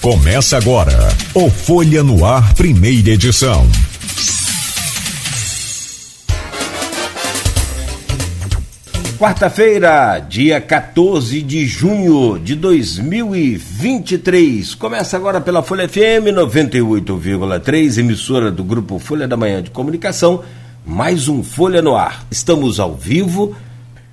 Começa agora o Folha no Ar, primeira edição. Quarta-feira, dia 14 de junho de 2023. Começa agora pela Folha FM 98,3, emissora do grupo Folha da Manhã de Comunicação. Mais um Folha no Ar. Estamos ao vivo.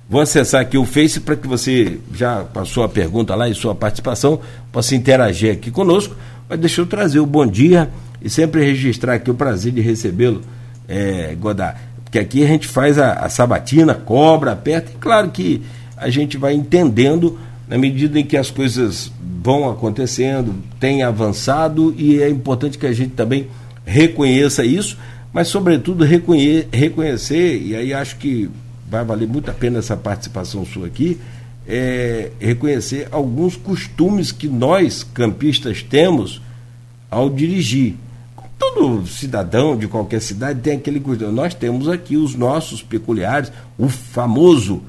Vou acessar aqui o Face para que você já passou a pergunta lá e sua participação possa interagir aqui conosco. Mas deixa eu trazer o bom dia e sempre registrar aqui o prazer de recebê-lo, é, Godard porque aqui a gente faz a, a sabatina, cobra, aperta, e claro que a gente vai entendendo na medida em que as coisas vão acontecendo, tem avançado e é importante que a gente também reconheça isso, mas sobretudo reconhe reconhecer, e aí acho que vai valer muito a pena essa participação sua aqui, é, reconhecer alguns costumes que nós, campistas, temos ao dirigir todo cidadão de qualquer cidade tem aquele cuidado. Nós temos aqui os nossos peculiares, o famoso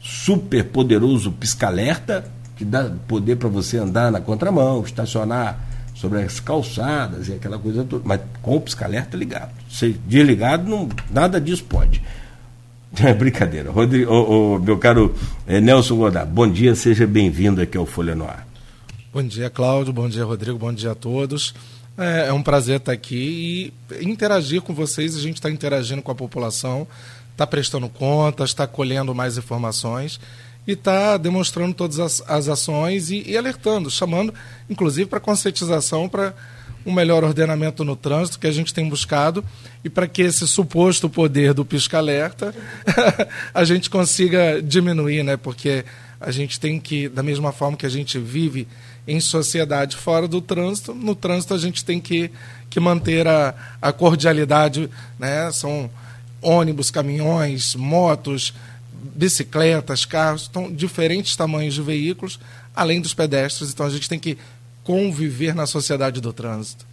super poderoso pisca-alerta, que dá poder para você andar na contramão, estacionar sobre as calçadas e aquela coisa toda, mas com o pisca-alerta ligado. Se desligado, não, nada disso pode. É brincadeira. Rodrigo, oh, oh, meu caro eh, Nelson Godard, bom dia, seja bem-vindo aqui ao Folha no Ar. Bom dia, Cláudio, bom dia, Rodrigo, bom dia a todos. É, é um prazer estar aqui e interagir com vocês. A gente está interagindo com a população, está prestando contas, está colhendo mais informações e está demonstrando todas as, as ações e, e, alertando, chamando, inclusive, para conscientização para um melhor ordenamento no trânsito que a gente tem buscado e para que esse suposto poder do pisca-alerta a gente consiga diminuir, né? Porque a gente tem que, da mesma forma que a gente vive em sociedade fora do trânsito, no trânsito a gente tem que, que manter a, a cordialidade, né? São ônibus, caminhões, motos, bicicletas, carros, então, diferentes tamanhos de veículos, além dos pedestres, então a gente tem que conviver na sociedade do trânsito.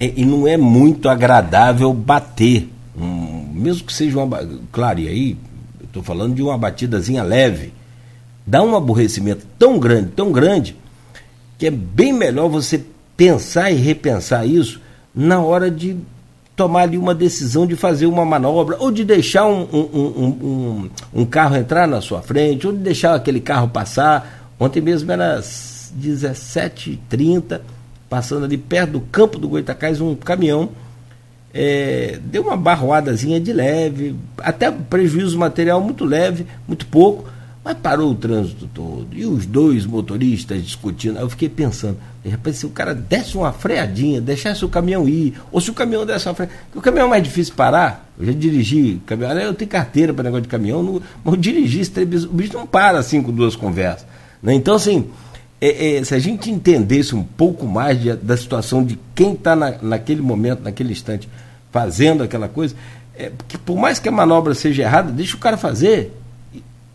E, e não é muito agradável bater, um, mesmo que seja uma. Claro, e aí, estou falando de uma batidazinha leve. Dá um aborrecimento tão grande, tão grande, que é bem melhor você pensar e repensar isso na hora de tomar ali uma decisão de fazer uma manobra, ou de deixar um, um, um, um, carro entrar na sua frente, ou de deixar aquele carro passar. Ontem mesmo era 17h30, passando ali perto do campo do Goitacás, um caminhão é, deu uma barroadazinha de leve, até prejuízo material muito leve, muito pouco, mas parou o trânsito todo. E os dois motoristas discutindo. Eu fiquei pensando, de repente, se o cara desse uma freadinha, deixasse o caminhão ir, ou se o caminhão desse uma freadinha. O caminhão é mais difícil parar. Eu já dirigi caminhão, eu tenho carteira para negócio de caminhão, não, mas eu dirigi, o bicho não para assim com duas conversas. Né? Então, assim, é, é, se a gente entendesse um pouco mais de, da situação de quem está na, naquele momento, naquele instante, fazendo aquela coisa, é, porque por mais que a manobra seja errada, deixa o cara fazer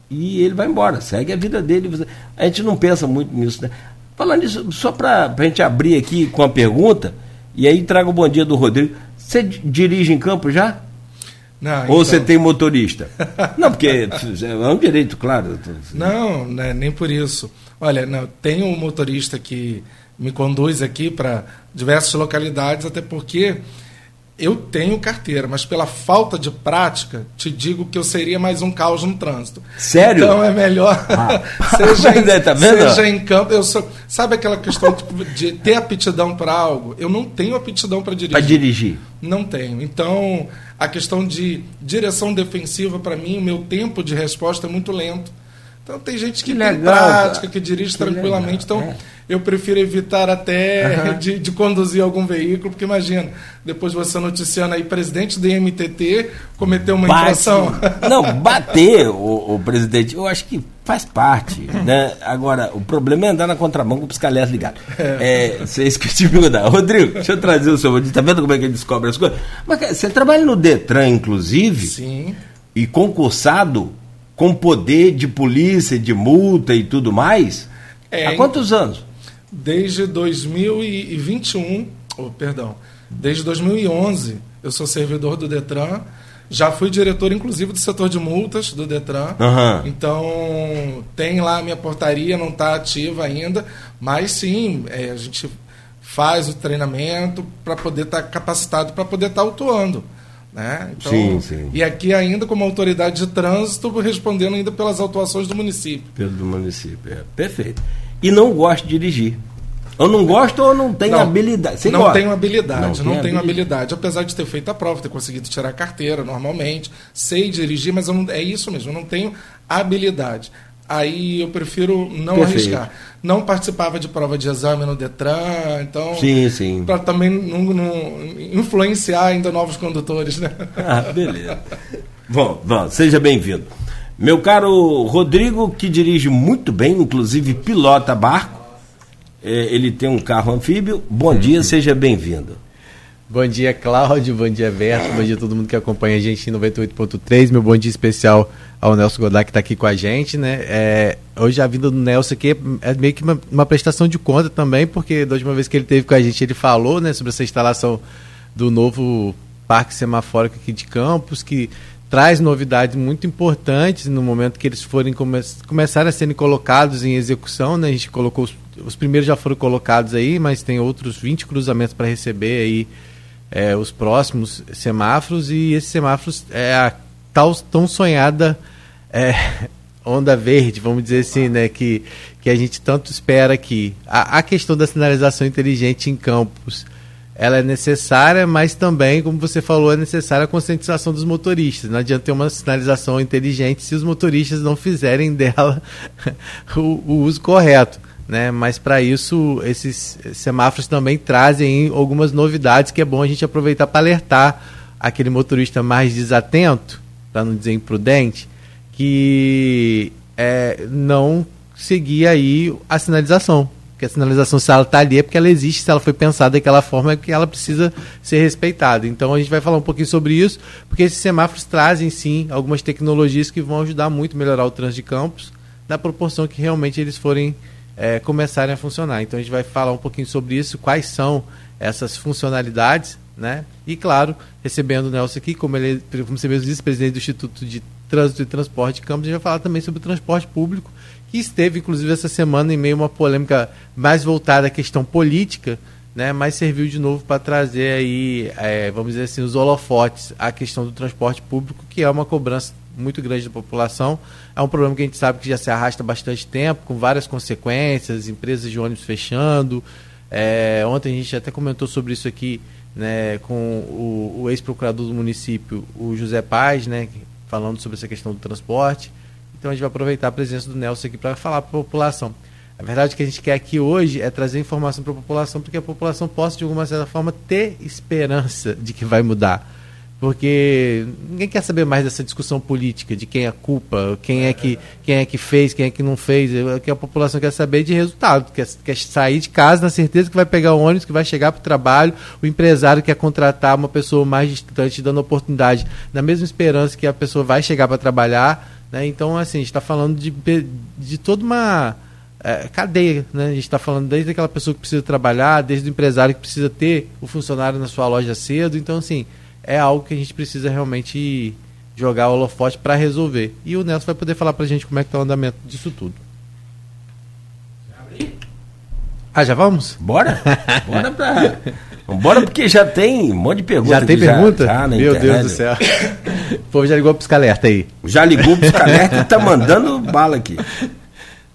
e ele vai embora, segue a vida dele. A gente não pensa muito nisso, né? Falando nisso, só para a gente abrir aqui com a pergunta, e aí traga o bom dia do Rodrigo. Você dirige em campo já? Não, Ou então... você tem motorista? não, porque é um direito, claro. Não, né, nem por isso. Olha, não, tem um motorista que me conduz aqui para diversas localidades, até porque eu tenho carteira, mas pela falta de prática, te digo que eu seria mais um caos no trânsito. Sério? Então é melhor. Ah. seja, em, é, tá seja em campo. Eu sou, sabe aquela questão de ter aptidão para algo? Eu não tenho aptidão para dirigir. Para dirigir? Não tenho. Então, a questão de direção defensiva, para mim, o meu tempo de resposta é muito lento. Então, tem gente que, que tem legal, prática, que dirige que tranquilamente. Legal. Então. É eu prefiro evitar até uhum. de, de, conduzir algum veículo, porque imagina, depois você noticiando aí, presidente do MTT cometeu uma Bate. infração. Não, bater o, o, presidente, eu acho que faz parte. Né? Agora, o problema é andar na contramão com o piscalhete ligado. É. É, você esqueci de perguntar. Rodrigo, deixa eu trazer o seu. Tá vendo como é que ele descobre as coisas? Mas você trabalha no Detran, inclusive? Sim. E concursado com poder de polícia, de multa e tudo mais? É, Há quantos anos? Desde 2021, oh, perdão, desde 2011 eu sou servidor do Detran. Já fui diretor, inclusive, do setor de multas do Detran. Uhum. Então, tem lá a minha portaria, não está ativa ainda, mas sim, é, a gente faz o treinamento para poder estar tá capacitado para poder estar tá autuando. Né? Então, sim, sim. E aqui ainda como autoridade de trânsito, respondendo ainda pelas autuações do município. Pelo do município, é. Perfeito. E não gosto de dirigir. Ou não gosto ou não tenho não, habilidade. Você não gosta? tenho habilidade, não, não tenho habilidade. habilidade. Apesar de ter feito a prova, ter conseguido tirar a carteira normalmente, sei dirigir, mas não, é isso mesmo, eu não tenho habilidade. Aí eu prefiro não Perfeito. arriscar. Não participava de prova de exame no Detran, então. Sim, sim. Para também não, não, influenciar ainda novos condutores, né? Ah, beleza. bom, bom, seja bem-vindo. Meu caro Rodrigo, que dirige muito bem, inclusive pilota barco, é, ele tem um carro anfíbio. Bom dia, uhum. seja bem-vindo. Bom dia, Cláudio. Bom dia, Berto. Bom dia a todo mundo que acompanha a gente em 98.3. Meu bom dia especial ao Nelson Godard, que está aqui com a gente. Né? É, hoje a vinda do Nelson aqui é meio que uma, uma, prestação de conta também, porque da última vez que ele teve com a gente, ele falou né, sobre essa instalação do novo parque semafórico aqui de Campos, que traz novidades muito importantes no momento que eles forem come começar a serem colocados em execução. Né? A gente colocou os os primeiros já foram colocados aí, mas tem outros 20 cruzamentos para receber aí é, os próximos semáforos e esses semáforos é a tal tão sonhada é, onda verde, vamos dizer assim, né, que, que a gente tanto espera aqui. A, a questão da sinalização inteligente em campos, ela é necessária, mas também, como você falou, é necessária a conscientização dos motoristas. Não adianta ter uma sinalização inteligente se os motoristas não fizerem dela o, o uso correto né? Mas para isso esses semáforos também trazem algumas novidades que é bom a gente aproveitar para alertar aquele motorista mais desatento, para não dizer imprudente, que é, não seguir aí a sinalização. Porque a sinalização, se ela está ali, é porque ela existe, se ela foi pensada daquela forma, é que ela precisa ser respeitada. Então a gente vai falar um pouquinho sobre isso, porque esses semáforos trazem sim algumas tecnologias que vão ajudar muito a melhorar o trânsito de campos, na proporção que realmente eles forem é, começarem a funcionar. Então a gente vai falar um pouquinho sobre isso, quais são essas funcionalidades, né? E claro, recebendo o Nelson aqui, como ele, como você mesmo disse, presidente do Instituto de Trânsito e Transporte de Campos, a gente vai falar também sobre o transporte público, que esteve inclusive essa semana em meio a uma polêmica mais voltada à questão política, né? Mas serviu de novo para trazer aí, é, vamos dizer assim, os holofotes à questão do transporte público, que é uma cobrança muito grande da população. É um problema que a gente sabe que já se arrasta bastante tempo, com várias consequências, empresas de ônibus fechando. É, ontem a gente até comentou sobre isso aqui né, com o, o ex-procurador do município, o José Paz, né, falando sobre essa questão do transporte. Então a gente vai aproveitar a presença do Nelson aqui para falar para a população. A verdade que a gente quer aqui hoje é trazer informação para a população, porque a população possa, de alguma certa forma, ter esperança de que vai mudar porque ninguém quer saber mais dessa discussão política de quem é a culpa, quem é que quem é que fez, quem é que não fez. O que a população quer saber de resultado, quer, quer sair de casa na certeza que vai pegar o ônibus, que vai chegar para o trabalho. O empresário quer contratar uma pessoa mais distante, dando oportunidade, na mesma esperança que a pessoa vai chegar para trabalhar. Né? Então, assim, a gente está falando de, de toda uma é, cadeia, né? A gente está falando desde aquela pessoa que precisa trabalhar, desde o empresário que precisa ter o funcionário na sua loja cedo. Então, assim, é algo que a gente precisa realmente jogar o holofote para resolver. E o Nelson vai poder falar para a gente como é que está o andamento disso tudo. Ah, já vamos? Bora? Bora pra. Bora porque já tem um monte de perguntas. Já tem pergunta? Já, já Meu internet. Deus do céu. O povo já ligou pro pisca-alerta aí. Já ligou pro pisca-alerta e tá mandando bala aqui.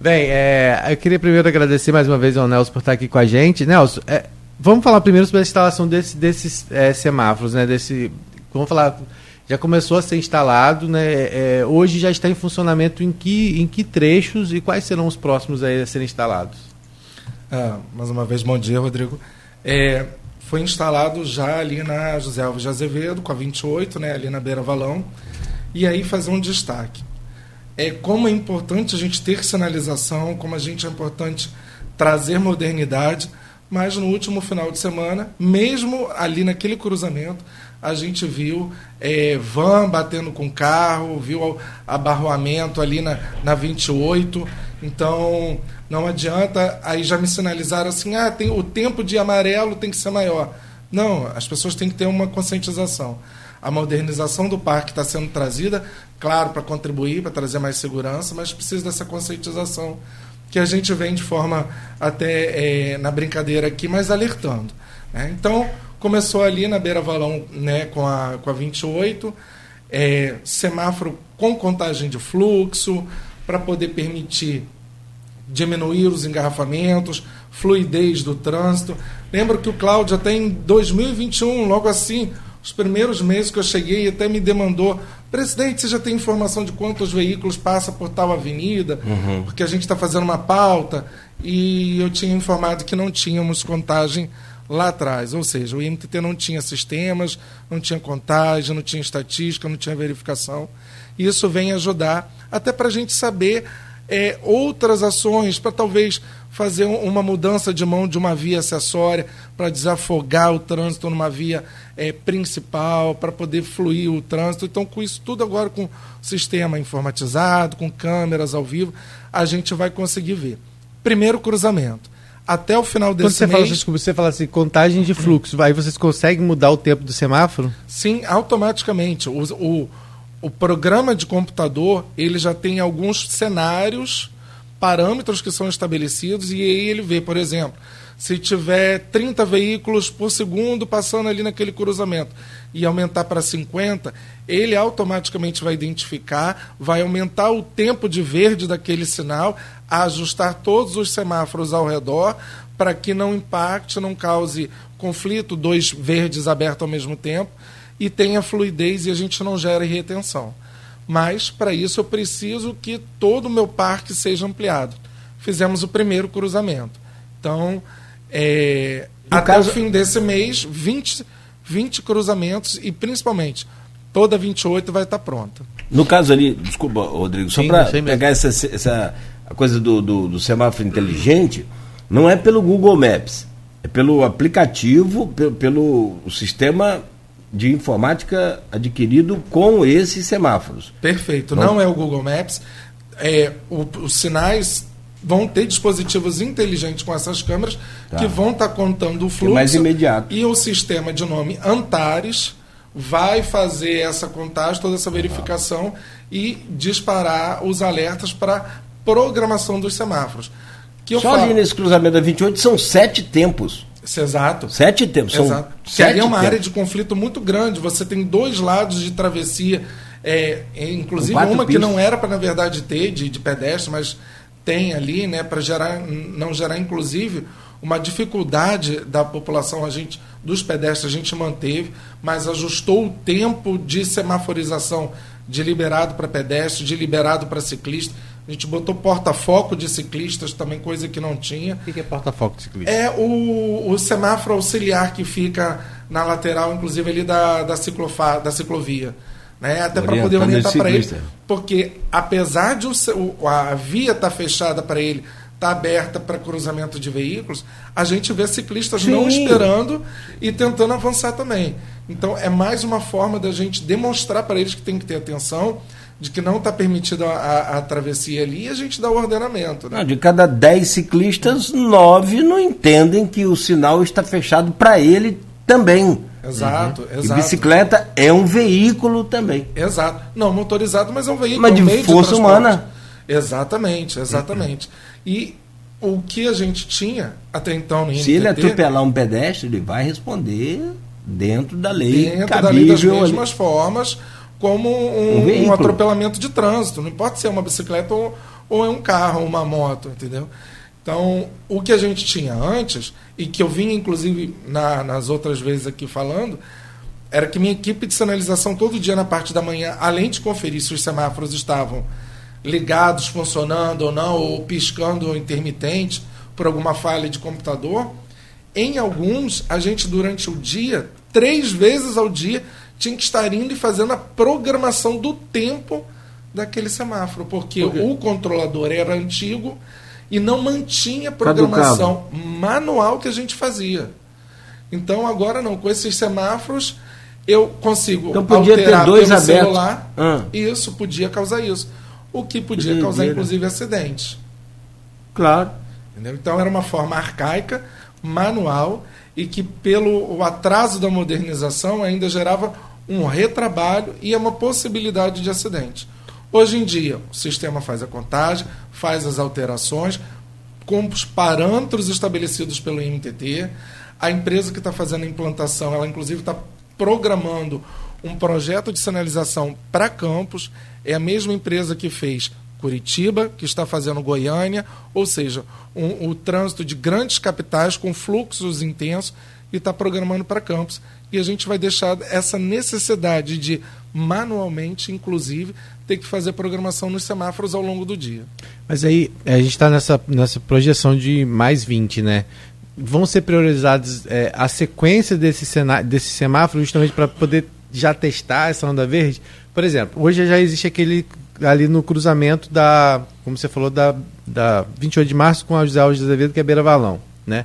Bem, é, eu queria primeiro agradecer mais uma vez ao Nelson por estar aqui com a gente. Nelson, é, Vamos falar primeiro sobre a instalação desse, desses é, semáforos, né? Desse, vamos falar, já começou a ser instalado, né? É, hoje já está em funcionamento em que, em que trechos e quais serão os próximos a serem instalados? Ah, mais uma vez, bom dia, Rodrigo. É, foi instalado já ali na José Alves de Azevedo, com a 28, né? Ali na Beira Valão. E aí fazer um destaque. É como é importante a gente ter sinalização, como a gente é importante trazer modernidade mas no último final de semana, mesmo ali naquele cruzamento, a gente viu é, van batendo com carro, viu abarroamento ali na, na 28. Então, não adianta. Aí já me sinalizaram assim: ah, tem, o tempo de amarelo tem que ser maior. Não, as pessoas têm que ter uma conscientização. A modernização do parque está sendo trazida, claro, para contribuir, para trazer mais segurança, mas precisa dessa conscientização que a gente vem de forma até é, na brincadeira aqui, mas alertando. Né? Então, começou ali na Beira Valão né, com, a, com a 28, é, semáforo com contagem de fluxo, para poder permitir diminuir os engarrafamentos, fluidez do trânsito. Lembro que o Cláudio até em 2021, logo assim, os primeiros meses que eu cheguei, até me demandou, presidente, você já tem informação de quantos veículos passam por tal avenida? Uhum. Porque a gente está fazendo uma pauta e eu tinha informado que não tínhamos contagem lá atrás. Ou seja, o INTT não tinha sistemas, não tinha contagem, não tinha estatística, não tinha verificação. Isso vem ajudar até para a gente saber é, outras ações, para talvez fazer uma mudança de mão de uma via acessória, para desafogar o trânsito numa via é, principal, para poder fluir o trânsito. Então, com isso tudo agora, com sistema informatizado, com câmeras ao vivo, a gente vai conseguir ver. Primeiro cruzamento até o final desse Quando você mês. Fala, desculpa, você fala assim, contagem de fluxo, aí vocês conseguem mudar o tempo do semáforo? Sim, automaticamente. O, o, o programa de computador ele já tem alguns cenários, parâmetros que são estabelecidos, e aí ele vê, por exemplo, se tiver 30 veículos por segundo passando ali naquele cruzamento e aumentar para 50, ele automaticamente vai identificar, vai aumentar o tempo de verde daquele sinal, ajustar todos os semáforos ao redor para que não impacte, não cause conflito, dois verdes abertos ao mesmo tempo e tenha fluidez e a gente não gere retenção. Mas, para isso, eu preciso que todo o meu parque seja ampliado. Fizemos o primeiro cruzamento. Então, é, até caso... o fim desse mês, 20, 20 cruzamentos e, principalmente, toda 28 vai estar pronta. No caso ali, desculpa, Rodrigo, só para pegar essa, essa a coisa do, do, do, semáforo inteligente, não é pelo Google Maps, é pelo aplicativo, pelo, pelo sistema de informática adquirido com esses semáforos. Perfeito. Não, não é o Google Maps. É, o, os sinais vão ter dispositivos inteligentes com essas câmeras tá. que vão estar tá contando o fluxo. É mais imediato. E o sistema de nome Antares vai fazer essa contagem, toda essa verificação e disparar os alertas para programação dos semáforos. Que Só falo... ali nesse cruzamento da 28 são sete tempos. Exato. Sete tempos. São Exato. Sete que é uma tempos. área de conflito muito grande. Você tem dois lados de travessia, é, inclusive uma pistas. que não era para, na verdade, ter de, de pedestre, mas tem ali, né, para gerar, não gerar, inclusive, uma dificuldade da população, a gente, dos pedestres, a gente manteve, mas ajustou o tempo de semaforização de liberado para pedestre, de liberado para ciclista. A gente botou porta-foco de ciclistas, também coisa que não tinha. O que é porta-foco de ciclista? É o, o semáforo auxiliar que fica na lateral, inclusive ali da, da, ciclofa, da ciclovia. Né? Até para poder orientar para ele. Porque apesar de o, a via estar tá fechada para ele, está aberta para cruzamento de veículos, a gente vê ciclistas Sim. não esperando e tentando avançar também. Então é mais uma forma da gente demonstrar para eles que tem que ter atenção, de que não está permitida a, a, travessia ali e a gente dá o ordenamento. Né? Não, de cada 10 ciclistas, 9 não entendem que o sinal está fechado para ele também. Exato, uhum. exato. E bicicleta é um veículo também. Exato. Não motorizado, mas é um veículo. Mas de um força de humana. Exatamente, exatamente. Uhum. E o que a gente tinha até então no Se ele atropelar um pedestre, ele vai responder dentro da lei. Dentro cabível, da lei das mesmas ali. formas como um, um, um, atropelamento de trânsito. Não importa se é uma bicicleta ou, ou é um carro, ou uma moto, entendeu? Então, o que a gente tinha antes, e que eu vinha, inclusive, na, nas outras vezes aqui falando, era que minha equipe de sinalização todo dia na parte da manhã, além de conferir se os semáforos estavam ligados, funcionando ou não, ou piscando intermitente por alguma falha de computador, em alguns, a gente durante o dia, três vezes ao dia, tinha que estar indo e fazendo a programação do tempo daquele semáforo, porque Por o controlador era antigo e não mantinha a programação manual que a gente fazia. Então agora não, com esses semáforos eu consigo então, podia alterar ter dois pelo abertos. celular. Ah. Isso podia causar isso, o que podia causar inclusive acidentes. Claro. Entendeu? Então era uma forma arcaica, manual e que pelo o atraso da modernização ainda gerava um retrabalho e uma possibilidade de acidente. Hoje em dia, o sistema faz a contagem, faz as alterações, com os parâmetros estabelecidos pelo MTT. A empresa que está fazendo a implantação, ela inclusive está programando um projeto de sinalização para campos. É a mesma empresa que fez Curitiba, que está fazendo Goiânia, ou seja, um, o trânsito de grandes capitais com fluxos intensos e está programando para campos. E a gente vai deixar essa necessidade de, manualmente, inclusive, ter que fazer programação nos semáforos ao longo do dia. Mas aí, a gente está nessa, nessa projeção de mais 20, né? Vão ser priorizados é, a sequência desse, desse semáforo justamente para poder já testar essa onda verde? Por exemplo, hoje já existe aquele ali no cruzamento da, como você falou, da, da 28 de março com a José Alves de Azevedo, que é Beira Valão, né?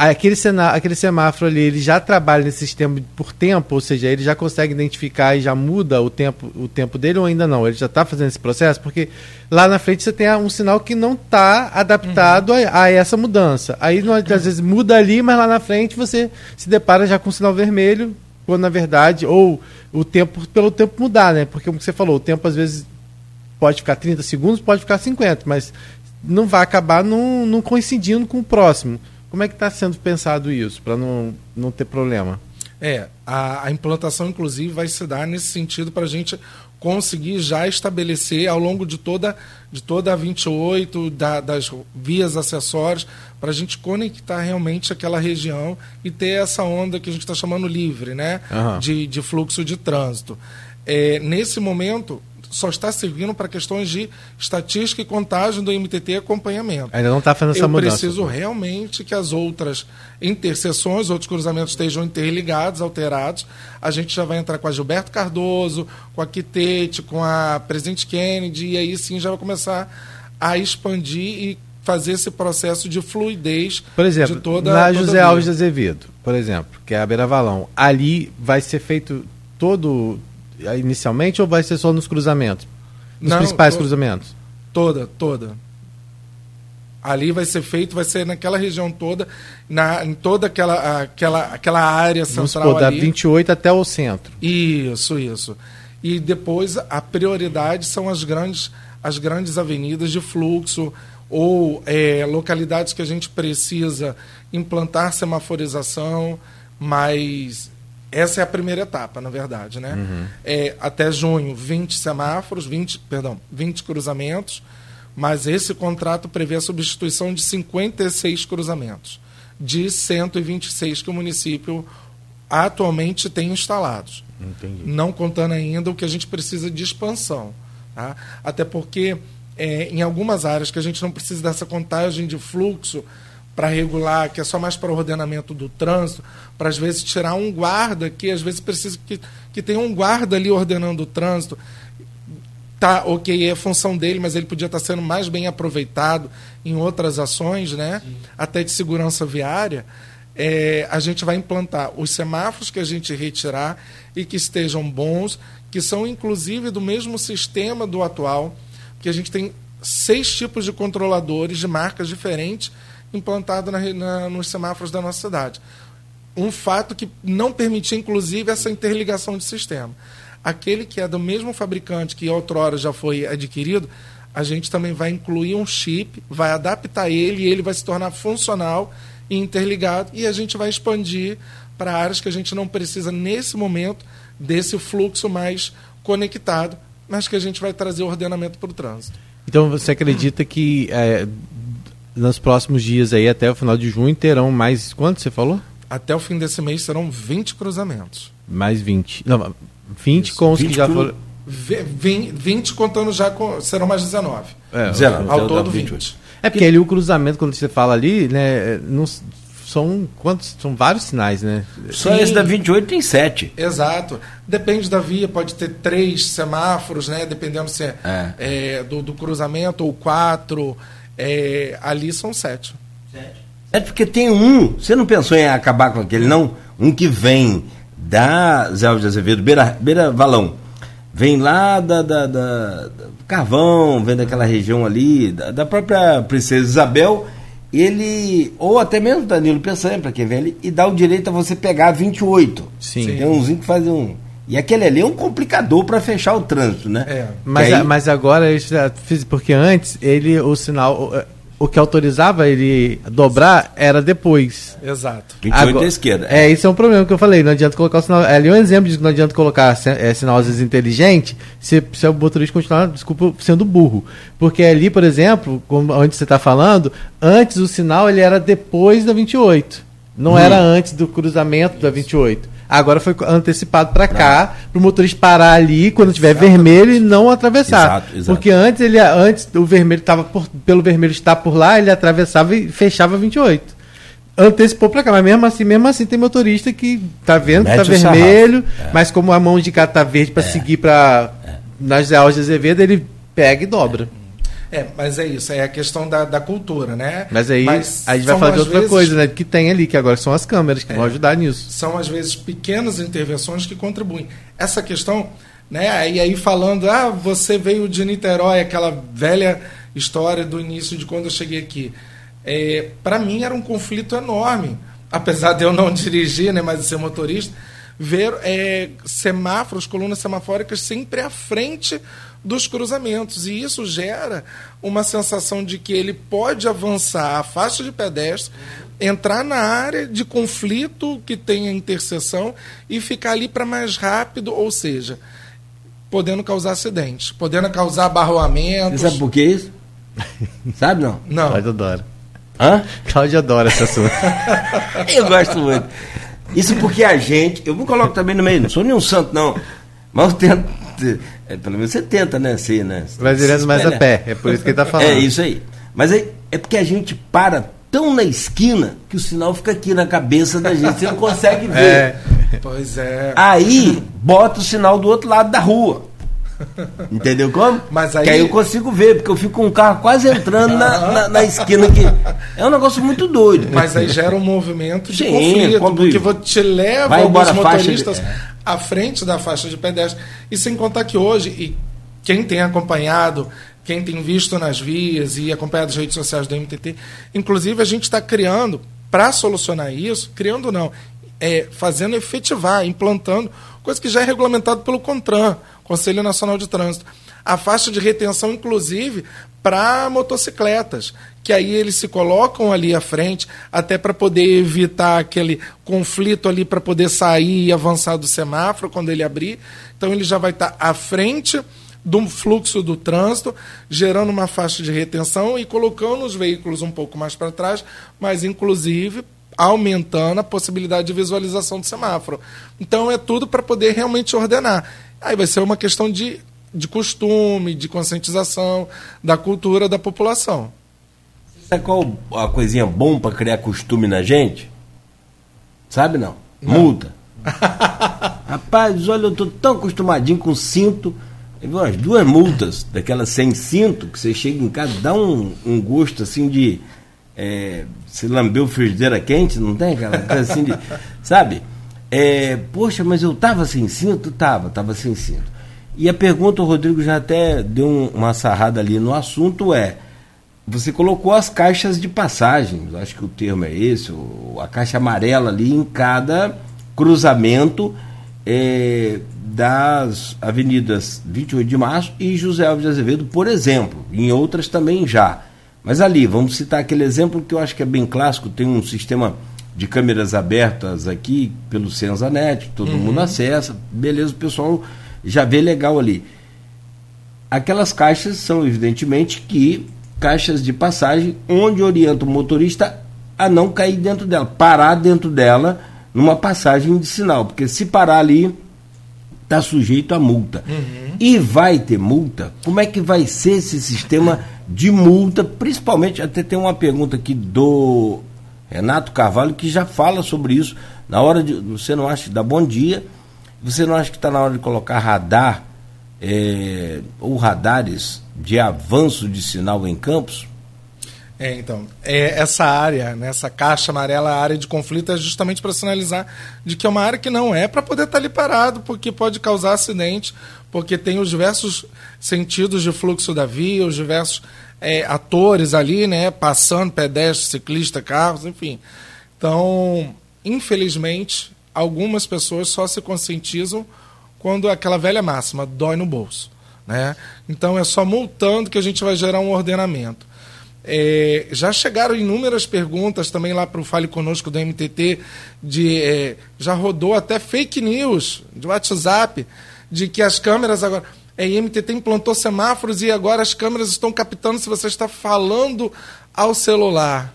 Aquele, cenário, aquele semáforo ali, ele já trabalha nesse sistema por tempo, ou seja, ele já consegue identificar e já muda o tempo, o tempo dele ou ainda não? Ele já está fazendo esse processo? Porque lá na frente você tem um sinal que não está adaptado uhum. a, a, essa mudança. Aí às vezes muda ali, mas lá na frente você se depara já com um sinal vermelho, quando na verdade, ou o tempo, pelo tempo mudar, né? Porque como você falou, o tempo às vezes pode ficar 30 segundos, pode ficar 50, mas não vai acabar não, não coincidindo com o próximo. Como é que está sendo pensado isso, para não, não ter problema? É, a, a, implantação, inclusive, vai se dar nesse sentido para a gente conseguir já estabelecer ao longo de toda, de toda a 28, da, das vias acessórias, para a gente conectar realmente aquela região e ter essa onda que a gente está chamando livre, né? Uhum. De, de fluxo de trânsito. É, nesse momento, só está servindo para questões de estatística e contagem do MTT e acompanhamento. Ainda não está fazendo essa Eu mudança. Eu preciso realmente que as outras interseções, outros cruzamentos estejam interligados, alterados. A gente já vai entrar com a Gilberto Cardoso, com a Quitete, com a Presidente Kennedy, e aí sim já vai começar a expandir e fazer esse processo de fluidez por exemplo, de toda na toda José Alves de Azevedo, por exemplo, que é a Beira Valão, ali vai ser feito todo inicialmente ou vai ser só nos cruzamentos? Nos Não, principais to cruzamentos? Toda, toda. Ali vai ser feito, vai ser naquela região toda, na, em toda aquela, aquela, aquela área central. Vamos supor, da 28 até o centro. Isso, isso. E depois a prioridade são as grandes, as grandes avenidas de fluxo ou é, localidades que a gente precisa implantar semaforização, mas essa é a primeira etapa, na verdade, né? Uhum. É, até junho, 20 semáforos, 20, perdão, 20 cruzamentos, mas esse contrato prevê a substituição de 56 cruzamentos, de 126 que o município atualmente tem instalados. Entendi. Não contando ainda o que a gente precisa de expansão. Tá? Até porque é, em algumas áreas que a gente não precisa dessa contagem de fluxo, para regular, que é só mais para o ordenamento do trânsito, para às vezes tirar um guarda, que às vezes precisa que, que tenha um guarda ali ordenando o trânsito. Tá, ok, é função dele, mas ele podia estar sendo mais bem aproveitado em outras ações, né? Até de segurança viária. É, a gente vai implantar os semáforos que a gente retirar e que estejam bons, que são inclusive do mesmo sistema do atual, que a gente tem seis tipos de controladores de marcas diferentes implantado na, na, nos semáforos da nossa cidade. Um fato que não permitia, inclusive, essa interligação de sistema. Aquele que é do mesmo fabricante que outrora já foi adquirido, a gente também vai incluir um chip, vai adaptar ele e ele vai se tornar funcional e interligado e a gente vai expandir para áreas que a gente não precisa nesse momento desse fluxo mais conectado, mas que a gente vai trazer ordenamento para o trânsito. Então você acredita que é, nos próximos dias aí, até o final de junho, terão mais. Quanto você falou? Até o fim desse mês serão 20 cruzamentos. Mais 20. Não, 20 Isso. com os 20 que já cru... foram. 20, 20 contando já com. Serão mais 19. É, 19. Ao todo 20. 20. É porque ali o cruzamento, quando você fala ali, né, não, são quantos? São vários sinais, né? Só Sim. esse da 28 tem 7. Exato. Depende da via, pode ter três semáforos, né? Dependendo se é, é. é do, do, cruzamento, ou quatro. É, ali são sete. Sete. É porque tem um, você não pensou em acabar com aquele, não? Um que vem da Zé Alves de Azevedo, Beira, Beira Valão. Vem lá da, da, da, Carvão, vem daquela região ali, da, da, própria Princesa Isabel. Ele, ou até mesmo Danilo Peçanha, para quem vem ali, e dá o direito a você pegar 28. Sim. Tem umzinho que faz um. E aquele ali é um complicador para fechar o trânsito, né? É. Mas, aí... mas agora, porque antes ele o sinal o que autorizava ele dobrar era depois. Exato. 28 Agora- à esquerda. É, isso é um problema que eu falei. Não adianta colocar o sinal. É ali um exemplo de que não adianta colocar é, sinal às vezes inteligente se, se o motorista continuar, desculpa, sendo burro. Porque ali, por exemplo, como onde você está falando, antes o sinal ele era depois da 28. Não Hum. era antes do cruzamento da 28. Agora foi antecipado para cá, para o motorista parar ali quando tiver vermelho e não atravessar. Exato, exato. Porque antes ele antes o vermelho estava pelo vermelho estar por lá, ele atravessava e fechava 28 antecipou pra cá, mas mesmo assim, mesmo assim tem motorista que tá vendo que tá Mete o vermelho. É. mas como a mão de cá tá verde pra seguir pra nas José Alves de Azevedo, ele pega e dobra. É, mas é isso, é a questão da, da cultura, né? Mas aí Mas a gente vai às outra vezes, coisa, né? Que tem ali, que agora são as câmeras que vão ajudar nisso. São às vezes pequenas intervenções que contribuem. Essa questão, né? E aí falando, ah, você veio de Niterói, aquela velha história do início de quando eu cheguei aqui. É, para mim era um conflito enorme, apesar de eu não dirigir, né, mas de ser motorista, ver é, semáforos, colunas semafóricas sempre à frente dos cruzamentos. E isso gera uma sensação de que ele pode avançar a faixa de pedestre, entrar na área de conflito que tem a interseção e ficar ali para mais rápido, ou seja, podendo causar acidentes, podendo causar Você abarroamentos. sabe por que isso? sabe não? Não. Cláudio adora. Hã? Cláudio adora esse assunto. Eu gosto muito. Isso porque a gente. Eu me coloco também no meio, não sou nenhum santo, não. Mas eu tento. É, pelo menos você tenta, né? Ser, né? Vai virando mais a pé, é por isso que ele tá falando. É isso aí. Mas é, é porque a gente para tão na esquina que o sinal fica aqui na cabeça da gente. Você não consegue ver. É. Pois é. Aí bota o sinal do outro lado da rua. Entendeu como? Mas aí- Que aí eu consigo ver, porque eu fico com o carro quase entrando na, na, na esquina aqui. É um negócio muito doido. Mas aí gera um movimento de Sim, conflito, porque te leva Vai alguns faixa de- motoristas à frente da faixa de pedestre. E sem contar que hoje, e quem tem acompanhado, quem tem visto nas vias e acompanhado as redes sociais do MTT, inclusive a gente está criando, para solucionar isso, criando não, é, fazendo efetivar, implantando, coisa que já é regulamentado pelo CONTRAN, Conselho Nacional de Trânsito. A faixa de retenção, inclusive, para motocicletas, que aí eles se colocam ali à frente, até para poder evitar aquele conflito ali, para poder sair e avançar do semáforo quando ele abrir. Então ele já vai estar à frente do fluxo do trânsito, gerando uma faixa de retenção e colocando os veículos um pouco mais para trás, mas inclusive aumentando a possibilidade de visualização do semáforo. Então é tudo para poder realmente ordenar. Aí vai ser uma questão de, de costume, de conscientização, da cultura da população. Sabe qual a coisinha bom para criar costume na gente? Sabe não? Multa. Rapaz, olha, eu tô tão acostumadinho com cinto. Umas duas multas, daquelas sem cinto, que você chega em casa, dá um, um gosto assim de. É, se lambeu frigideira quente, não tem aquela coisa assim de. Sabe? É, poxa, mas eu tava sem cinto? Tava, tava sem cinto. E a pergunta, o Rodrigo já até deu um- uma sarrada ali no assunto, é. Você colocou as caixas de passagem, acho que o termo é esse, a caixa amarela ali em cada cruzamento eh, das avenidas 28 de março e José Alves de Azevedo, por exemplo. Em outras também já. Mas ali, vamos citar aquele exemplo que eu acho que é bem clássico, tem um sistema de câmeras abertas aqui pelo Senzanet, todo mundo acessa, beleza, o pessoal já vê legal ali. Aquelas caixas são, evidentemente, que caixas de passagem onde orienta o motorista a não cair dentro dela, parar dentro dela numa passagem de sinal, porque se parar ali está sujeito a multa. E vai ter multa? Como é que vai ser esse sistema de multa? Principalmente, até tem uma pergunta aqui do Renato Carvalho que já fala sobre isso. Na hora de. Você não acha, dá bom dia. Você não acha que está na hora de colocar radar eh, ou radares de avanço de sinal em campos? É, então, é, essa área, né, essa caixa amarela, a área de conflito, é justamente para sinalizar de que é uma área que não é para poder estar ali parado, porque pode causar acidente, porque tem os diversos sentidos de fluxo da via, os diversos é, atores ali, né, passando, pedestre, ciclista, carros, enfim. Então, infelizmente, algumas pessoas só se conscientizam quando aquela velha máxima dói no bolso. Né? Então é só multando que a gente vai gerar um ordenamento. É, já chegaram inúmeras perguntas também lá para o Fale Conosco do MTT, de, é, já rodou até fake news de WhatsApp, de que as câmeras agora. É, a MTT implantou semáforos e agora as câmeras estão captando se você está falando ao celular.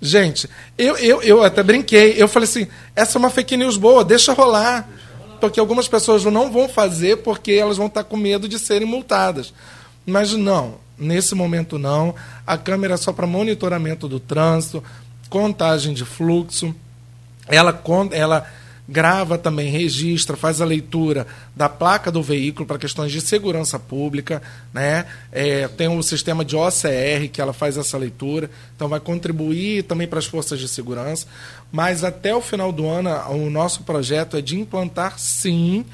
Gente, eu, eu, eu até brinquei, eu falei assim, essa é uma fake news boa, deixa rolar. Porque algumas pessoas não vão fazer porque elas vão estar com medo de serem multadas. Mas não, nesse momento não. A câmera é só para monitoramento do trânsito, contagem de fluxo. Ela, ela grava também, registra, faz a leitura da placa do veículo para questões de segurança pública, né? É, tem o sistema de OCR que ela faz essa leitura, então vai contribuir também para as forças de segurança. Mas até o final do ano, o nosso projeto é de implantar sim,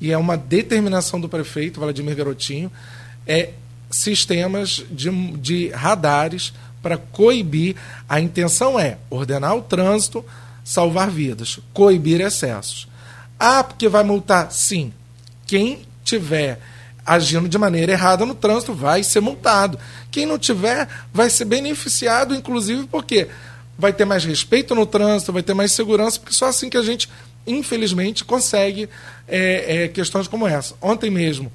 e é uma determinação do prefeito Vladimir Garotinho, é sistemas de, de radares para coibir. A intenção é ordenar o trânsito salvar vidas, coibir excessos. Ah, porque vai multar? Sim. Quem tiver agindo de maneira errada no trânsito vai ser multado. Quem não tiver vai ser beneficiado, inclusive porque vai ter mais respeito no trânsito, vai ter mais segurança, porque só assim que a gente, infelizmente, consegue é, é, questões como essa. Ontem mesmo,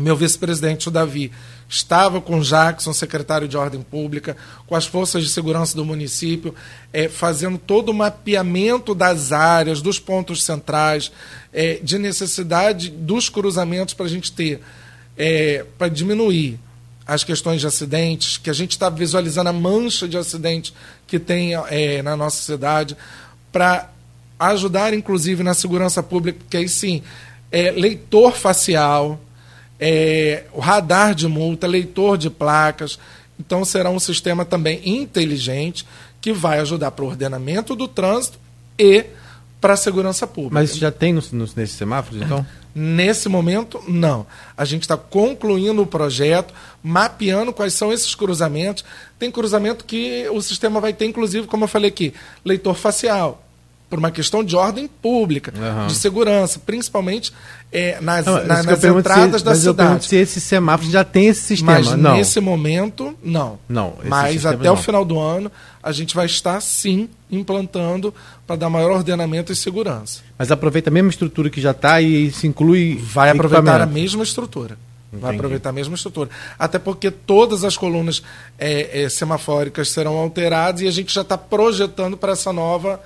meu vice-presidente, o Davi, estava com o Jackson, secretário de Ordem Pública, com as forças de segurança do município, é, fazendo todo o mapeamento das áreas, dos pontos centrais, é, de necessidade dos cruzamentos para a gente ter, é, para diminuir as questões de acidentes, que a gente está visualizando a mancha de acidentes que tem é, na nossa cidade, para ajudar, inclusive, na segurança pública, porque aí sim, é, leitor facial, é, o radar de multa, leitor de placas. Então será um sistema também inteligente que vai ajudar para o ordenamento do trânsito e para a segurança pública. Mas já tem nos, nos, nesses semáforos, então? Nesse momento, não. A gente está concluindo o projeto, mapeando quais são esses cruzamentos. Tem cruzamento que o sistema vai ter, inclusive, como eu falei aqui, leitor facial por uma questão de ordem pública, uhum. de segurança, principalmente é, nas, não, na, nas entradas se, da cidade. se esse semáforo já tem esse sistema. Mas não. nesse momento, não. não mas até não. o final do ano, a gente vai estar, sim, implantando para dar maior ordenamento e segurança. Mas aproveita a mesma estrutura que já está e se inclui. Vai aproveitar a mesma estrutura. Entendi. Vai aproveitar a mesma estrutura. Até porque todas as colunas é, é, semafóricas serão alteradas e a gente já está projetando para essa nova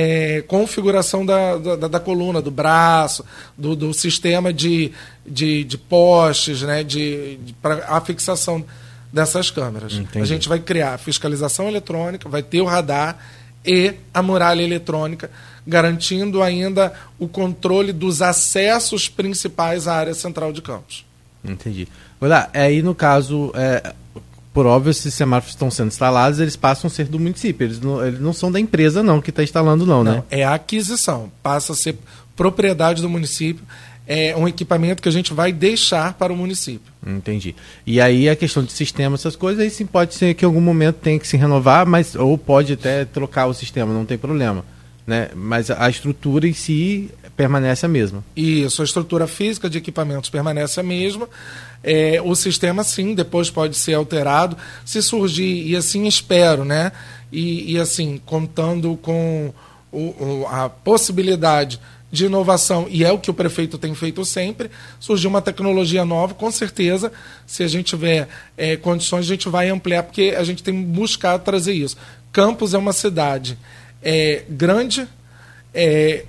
é, configuração da, da, da, coluna, do braço, do, do sistema de, de, de, postes, né, de, de para a fixação dessas câmeras. Entendi. A gente vai criar fiscalização eletrônica, vai ter o radar e a muralha eletrônica, garantindo ainda o controle dos acessos principais à área central de campos. Entendi. Olha, aí no caso, é, por óbvio, esses semáforos estão sendo instalados, eles passam a ser do município. Eles não, eles não são da empresa, não, que está instalando, não, né? Não, é a aquisição. Passa a ser propriedade do município. É um equipamento que a gente vai deixar para o município. Entendi. E aí a questão de sistema, essas coisas, aí sim pode ser que em algum momento tenha que se renovar, mas ou pode até trocar o sistema, não tem problema. Né? Mas a estrutura em si permanece a mesma. Isso, a estrutura física de equipamentos permanece a mesma. É, o sistema, sim, depois pode ser alterado se surgir, e assim espero, né? E, e assim, contando com o, o, a possibilidade de inovação, e é o que o prefeito tem feito sempre, surgir uma tecnologia nova, com certeza, se a gente tiver é, condições, a gente vai ampliar, porque a gente tem buscado trazer isso. Campos é uma cidade é, grande, é,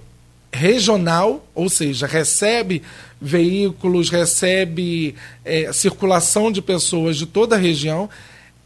regional, ou seja, recebe veículos, recebe é, circulação de pessoas de toda a região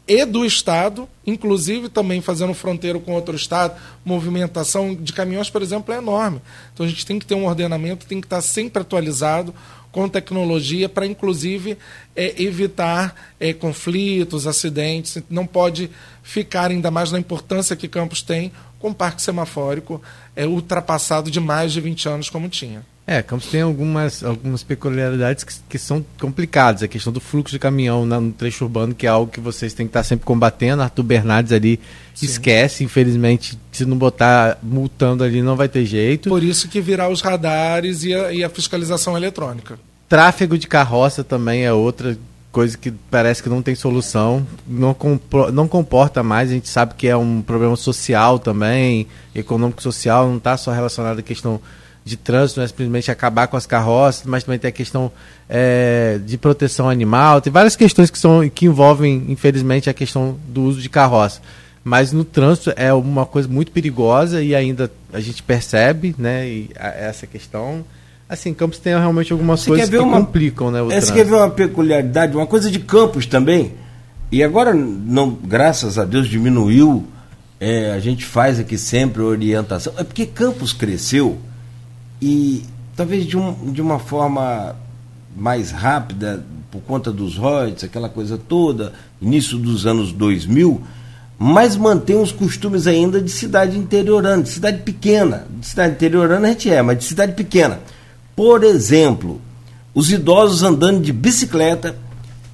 e do estado, inclusive também fazendo fronteira com outro estado, movimentação de caminhões, por exemplo, é enorme. Então a gente tem que ter um ordenamento, tem que estar sempre atualizado com tecnologia para, inclusive, é, evitar é, conflitos, acidentes. Não pode ficar ainda mais na importância que Campos tem com o parque semafórico é, ultrapassado de mais de 20 anos como tinha. É, Campos tem algumas, algumas peculiaridades que, que são complicadas. A questão do fluxo de caminhão no trecho urbano, que é algo que vocês têm que estar sempre combatendo. Arthur Bernardes ali Sim. esquece, infelizmente, se não botar multando ali não vai ter jeito. Por isso que virar os radares e a, e a fiscalização eletrônica. Tráfego de carroça também é outra coisa que parece que não tem solução, não, não comporta mais, a gente sabe que é um problema social também, econômico social, não está só relacionado à questão de trânsito, não é simplesmente acabar com as carroças, mas também tem a questão é, de proteção animal, tem várias questões que, são, que envolvem, infelizmente, a questão do uso de carroça. Mas no trânsito é uma coisa muito perigosa e ainda a gente percebe né, a, essa questão. Assim, Campos tem realmente algumas Você coisas que uma, complicam né, o Você quer ver uma peculiaridade, uma coisa de Campos também? E agora, não, graças a Deus, diminuiu. É, a gente faz aqui sempre orientação. É porque Campos cresceu e talvez de, um, de uma forma mais rápida, por conta dos royalties, aquela coisa toda, início dos anos 2000, mas mantém os costumes ainda de cidade interiorana, de cidade pequena. De cidade interiorana a gente é, mas de cidade pequena. Por exemplo, os idosos andando de bicicleta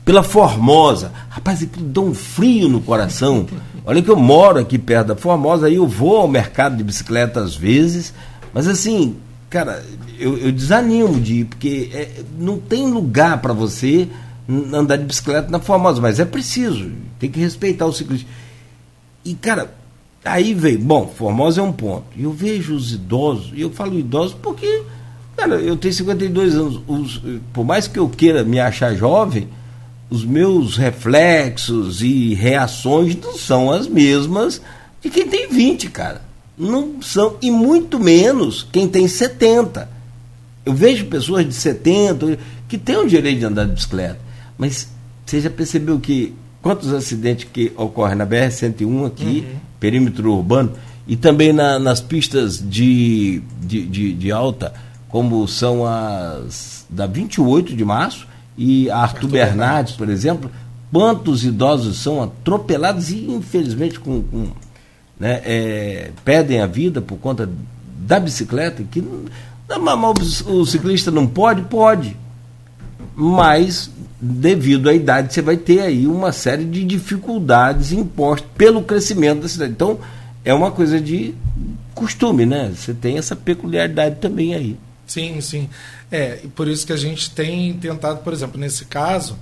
pela Formosa. Rapaz, aquilo dá um frio no coração. Olha que eu moro aqui perto da Formosa, aí eu vou ao mercado de bicicleta às vezes, mas assim, cara, eu, eu desanimo de ir, porque é, não tem lugar para você andar de bicicleta na Formosa, mas é preciso, tem que respeitar o ciclista. E, cara, aí veio, bom, Formosa é um ponto. Eu vejo os idosos, e eu falo idosos porque Cara, eu tenho 52 anos. Os, por mais que eu queira me achar jovem, os meus reflexos e reações não são as mesmas de quem tem 20, cara. Não são, e muito menos quem tem 70. Eu vejo pessoas de 70 que têm o direito de andar de bicicleta. Mas você já percebeu que quantos acidentes que ocorrem na BR-101 aqui, uhum. perímetro urbano, e também na, nas pistas de, de, de, de alta como são as da 28 de março e a Arthur, Arthur Bernardes, por exemplo, quantos idosos são atropelados e infelizmente com, com né, é, perdem a vida por conta da bicicleta que o ciclista não pode, pode, mas devido à idade você vai ter aí uma série de dificuldades impostas pelo crescimento da cidade. Então é uma coisa de costume, né? Você tem essa peculiaridade também aí. Sim, sim. É, e por isso que a gente tem tentado, por exemplo, nesse caso,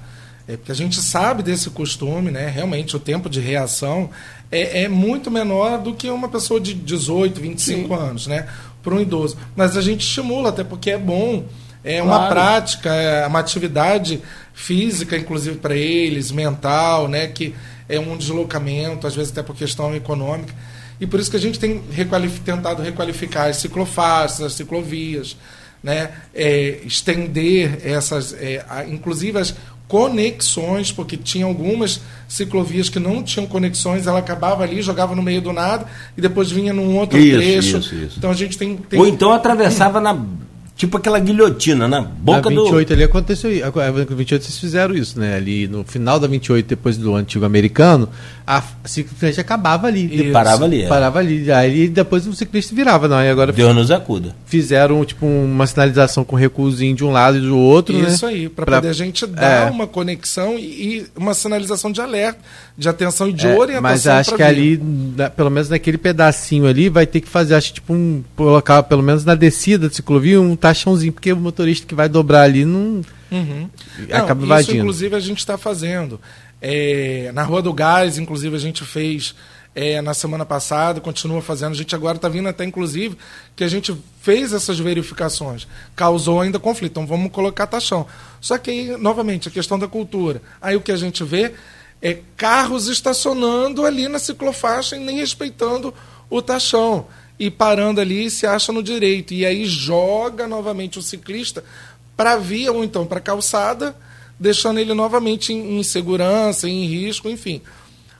é porque a gente sabe desse costume, né? Realmente o tempo de reação é, é muito menor do que uma pessoa de 18, 25 sim. anos, né? Para um idoso. Mas a gente estimula, até porque é bom, é uma claro. prática, é uma atividade física, inclusive para eles, mental, né? Que é um deslocamento, às vezes até por questão econômica. E por isso que a gente tem requalif tentado requalificar as ciclofaixas, as ciclovias, né? É, estender essas, é, a, inclusive as conexões, porque tinha algumas ciclovias que não tinham conexões, ela acabava ali, jogava no meio do nada e depois vinha num outro isso, trecho. Isso, isso. Então a gente tem, tem... Ou então atravessava na Tipo aquela guilhotina na boca do. 28 ali aconteceu. A 28 vocês fizeram isso, né? Ali no final da 28, depois do antigo americano, a ciclista acabava ali. Isso. Parava ali. É. Parava ali. Aí depois o ciclista virava, não. E agora. Deus nos acuda. Fizeram, tipo, uma sinalização com recuozinho de um lado e do outro. Isso né? aí, para pra... poder a gente dar é. uma conexão e, uma sinalização de alerta, de atenção e de é, orientação. Mas acho que vir. ali, pelo menos naquele pedacinho ali, vai ter que fazer, acho tipo, um. colocar, pelo menos na descida da ciclovia, um taxãozinho, porque o motorista que vai dobrar ali não. Uhum. Acaba não, invadindo. Isso, inclusive, a gente está fazendo. É, na Rua do Gás, inclusive, a gente fez é, na semana passada, continua fazendo. A gente agora está vindo até, inclusive, que a gente fez essas verificações. Causou ainda conflito. Então vamos colocar taxão. Só que aí, novamente, a questão da cultura. Aí o que a gente vê é carros estacionando ali na ciclofaixa e nem respeitando o taxão e parando ali se acha no direito. E aí joga novamente o ciclista para a via ou então para a calçada, deixando ele novamente em, em segurança, em risco, enfim.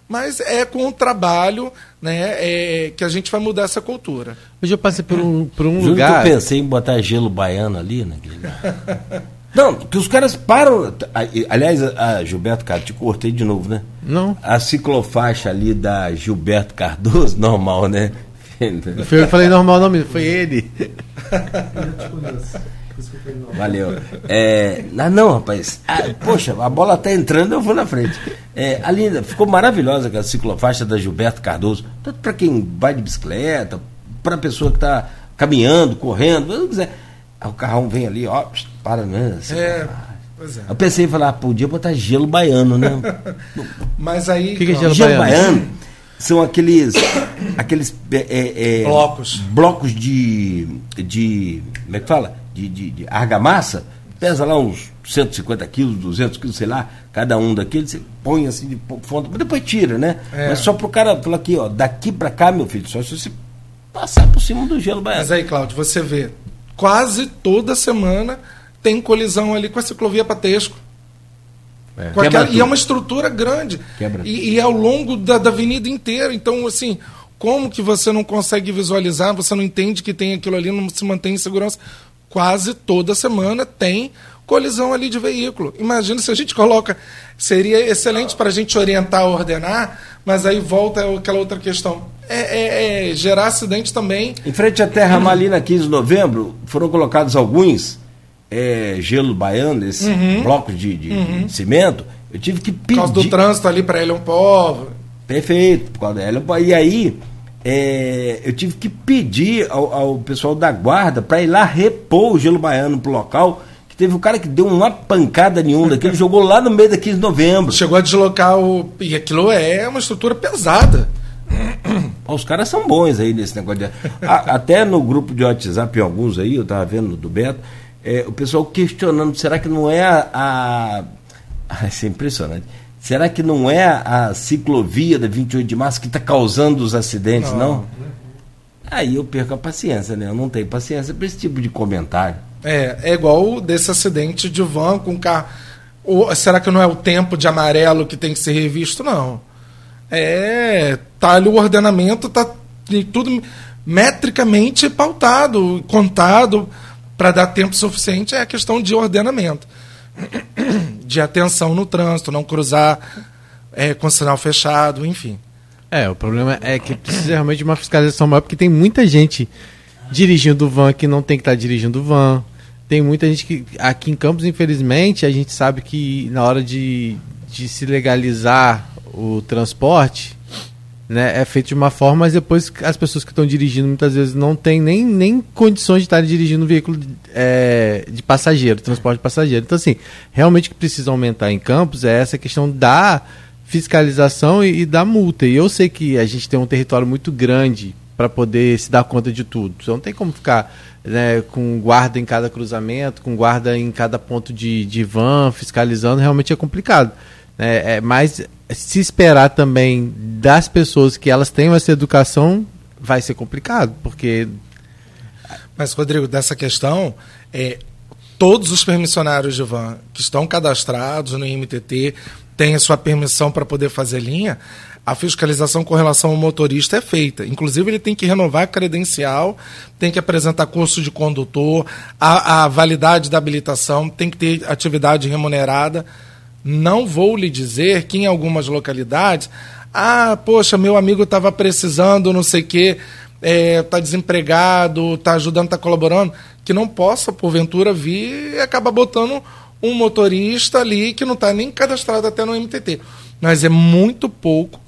Mas é com o trabalho né, é, que a gente vai mudar essa cultura. Hoje eu passei por um, por um lugar. Que eu pensei em botar gelo baiano ali, né? Não, que os caras param. Aliás, a Gilberto Cardoso, te cortei de novo, né? Não. A ciclofaixa ali da Gilberto Cardoso, normal, né? Foi eu que falei normal, não, foi ele. Valeu. É, não, não, rapaz. Ah, poxa, a bola tá entrando, eu vou na frente. É, ali ficou maravilhosa aquela ciclofaixa da Gilberto Cardoso. Tanto para quem vai de bicicleta, para a pessoa que está caminhando, correndo, não quiser. Aí o carrão vem ali, ó, para, né? Assim, é, É. Eu pensei em falar, podia botar gelo baiano, né? Mas aí. O que, que é gelo, gelo baiano? baiano são aqueles aqueles é, é, Blocos. blocos de de como é que fala de, de, de argamassa pesa lá uns 150 quilos 200 quilos sei lá cada um daqueles você põe assim de fundo depois tira né É. mas só pro cara falar aqui ó daqui pra cá meu filho só se você passar por cima do gelo baiano Mas aí, Cláudio, você vê, quase toda semana tem colisão ali com a ciclovia Patesco. É. Aquela- e é uma estrutura grande. E, e é ao longo da, da avenida inteira. Então, assim, como que você não consegue visualizar, você não entende que tem aquilo ali, não se mantém em segurança? Quase toda semana tem colisão ali de veículo. Imagina se a gente coloca. Seria excelente para a gente orientar, ordenar, mas aí volta aquela outra questão. É, é- é gerar acidente também. Em frente à Terra Mar, ali na 15 de novembro, foram colocados alguns é, gelo baiano, esses blocos de, de- de cimento. Eu tive que Uhum. Por causa do pedir. trânsito ali para ele é um povo. Perfeito, por causa dela. E aí, é, eu tive que pedir ao, ao pessoal da guarda para ir lá repor o gelo baiano pro local. Que teve um cara que deu uma pancada nenhuma daquele, jogou lá no meio da 15 de novembro. Chegou a deslocar o. E aquilo é uma estrutura pesada. Os caras são bons aí nesse negócio de. A- até no grupo de WhatsApp, em alguns aí, eu tava vendo do Beto, é, o pessoal questionando, será que não é a. a... Ah, Isso é impressionante. Será que não é a ciclovia da 28 de março que está causando os acidentes, não? Aí eu perco a paciência, né? Eu não tenho paciência para esse tipo de comentário. É, é igual desse acidente de van com carro. Ou, será que não é o tempo de amarelo que tem que ser revisto? Não. É. Tá ali o ordenamento, tá tudo metricamente pautado, contado, para dar tempo suficiente. É a questão de ordenamento. De atenção no trânsito, não cruzar é, com sinal fechado, enfim. É, o problema é que precisa realmente de uma fiscalização maior, porque tem muita gente dirigindo van que não tem que estar dirigindo van. Tem muita gente que. Aqui em Campos, infelizmente, a gente sabe que na hora de, de se legalizar o transporte, né, é feito de uma forma, mas depois as pessoas que estão dirigindo muitas vezes não têm nem, nem condições de estarem dirigindo um veículo é, de passageiro, transporte de passageiro. Então, assim, realmente o que precisa aumentar em Campos é essa questão da fiscalização e, e da multa. E eu sei que a gente tem um território muito grande para poder se dar conta de tudo. Você não tem como ficar né, com guarda em cada cruzamento, com guarda em cada ponto de, de van, fiscalizando, realmente é complicado. né? é, mas se esperar também das pessoas que elas tenham essa educação, vai ser complicado, porque Mas, Rodrigo, dessa questão, é, todos os permissionários de van que estão cadastrados no IMTT têm a sua permissão para poder fazer linha, a fiscalização com relação ao motorista é feita. Inclusive, ele tem que renovar a credencial, tem que apresentar curso de condutor, a, a validade da habilitação, tem que ter atividade remunerada. Não vou lhe dizer que em algumas localidades, ah, poxa, meu amigo estava precisando, não sei o quê, está desempregado, está ajudando, está colaborando, que não possa, porventura, vir e acabar botando um motorista ali que não está nem cadastrado até no MTT. Mas é muito pouco.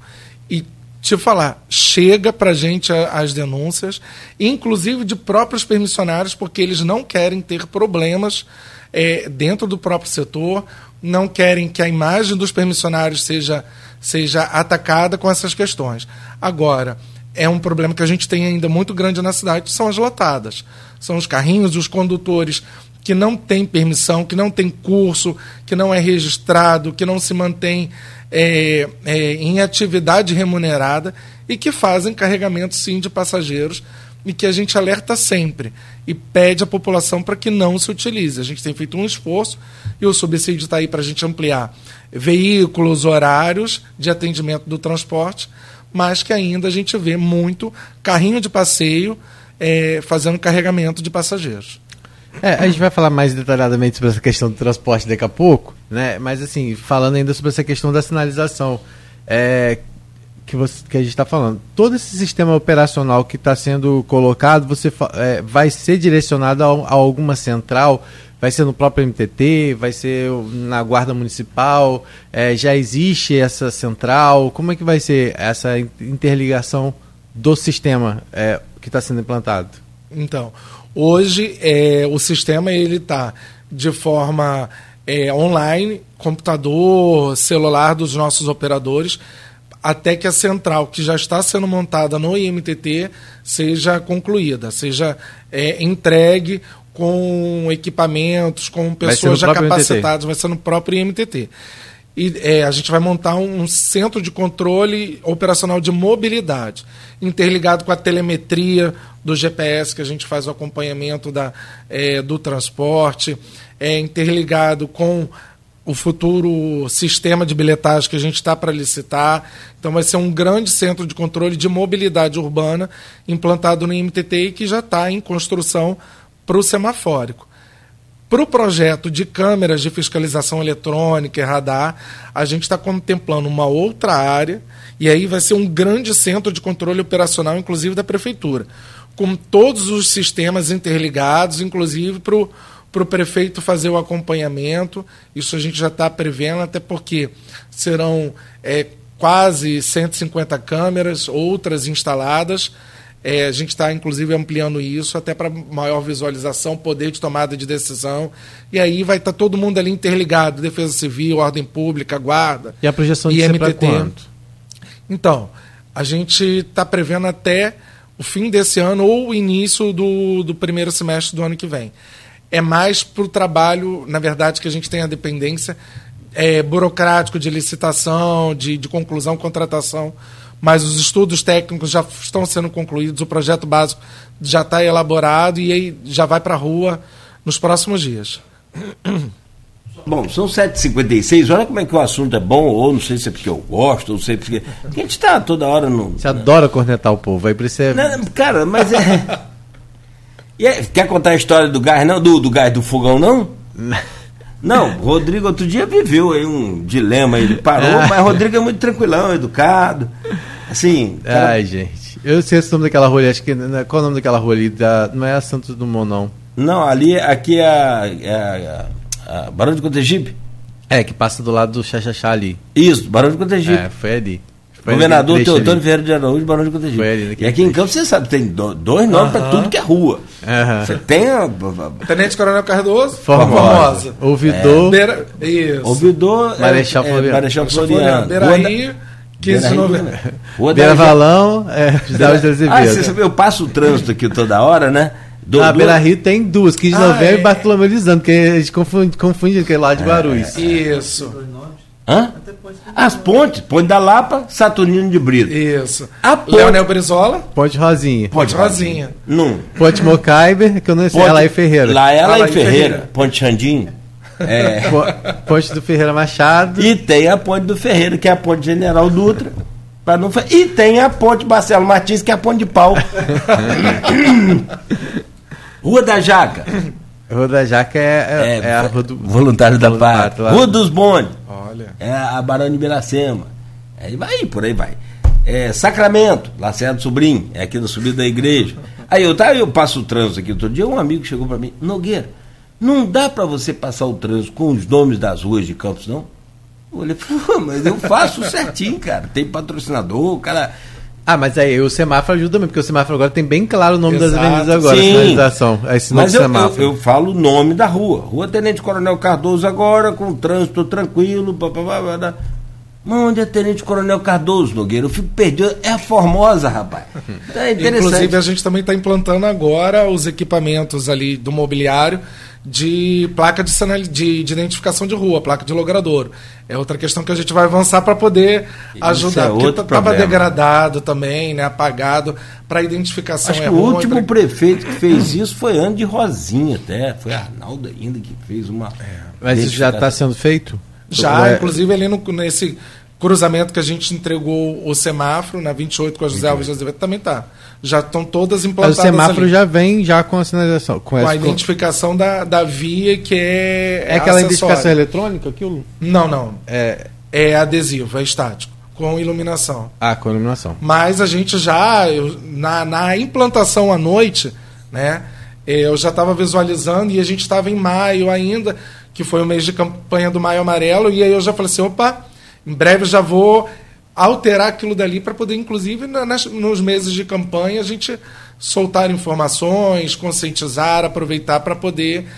E te falar, chega para gente as denúncias, inclusive de próprios permissionários, porque eles não querem ter problemas eh, dentro do próprio setor, não querem que a imagem dos permissionários seja, seja atacada com essas questões. Agora, é um problema que a gente tem ainda muito grande na cidade, são as lotadas. São os carrinhos, os condutores que não têm permissão, que não têm curso, que não é registrado, que não se mantém é, é, em atividade remunerada e que fazem carregamento sim de passageiros e que a gente alerta sempre e pede à população para que não se utilize. A gente tem feito um esforço e o subsídio está aí para a gente ampliar veículos, horários de atendimento do transporte, mas que ainda a gente vê muito carrinho de passeio é, fazendo carregamento de passageiros. É, a gente vai falar mais detalhadamente sobre essa questão do transporte daqui a pouco, né? Mas assim, falando ainda sobre essa questão da sinalização, é, que, você, que a gente está falando, todo esse sistema operacional que está sendo colocado, você é, vai ser direcionado a, a alguma central? Vai ser no próprio MTT? Vai ser na guarda municipal? É, já existe essa central? Como é que vai ser essa in- interligação do sistema é, que está sendo implantado? Então, hoje é, o sistema ele está de forma é, online, computador, celular dos nossos operadores, até que a central que já está sendo montada no IMTT seja concluída, seja é, entregue com equipamentos, com pessoas já capacitadas, vai ser no próprio IMTT. E é, a gente vai montar um, um, centro de controle operacional de mobilidade, interligado com a telemetria do GPS, que a gente faz o acompanhamento da, é, do transporte, é, interligado com o futuro sistema de bilhetagem que a gente está para licitar. Então, vai ser um grande centro de controle de mobilidade urbana implantado no IMTT e que já está em construção para o semafórico. Para o projeto de câmeras de fiscalização eletrônica e radar, a gente está contemplando uma outra área, e aí vai ser um grande centro de controle operacional, inclusive da prefeitura, com todos os sistemas interligados, inclusive para o para o prefeito fazer o acompanhamento. Isso a gente já está prevendo, até porque serão é, quase 150 câmeras, outras instaladas. É, a gente está, inclusive, ampliando isso até para maior visualização, poder de tomada de decisão. E aí vai estar tá todo mundo ali interligado: Defesa Civil, Ordem Pública, Guarda. E a projeção de IMTT. quanto? Então, a gente está prevendo até o fim desse ano ou o início do, do primeiro semestre do ano que vem é mais para o trabalho, na verdade, que a gente tem a dependência é, burocrático de licitação, de, de conclusão, contratação, mas os estudos técnicos já estão sendo concluídos, o projeto básico já está elaborado e aí já vai para a rua nos próximos dias. Bom, são 7h56, olha como é que o assunto é bom, ou não sei se é porque eu gosto, ou não sei porque. Porque a gente está toda hora no. Você adora cornetar o povo, aí precisa. Não, cara, mas é. Aí, quer contar a história do gás, não? Do, do gás do fogão, não? Não, Rodrigo outro dia viveu aí um dilema, ele parou, ah. mas Rodrigo é muito tranquilão, educado. Assim. Cara... Ai, gente. Eu sei o nome daquela rua ali, acho que. Né, qual é o nome daquela rua ali? Da, não é a Santos Dumont, não. Não, ali, aqui é a, é a, a Barão de Cotegipe. É, que passa do lado do Xaxaxá ali. Isso, Barão de Cotegipe. É, foi ali. Governador Teodoro Ferreira de Araújo, Barão de Cotegipe. E aqui em Campos, você sabe, tem dois nomes para tudo que é rua. Você tem a... Tenente Coronel Cardoso, Formosa. Formosa. Ouvidor. É. Beira... Isso. Ouvidor. Marechal é, Floriano. Marechal Floriano. Beiraí. 15 de novembro. Beira Valão, é, José ah, Eu passo o trânsito aqui toda hora, né? Do, ah, do... Beira Rio tem duas, 15 de ah, novembro é. e Bartolomeu Lisandro, porque a gente confunde, confunde aquele lá de Guarulhos. É, Isso. Hã? As pontes, Ponte da Lapa, Saturnino de Brito. Isso. A ponte... Leonel Brizola. Ponte Rosinha. Ponte Rosinha. Não. Ponte Mocaiber, que eu não sei, ponte... lá em Ferreira. Lá ela ah, em Ferreira. Ferreira. Ponte Xandim. É. Ponte do Ferreira Machado. E tem a Ponte do Ferreira, que é a Ponte General Dutra. Pra não... E tem a Ponte Marcelo Martins, que é a Ponte de Pau. Rua da Jaca. Rua da Jaca é, é, é, é a Rua do... Voluntário da Pátria. Rua dos Bondes. Olha. É a Barão de Miracema. Aí vai, por aí vai. É, Sacramento, Lacerda Sobrinho, é aqui no subido da igreja. Aí eu, tá, eu passo o trânsito aqui outro dia, um amigo chegou para mim, Nogueira, não dá para você passar o trânsito com os nomes das ruas de Campos, não? Eu falei, mas eu faço certinho, cara. Tem patrocinador, o cara ah, mas aí o semáforo ajuda também, porque o semáforo agora tem bem claro o nome Exato. das avenidas agora, Sim. sinalização. Esse mas eu, eu, eu, falo o nome da rua. Rua Tenente Coronel Cardoso agora, com trânsito tranquilo. Blá, blá, blá, blá. Mas onde é Tenente Coronel Cardoso, Nogueira? Eu fico perdido. É a Formosa, rapaz. É Inclusive, a gente também está implantando agora os equipamentos ali do mobiliário de placa de, de, de, identificação de rua, placa de logrador. É outra questão que a gente vai avançar para poder ajudar, é porque estava degradado também, né, apagado, para identificação. Acho é que o último pra... prefeito que fez isso foi Andy Rosinha até, foi Arnaldo ainda que fez uma... É. Mas isso já está sendo feito? Já, é... inclusive ali no, nesse cruzamento que a gente entregou o semáforo na 28 com a José Alves Azevedo também está já estão todas implantadas. Mas o semáforo ali. já vem já com a sinalização. Com, com a identificação da, da via que é. É aquela identificação eletrônica, aquilo? Não, não. É, é adesivo, é estático. Com iluminação. Ah, com iluminação. Mas a gente já, eu, na, na implantação à noite, né? Eu já estava visualizando e a gente estava em maio ainda, que foi o mês de campanha do Maio Amarelo, e aí eu já falei assim: opa, em breve já vou alterar aquilo dali para poder, inclusive, nas, nos meses de campanha, a gente soltar informações, conscientizar, aproveitar para poder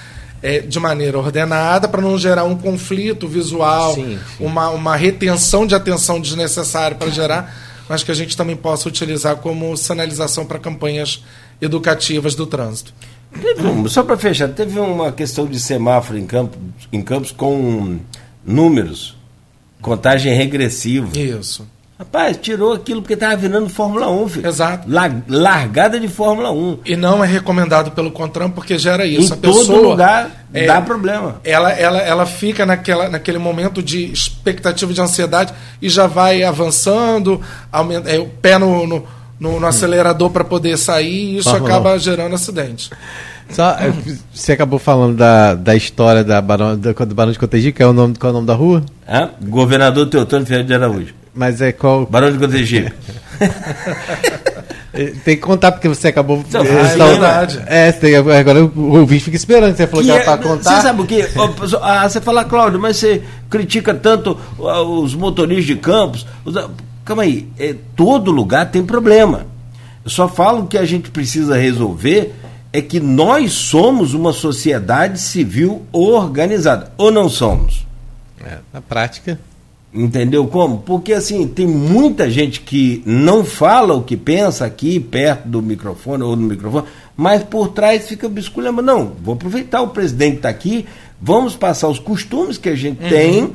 é, de maneira ordenada para não gerar um conflito visual, Sim, sim. Uma, uma retenção de atenção desnecessária para gerar, mas que a gente também possa utilizar como sinalização para campanhas educativas do trânsito. Teve um- só para fechar, teve uma questão de semáforo em, campo, em campos com números, contagem regressiva. Isso. Rapaz, tirou aquilo porque estava virando Fórmula 1, filho. Exato. La- largada de Fórmula 1. E não é recomendado pelo CONTRAN porque gera Em isso. a todo pessoa, lugar é, dá problema. ela, ela, ela fica naquela, naquele momento de expectativa de ansiedade e já vai avançando, aumenta, é, o pé no, no, no- no acelerador para poder sair e isso acaba gerando acidente. Só, é, você acabou falando da, da história da Barão, do, do Barão de Cotegipe, que é o nome, qual é o nome da rua? Hã? Governador Teotônio Ferreira de Araújo. Mas é qual. Barão de Cotegipe. eh, Tem que contar, porque você acabou. Não, eh, ah, é verdade. É, tem- agora o ouvinte fica esperando. Você falou que, Que era é- pra contar. Você sabe o que? Ah, você fala, Cláudio, mas você critica tanto ah, os motoristas de campos. os- calma aí, é, todo lugar tem problema. Eu só falo que a gente precisa resolver é que nós somos uma sociedade civil organizada. Ou não somos? É, na prática. Entendeu como? Porque assim, tem muita gente que não fala o que pensa aqui perto do microfone ou no microfone, mas por trás fica bisculhando. Não, vou aproveitar o presidente está aqui, vamos passar os costumes que a gente tem,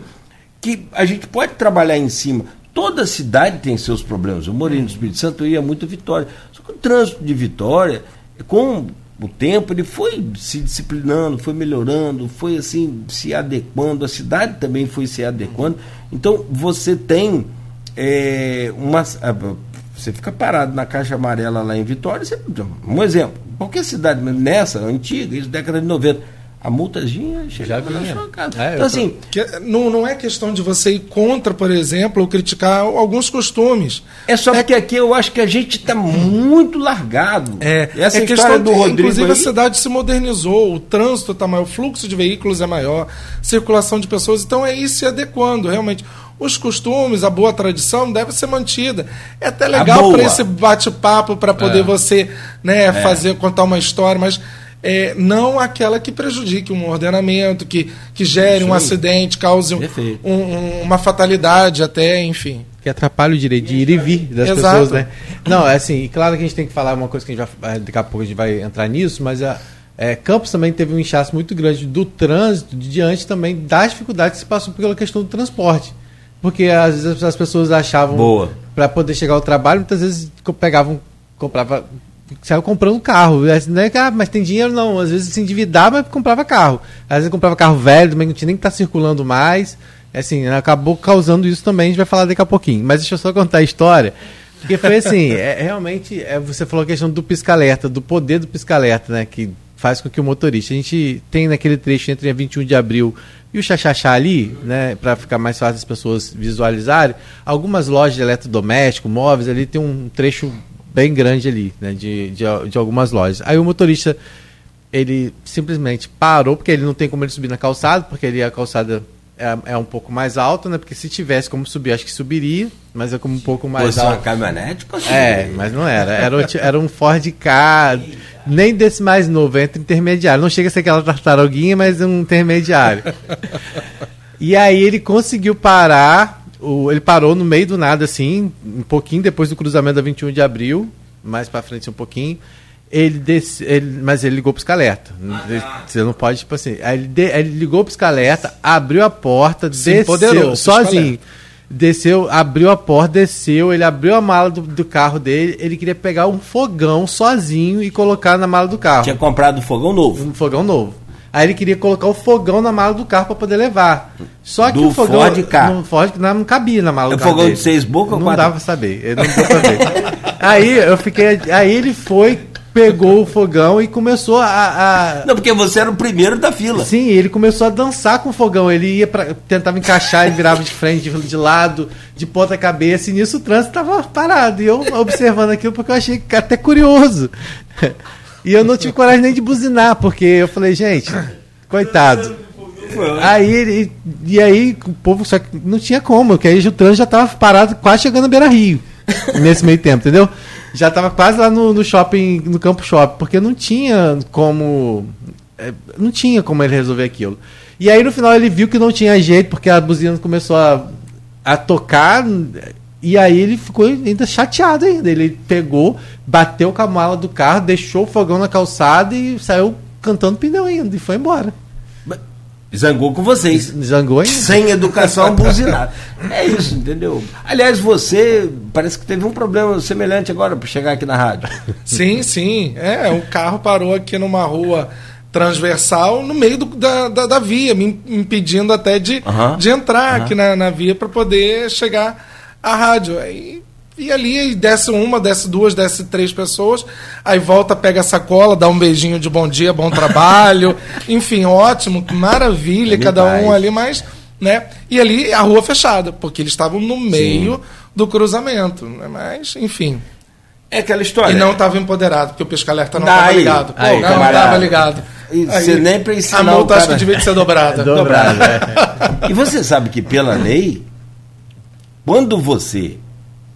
que a gente pode trabalhar em cima. Toda cidade tem seus problemas. Eu morei no Espírito Santo, eu ia muito a Vitória. Só que o trânsito de Vitória, com o tempo, ele foi se disciplinando, foi melhorando, foi assim, se adequando, a cidade também foi se adequando. Então, você tem é, uma. ah, Você fica parado na caixa amarela lá em Vitória, você, um exemplo, qualquer cidade mesmo, nessa, antiga, isso década de 90, a multazinha chega Já na vinha. sua casa. É, então, tô- assim, Que não, não é questão de você ir contra, por exemplo, ou criticar alguns costumes. É só porque aqui eu acho que a gente está muito largado. É, Essa é questão do Rodrigo Inclusive aí, a cidade se modernizou, o trânsito está maior, o fluxo de veículos é maior, circulação de pessoas, então é ir se adequando, realmente. Os costumes, a boa tradição deve ser mantida. É até legal para esse bate-papo, para poder É. você né, fazer, contar uma história, mas é, não aquela que prejudique um ordenamento, que, que gere um acidente, cause um- um- um- uma fatalidade até, enfim. que atrapalha o direito de ir e vir das Exato. pessoas, né? Não, é assim, e claro que a gente tem que falar uma coisa que a gente vai, daqui a pouco a gente vai entrar nisso, mas a é, Campos também teve um inchaço muito grande do trânsito diante também das dificuldades que se passou pela questão do transporte. Porque às vezes as pessoas achavam para poder chegar ao trabalho, muitas vezes pegavam, comprava, saiu comprando carro. Não é que, ah, mas tem dinheiro não, às vezes se endividava, mas comprava carro. Às vezes comprava carro velho, também não tinha nem que estar circulando mais. Assim, acabou causando isso também, a gente vai falar daqui a pouquinho. Mas deixa eu só contar a história. Porque foi assim, é, realmente, é, você falou a questão do pisca-alerta, do poder do pisca-alerta, né? Que faz com que o motorista. A gente tem naquele trecho entre a 21 de abril e o Xaxaxá ali, né? Para ficar mais fácil as pessoas visualizarem, algumas lojas de eletrodoméstico, móveis ali, tem um trecho bem grande ali, né? De, de, de algumas lojas. Aí o motorista, ele simplesmente parou, porque ele não tem como ele subir na calçada, porque ali a calçada é, é um pouco mais alta, né? Porque se tivesse como subir, acho que subiria, mas é como um pouco mais Fosse uma alto. caminhonete, conseguiu. É, mas não era. Era, era um Ford K, nem desse mais novo, entre intermediário. Não chega a ser aquela tartaruguinha, mas um intermediário. E aí ele conseguiu parar, o, ele parou no meio do nada, assim, um pouquinho depois do cruzamento da 21 de abril, mais pra frente um pouquinho. Ele desce, ele, mas ele ligou pro escaleta. Você não pode, tipo assim. Aí ele, de- ele ligou pro escaleta, abriu a porta, Se desceu empoderou sozinho. Desceu, abriu a porta, desceu, ele abriu a mala do, do carro dele, ele queria pegar um fogão sozinho e colocar na mala do carro. Tinha comprado fogão novo. Um fogão novo. Aí ele queria colocar o fogão na mala do carro para poder levar. Só que Do o fogão Ford Ka. no Ford não, não cabia na mala É do carro. fogão dele. de seis bocas ou Não quatro? dava pra saber. Não pra ver. aí eu fiquei, aí ele foi, pegou o fogão e começou a, a- Não, porque você era o primeiro da fila. Sim, ele começou a dançar com o fogão. Ele ia para tentava encaixar, ele virava de frente, de, lado, de ponta cabeça, e nisso o trânsito tava parado. E eu observando aquilo porque eu achei até curioso. E eu não tive coragem nem de buzinar, porque eu falei, gente, coitado. Aí ele, e aí o povo só que não tinha como, porque aí o trânsito já tava parado, quase chegando na Beira Rio, nesse meio tempo, entendeu? Já tava quase lá no, no shopping, no campo shopping, porque não tinha como é, não tinha como ele resolver aquilo. E aí no final ele viu que não tinha jeito, porque a buzina começou a, a tocar, e aí ele ficou ainda chateado ainda. Ele pegou, bateu com a mala do carro, deixou o fogão na calçada e saiu cantando pneu ainda e foi embora. Zangou com vocês. Zangou ainda. Sem educação buzinada. É isso, entendeu? Aliás, você parece que teve um problema semelhante agora para chegar aqui na rádio. Sim, sim. É, o carro parou aqui numa rua transversal no meio do, da, da, da, via, me impedindo até de, uhum. de entrar uhum. aqui na, na via para poder chegar à rádio. Aí e ali desce uma, desce duas, desce três pessoas, aí volta, pega a sacola, dá um beijinho de bom dia, bom trabalho. Enfim, ótimo, maravilha, é cada um ali, mas. Né? E ali a rua fechada, porque eles estavam no meio Sim. do cruzamento. Né? Mas, enfim. É aquela história. E não estava empoderado, porque o pesca-alerta não estava ligado. Pô, aí, não estava ligado. E você nem ensinar A multa cara... acho que devia ser dobrada. dobrada. É. E você sabe que pela lei, quando você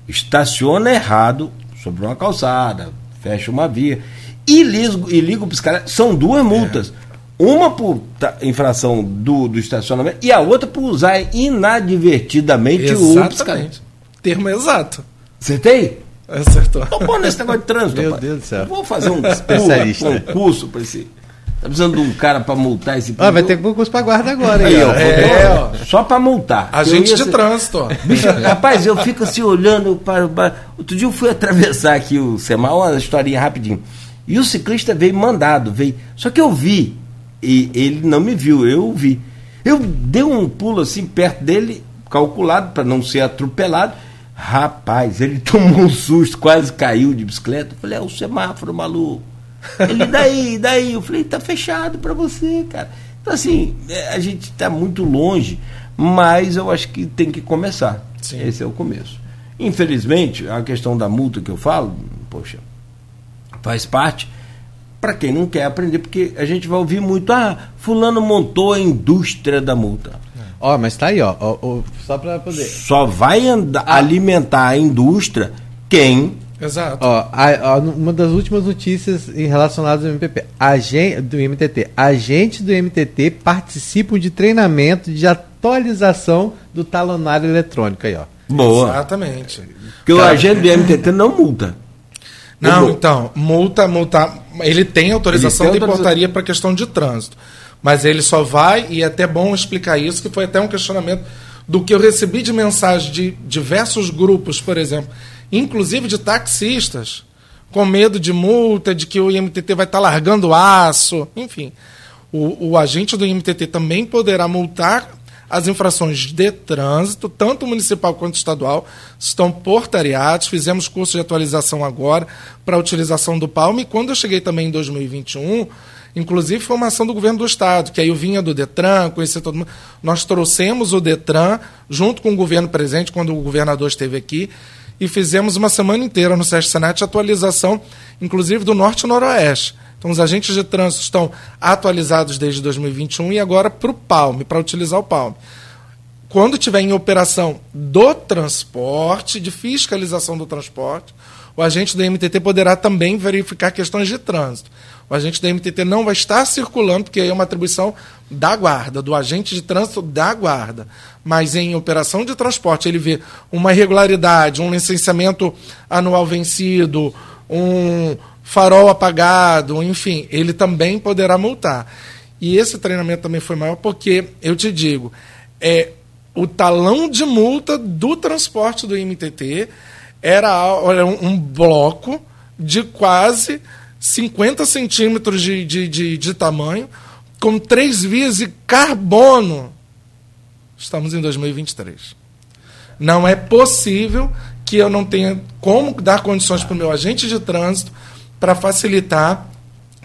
estaciona errado sobre uma calçada, fecha uma via e liga, e liga o piscar. São duas multas. É. Uma por infração do, do estacionamento e a outra por usar inadvertidamente Exatamente. o piscar. Termo exato. Acertei? Acertou. Tô bom nesse negócio de trânsito. Meu pai. Deus do céu. vou fazer um Especialista. concurso para esse Tá precisando de um cara para multar esse Ah, vai ter concurso para guarda agora, aí, ó. É, ó. Só para multar. Agente de ser... trânsito, ó. Bicho, rapaz, eu fico assim olhando para, para. Outro dia eu fui atravessar aqui o Semal, uma historinha rapidinho. E o ciclista veio mandado, veio. Só que eu vi, e ele não me viu, eu vi. Eu dei um pulo assim perto dele, calculado para não ser atropelado. Rapaz, ele tomou um susto, quase caiu de bicicleta. Eu falei, é o semáforo maluco. Ele, daí, daí? Eu falei, tá fechado para você, cara. Então, assim, é, a gente está muito longe, mas eu acho que tem que começar. Sim. Esse é o começo. Infelizmente, a questão da multa que eu falo, poxa, faz parte para quem não quer aprender, porque a gente vai ouvir muito, ah, fulano montou a indústria da multa. Ó, oh, mas tá aí, ó, ó, ó só para poder. Só vai andar, ah. alimentar a indústria quem Exato. Ó, a, a, uma das últimas notícias relacionadas ao MPP, agente, do MTT. Agentes do MTT participam de treinamento de atualização do talonário eletrônico aí, ó. Boa. Exatamente. Porque o agente do MTT não multa. Não, então, multa, multa. Ele tem autorização ele tem de portaria para questão de trânsito. Mas ele só vai, e é até bom explicar isso, que foi até um questionamento do que eu recebi de mensagem de diversos grupos, por exemplo, inclusive de taxistas, com medo de multa, de que o IMTT vai estar tá largando aço, enfim. O, o agente do IMTT também poderá multar as infrações de trânsito, tanto municipal quanto estadual, estão portariados. Fizemos curso de atualização agora para a utilização do Palme. E quando eu cheguei também em 2021, inclusive formação do governo do estado, que aí eu vinha do Detran, conheci todo mundo. Nós trouxemos o Detran junto com o governo presente, quando o governador esteve aqui, e fizemos uma semana inteira no SESC Senat atualização, inclusive do Norte e Noroeste. Então, os agentes de trânsito estão atualizados desde 2021 e agora para o Palme, para utilizar o Palme. Quando tiver em operação do transporte, de fiscalização do transporte, o agente do MTT poderá também verificar questões de trânsito. O agente da MTT não vai estar circulando, porque aí é uma atribuição da guarda, do agente de trânsito da guarda. Mas em operação de transporte, ele vê uma irregularidade, um licenciamento anual vencido, um farol apagado, enfim, ele também poderá multar. E esse treinamento também foi maior porque, eu te digo, é, o talão de multa do transporte do MTT era um bloco de quase 50 centímetros de, de, de, de tamanho, com três vias de carbono. Estamos em 2023. Não é possível que eu não tenha como dar condições para o meu agente de trânsito para facilitar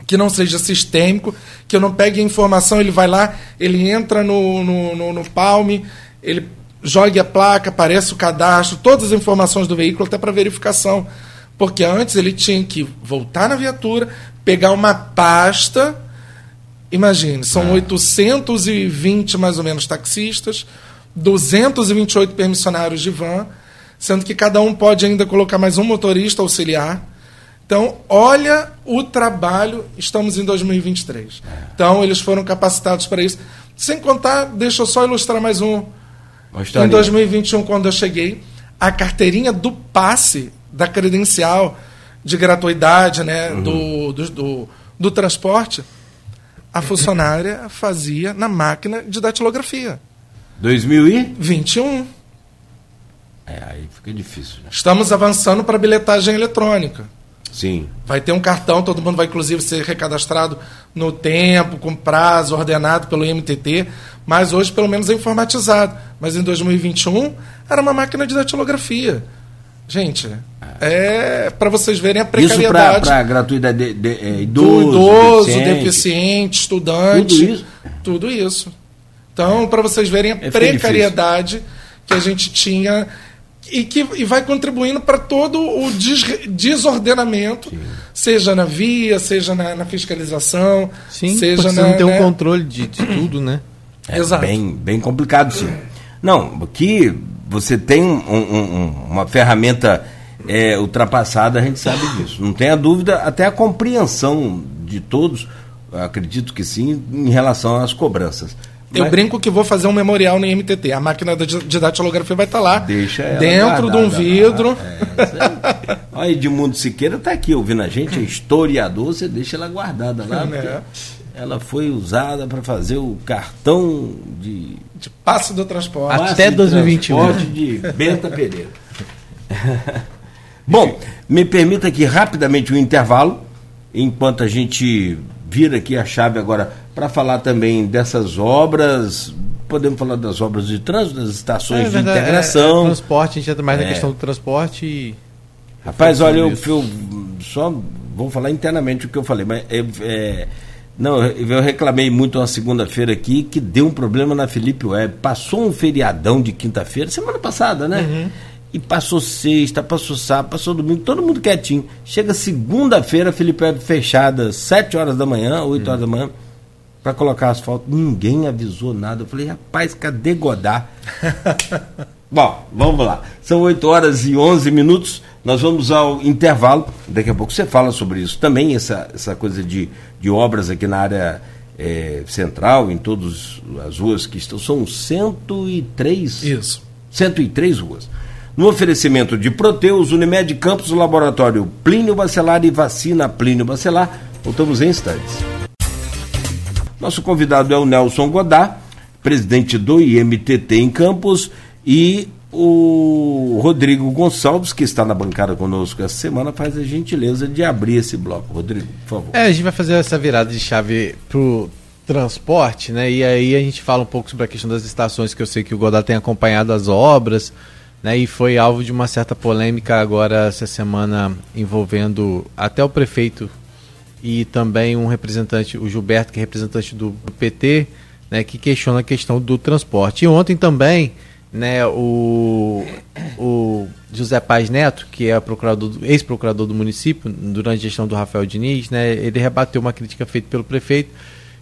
que não seja sistêmico, que eu não pegue a informação, ele vai lá, ele entra no, no, no, no Palme, ele joga a placa, aparece o cadastro, todas as informações do veículo até para verificação. Porque antes ele tinha que voltar na viatura, pegar uma pasta. Imagine, são é. 820 mais ou menos taxistas, 228 permissionários de van, sendo que cada um pode ainda colocar mais um motorista auxiliar. Então, olha o trabalho, estamos em 2023. Então, eles foram capacitados para isso. Sem contar, deixa eu só ilustrar mais um. Em 2021, quando eu cheguei, a carteirinha do passe da credencial de gratuidade né, uhum. do, do, do, do transporte, a funcionária fazia na máquina de datilografia. 2021. É, aí fica difícil. Né? Estamos avançando para bilhetagem eletrônica. Sim. Vai ter um cartão, todo mundo vai inclusive ser recadastrado no tempo, com prazo, ordenado pelo IMTT, mas hoje pelo menos é informatizado. Mas em 2021 era uma máquina de datilografia. Gente, é para vocês verem a precariedade. Isso para gratuidade de, de, é, idoso, do idoso, deficiente, deficiente, estudante. Tudo isso. Tudo isso. Então, para vocês verem a é precariedade que a gente tinha e que e vai contribuindo para todo o des, desordenamento, Sim. seja na via, seja na, na fiscalização, sim, seja na. Você não tem né? um controle de, de tudo, né? É Exato. Bem, bem complicado, sim. Não, aqui você tem um, um, uma ferramenta é, ultrapassada, a gente sabe disso. Não tenha dúvida, até a compreensão de todos, acredito que sim, em relação às cobranças. Eu Mas... brinco que vou fazer um memorial no MTT. A máquina de datilografia vai estar lá. Deixa ela dentro de um vidro. É, Olha, Edmundo Siqueira está aqui ouvindo a gente, é historiador, você deixa ela guardada lá. É. Ela foi usada para fazer o cartão de. De passe do transporte. Até 2021. Transporte de Benta Pereira. Bom, me permita aqui rapidamente um intervalo, enquanto a gente vira aqui a chave agora para falar também dessas obras. Podemos falar das obras de trânsito, das estações é, de integração. É, transporte, a gente entra mais é. na questão do transporte e. Rapaz, olha, eu, eu, só vou falar internamente o que eu falei, mas é, é não, eu reclamei muito uma segunda-feira aqui que deu um problema na Felipe Web. Passou um feriadão de quinta-feira, semana passada, né? Uhum. E passou sexta, passou sábado, passou domingo, todo mundo quietinho. Chega segunda-feira, Felipe Web fechada, sete horas da manhã, oito uhum. horas da manhã para colocar asfalto. Ninguém avisou nada. Eu falei, rapaz, cadê Godard? Bom, vamos lá. São 8 horas e 11 minutos. Nós vamos ao intervalo. Daqui a pouco você fala sobre isso também, essa, essa coisa de, de obras aqui na área é, central, em todas as ruas que estão. São 103. Isso. 103 ruas. No oferecimento de Proteus, Unimed Campos, Laboratório Plínio Bacelar e Vacina Plínio Bacelar. Voltamos em instantes. Nosso convidado é o Nelson Godard, presidente do IMTT em Campos, e o Rodrigo Gonçalves, que está na bancada conosco essa semana, faz a gentileza de abrir esse bloco. Rodrigo, por favor. É, a gente vai fazer essa virada de chave para o transporte, né? E aí a gente fala um pouco sobre a questão das estações, que eu sei que o Godard tem acompanhado as obras, né? E foi alvo de uma certa polêmica agora essa semana envolvendo até o prefeito e também um representante, o Gilberto, que é representante do PT, né, que questiona a questão do transporte. E ontem também, né, o, o José Paz Neto, que é ex-procurador do município, durante a gestão do Rafael Diniz, né, ele rebateu uma crítica feita pelo prefeito.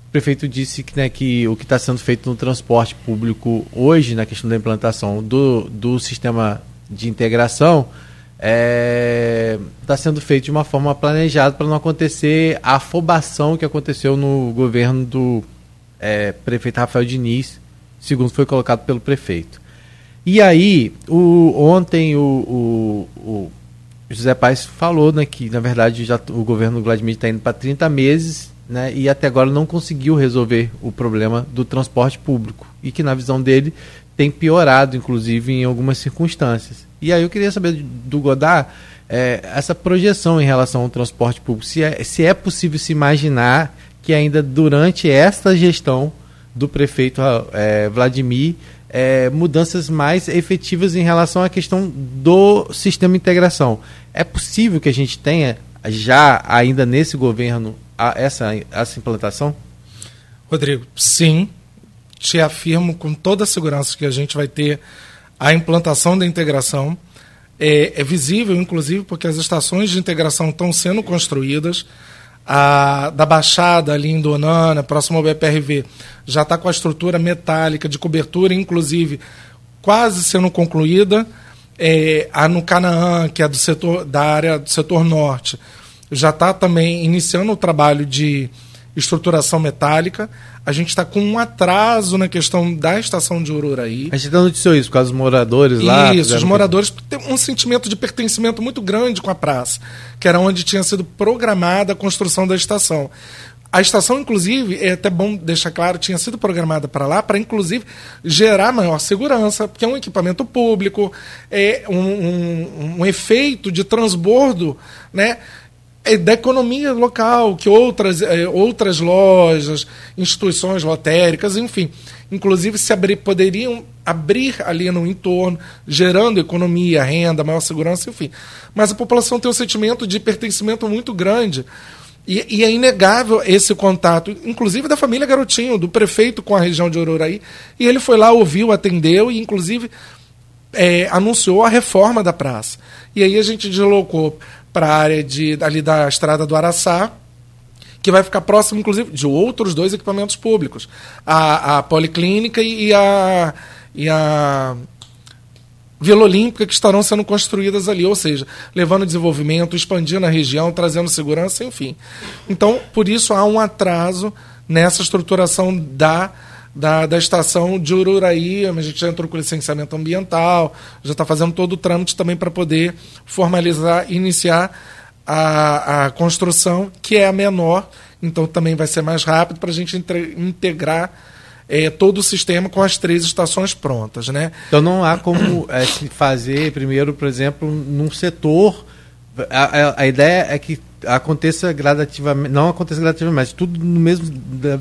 O prefeito disse que, né, que o que está sendo feito no transporte público hoje, na questão da implantação do, do sistema de integração, está é, tá sendo feito de uma forma planejada para não acontecer a afobação que aconteceu no governo do é, prefeito Rafael Diniz, segundo foi colocado pelo prefeito. E aí, o, ontem o, o, o José Paes falou né, que, na verdade, já, o governo Vladimir está indo para 30 meses né, e até agora não conseguiu resolver o problema do transporte público. E que, na visão dele, tem piorado, inclusive, em algumas circunstâncias. E aí eu queria saber do Godard é, essa projeção em relação ao transporte público. Se é, se é possível se imaginar que ainda durante esta gestão do prefeito é, Vladimir, é, mudanças mais efetivas em relação à questão do sistema de integração. É possível que a gente tenha já ainda nesse governo a, essa, essa implantação? Rodrigo, sim. Te afirmo com toda a segurança que a gente vai ter a implantação da integração. É, é, visível, inclusive, porque as estações de integração estão sendo construídas. A, da Baixada, ali em Donana, próximo ao BPRV, já está com a estrutura metálica de cobertura, inclusive, quase sendo concluída. É, a no Canaã, que é do setor, da área do setor norte, já está também iniciando o trabalho de estruturação metálica. A gente está com um atraso na questão da estação de Ururaí. A gente não noticiou isso por causa dos moradores lá. Isso, os moradores têm um sentimento de pertencimento muito grande com a praça, que era onde tinha sido programada a construção da estação. A estação, inclusive, é até bom deixar claro, tinha sido programada para lá para, inclusive, gerar maior segurança, porque é um equipamento público, é um, um, um efeito de transbordo, né? É da economia local, que outras, é, outras lojas, instituições lotéricas, enfim, inclusive se abrir, poderiam abrir ali no entorno, gerando economia, renda, maior segurança, enfim. Mas a população tem um sentimento de pertencimento muito grande e, e, é inegável esse contato, inclusive da família Garotinho, do prefeito com a região de Ururaí. E ele foi lá, ouviu, atendeu e, inclusive, é, anunciou a reforma da praça. E aí a gente deslocou para a área de, ali da estrada do Araçá, que vai ficar próximo, inclusive, de outros dois equipamentos públicos: a, a Policlínica e a, e a Vila Olímpica que estarão sendo construídas ali, ou seja, levando desenvolvimento, expandindo a região, trazendo segurança, enfim. Então, por isso há um atraso nessa estruturação da, da, da estação de Ururaí. A gente já entrou com licenciamento ambiental, já está fazendo todo o trâmite também para poder formalizar, iniciar a, a construção, que é a menor, então também vai ser mais rápido para a gente integrar é, todo o sistema com as três estações prontas. Né? Então não há como é, se fazer, primeiro, por exemplo, num setor. A, a, a, ideia é que aconteça gradativamente, não aconteça gradativamente, tudo no mesmo. Da,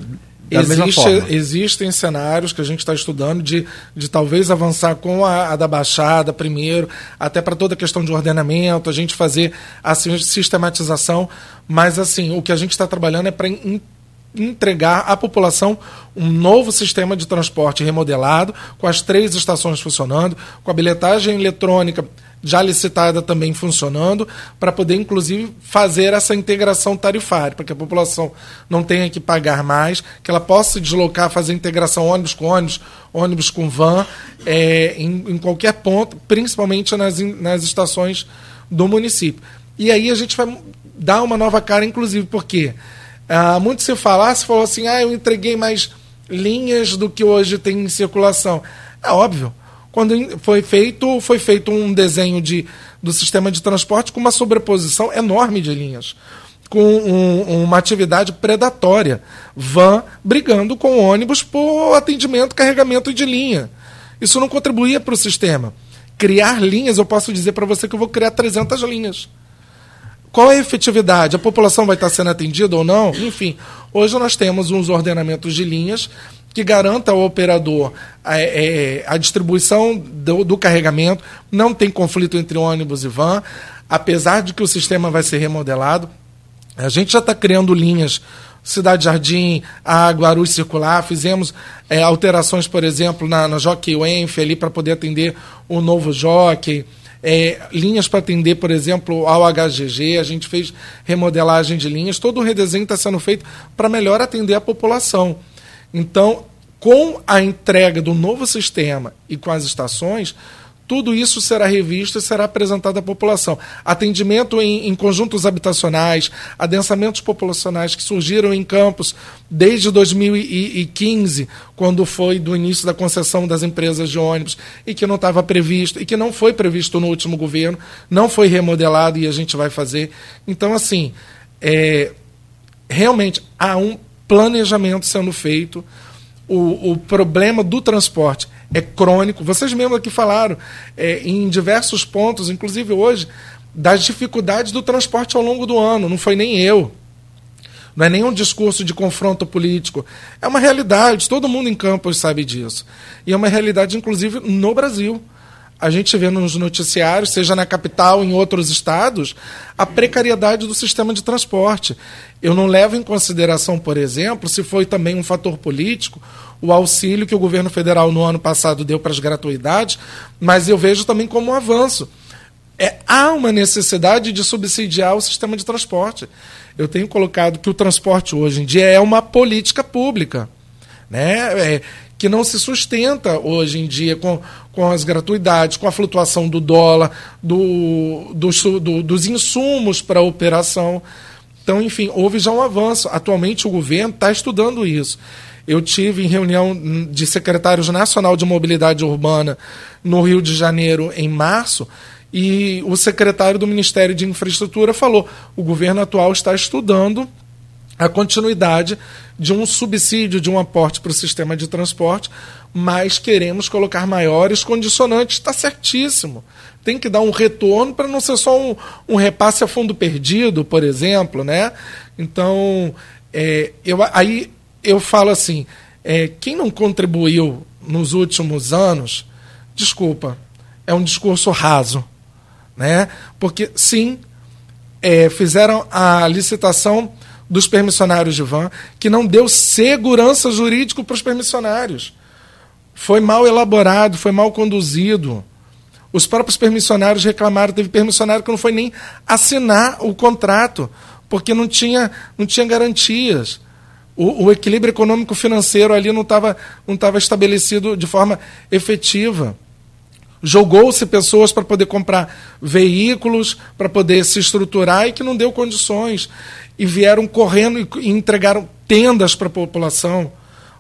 da Existe, existem cenários que a gente está estudando de, de talvez avançar com a, a da Baixada primeiro, até para toda a questão de ordenamento, a gente fazer a sistematização, mas assim, o que a gente está trabalhando é para entregar à população um novo sistema de transporte remodelado, com as três estações funcionando, com a bilhetagem eletrônica já licitada também funcionando, para poder, inclusive, fazer essa integração tarifária, para que a população não tenha que pagar mais, que ela possa se deslocar, fazer integração ônibus com ônibus, ônibus com van, é, em, em qualquer ponto, principalmente nas, nas estações do município. E aí a gente vai dar uma nova cara, inclusive, porque? Ah, muito se falar, se falou assim, ah, eu entreguei mais linhas do que hoje tem em circulação. É óbvio. Quando foi feito, foi feito um desenho de, do sistema de transporte com uma sobreposição enorme de linhas, com um, uma atividade predatória, van brigando com ônibus por atendimento, carregamento de linha. Isso não contribuía para o sistema. Criar linhas, eu posso dizer para você que eu vou criar 300 linhas. Qual é a efetividade? A população vai estar sendo atendida ou não? Enfim, hoje nós temos uns ordenamentos de linhas que garanta ao operador a, é, é, a distribuição do, do, carregamento, não tem conflito entre ônibus e van, apesar de que o sistema vai ser remodelado. A gente já está criando linhas Cidade Jardim, a Guarulhos Circular, fizemos é, alterações, por exemplo, na, na Jockey Wenf ali para poder atender o novo Jockey. É, linhas para atender, por exemplo, ao HGG, a gente fez remodelagem de linhas, todo o redesenho está sendo feito para melhor atender a população. Então, com a entrega do novo sistema e com as estações, tudo isso será revisto e será apresentado à população. Atendimento em, em, conjuntos habitacionais, adensamentos populacionais que surgiram em campos desde 2015, quando foi do início da concessão das empresas de ônibus, e que não estava previsto, e que não foi previsto no último governo, não foi remodelado e a gente vai fazer. Então, assim, é, realmente há um planejamento sendo feito. O, o problema do transporte é crônico. Vocês mesmos aqui falaram é, em diversos pontos, inclusive hoje, das dificuldades do transporte ao longo do ano. Não foi nem eu. Não é nenhum discurso de confronto político. É uma realidade, todo mundo em Campos sabe disso. E é uma realidade, inclusive, no Brasil. A gente vê nos noticiários, seja na capital, em outros estados, a precariedade do sistema de transporte. Eu não levo em consideração, por exemplo, se foi também um fator político o auxílio que o governo federal no ano passado deu para as gratuidades, mas eu vejo também como um avanço. É, há uma necessidade de subsidiar o sistema de transporte. Eu tenho colocado que o transporte hoje em dia é uma política pública. Né? É, que não se sustenta hoje em dia com, com as gratuidades, com a flutuação do dólar, do, do, do dos insumos para a operação. Então, enfim, houve já um avanço. Atualmente o governo está estudando isso. Eu tive em reunião de secretários nacional de mobilidade urbana no Rio de Janeiro em março e o secretário do Ministério de Infraestrutura falou: o governo atual está estudando a continuidade de um subsídio, de um aporte para o sistema de transporte, mas queremos colocar maiores condicionantes. Está certíssimo. Tem que dar um retorno para não ser só um, um, repasse a fundo perdido, por exemplo. Né? Então, é, eu, aí eu falo assim: é, quem não contribuiu nos últimos anos, desculpa, é um discurso raso. Né? Porque, sim, é, fizeram a licitação dos permissionários de van, que não deu segurança jurídica para os permissionários. Foi mal elaborado, foi mal conduzido. Os próprios permissionários reclamaram, teve permissionário que não foi nem assinar o contrato, porque não tinha, não tinha garantias. O, o equilíbrio econômico-financeiro ali não estava não tava estabelecido de forma efetiva. Jogou-se pessoas para poder comprar veículos, para poder se estruturar e que não deu condições e vieram correndo e entregaram tendas para a população.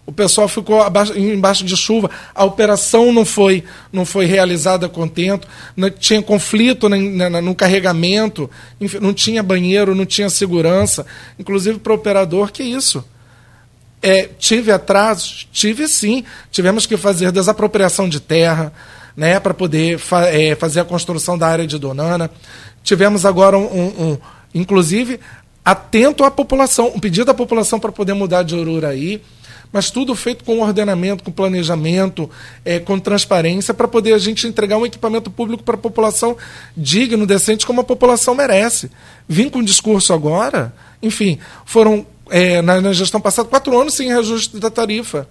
O pessoal ficou abaixo, embaixo de chuva, a operação não foi, não foi realizada contento, não, tinha conflito no, no carregamento, enfim, não tinha banheiro, não tinha segurança, inclusive para o operador, que isso? É, tive atrasos? Tive sim. Tivemos que fazer desapropriação de terra né, para poder fa é, fazer a construção da área de Donana. Tivemos agora um, um, um inclusive atento à população, um pedido à população para poder mudar de Ururaí, mas tudo feito com ordenamento, com planejamento, é, com transparência, para poder a gente entregar um equipamento público para a população digno, decente, como a população merece. Vim com um discurso agora, enfim, foram, é, na, na gestão passada, quatro anos sem reajuste da tarifa.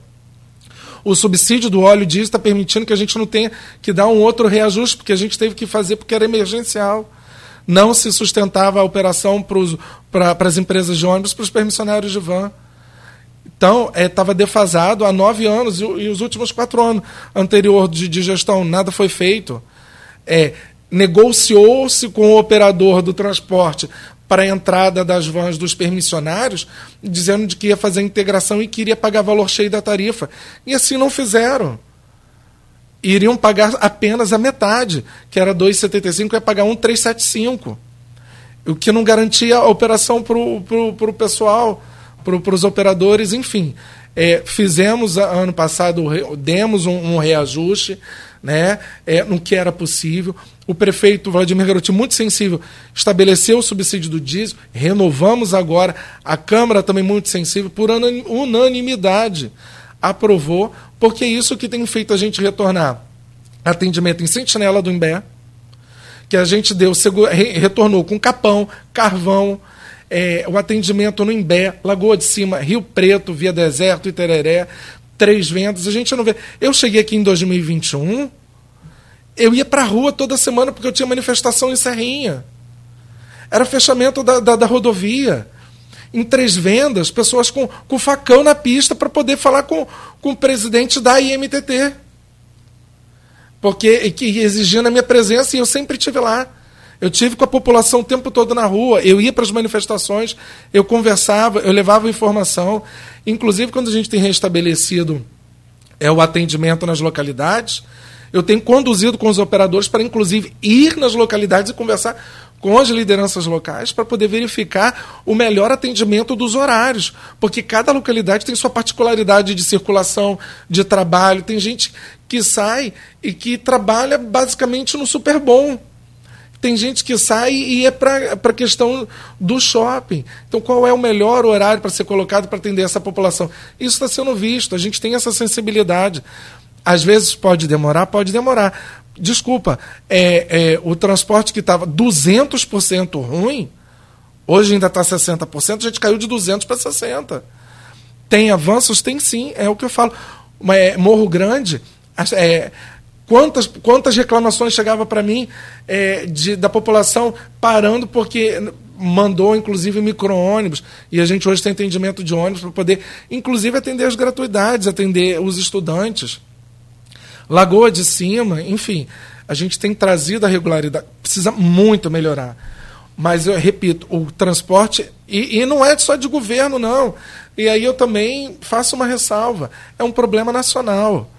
O subsídio do óleo diesel está permitindo que a gente não tenha que dar um outro reajuste, porque a gente teve que fazer porque era emergencial não se sustentava a operação para as empresas de ônibus, para os permissionários de van. Então, estava é, defasado há nove anos e, e, os últimos quatro anos anterior de, de gestão nada foi feito. É, Negociou-se com o operador do transporte para a entrada das vans dos permissionários, dizendo de que ia fazer integração e queria pagar valor cheio da tarifa. E assim não fizeram iriam pagar apenas a metade, que era 2,75, ia pagar 1,375. O que não garantia a operação para o pessoal, para os operadores, enfim. É, fizemos ano passado, demos um, um reajuste né, é, no que era possível. O prefeito Vladimir Garotti, muito sensível, estabeleceu o subsídio do diesel, renovamos agora. A Câmara também muito sensível, por unanimidade aprovou, porque é isso que tem feito a gente retornar atendimento em Sentinela do Imbé, que a gente deu, retornou com Capão, Carvão, é, o atendimento no Imbé, Lagoa de Cima, Rio Preto, Via Deserto, Itereré, três vendas, a gente não vê. Eu cheguei aqui em 2021, eu ia para a rua toda semana porque eu tinha manifestação em Serrinha. Era fechamento da, da, da rodovia em três vendas, pessoas com, com facão na pista para poder falar com, com o presidente da IMTT. Porque que exigia na minha presença e eu sempre tive lá. Eu tive com a população o tempo todo na rua. Eu ia para as manifestações, eu conversava, eu levava informação. Inclusive, quando a gente tem restabelecido é, o atendimento nas localidades, eu tenho conduzido com os operadores para, inclusive, ir nas localidades e conversar com as lideranças locais para poder verificar o melhor atendimento dos horários, porque cada localidade tem sua particularidade de circulação, de trabalho. Tem gente que sai e que trabalha basicamente no super bom. Tem gente que sai e é para a questão do shopping. Então, qual é o melhor horário para ser colocado para atender essa população? Isso está sendo visto, a gente tem essa sensibilidade. Às vezes pode demorar, pode demorar desculpa, é, é, o transporte que estava 200% ruim, hoje ainda está 60%, a gente caiu de 200 para 60%. Tem avanços? Tem sim, é o que eu falo. É, Morro Grande, é, quantas, quantas reclamações chegavam para mim é, de, da população parando porque mandou inclusive micro-ônibus, e a gente hoje tem atendimento de ônibus para poder, inclusive, atender as gratuidades, atender os estudantes. Lagoa de Cima, enfim, a gente tem trazido a regularidade, precisa muito melhorar. Mas eu repito, o transporte, e, e não é só de governo, não. E aí eu também faço uma ressalva: é um problema nacional.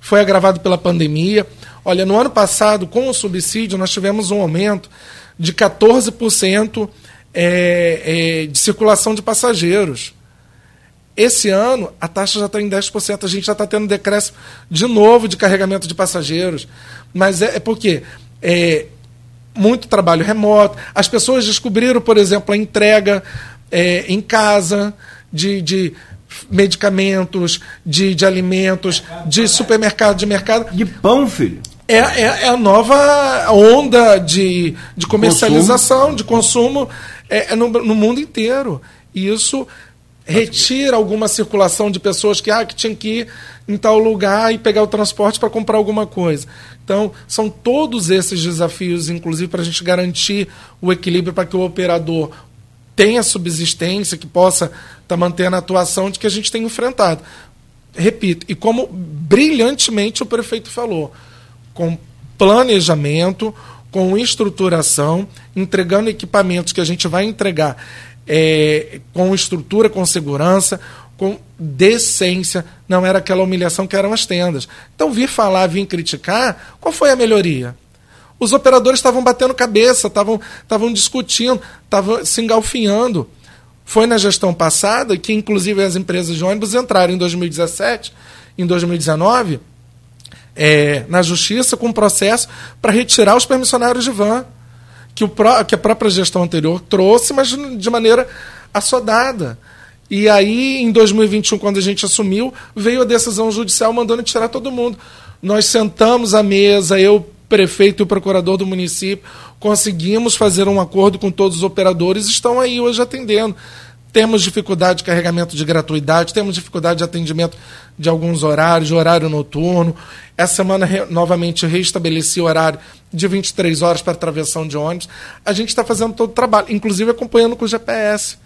Foi agravado pela pandemia. Olha, no ano passado, com o subsídio, nós tivemos um aumento de 14% é, é, de circulação de passageiros. Esse ano, a taxa já está em 10%. A gente já está tendo decréscimo de novo de carregamento de passageiros. Mas é, é porque é, muito trabalho remoto. As pessoas descobriram, por exemplo, a entrega é, em casa de, de medicamentos, de, de alimentos, de supermercado, de mercado. De pão, filho. É, é, é a nova onda de, de comercialização, consumo. de consumo é, é no, no mundo inteiro. E isso retira alguma circulação de pessoas que, ah, que tinham que ir em tal lugar e pegar o transporte para comprar alguma coisa. Então, são todos esses desafios, inclusive, para a gente garantir o equilíbrio para que o operador tenha subsistência, que possa estar tá mantendo a atuação de que a gente tem enfrentado. Repito, e como brilhantemente o prefeito falou, com planejamento, com estruturação, entregando equipamentos que a gente vai entregar é, com estrutura, com segurança, com decência, não era aquela humilhação que eram as tendas. Então, vir falar, vir criticar, qual foi a melhoria? Os operadores estavam batendo cabeça, estavam, discutindo, estavam se engalfinhando. Foi na gestão passada que, inclusive, as empresas de ônibus entraram em 2017, em 2019, é, na justiça com um processo para retirar os permissionários de van que, o pró que a própria gestão anterior trouxe, mas de maneira assodada. E aí, em 2021, quando a gente assumiu, veio a decisão judicial mandando tirar todo mundo. Nós sentamos à mesa, eu, prefeito e o procurador do município, conseguimos fazer um acordo com todos os operadores, estão aí hoje atendendo. Temos dificuldade de carregamento de gratuidade, temos dificuldade de atendimento de alguns horários, de horário noturno. Essa semana, re, novamente, reestabeleci o horário de 23 horas para travessão de ônibus. A gente está fazendo todo o trabalho, inclusive acompanhando com o GPS.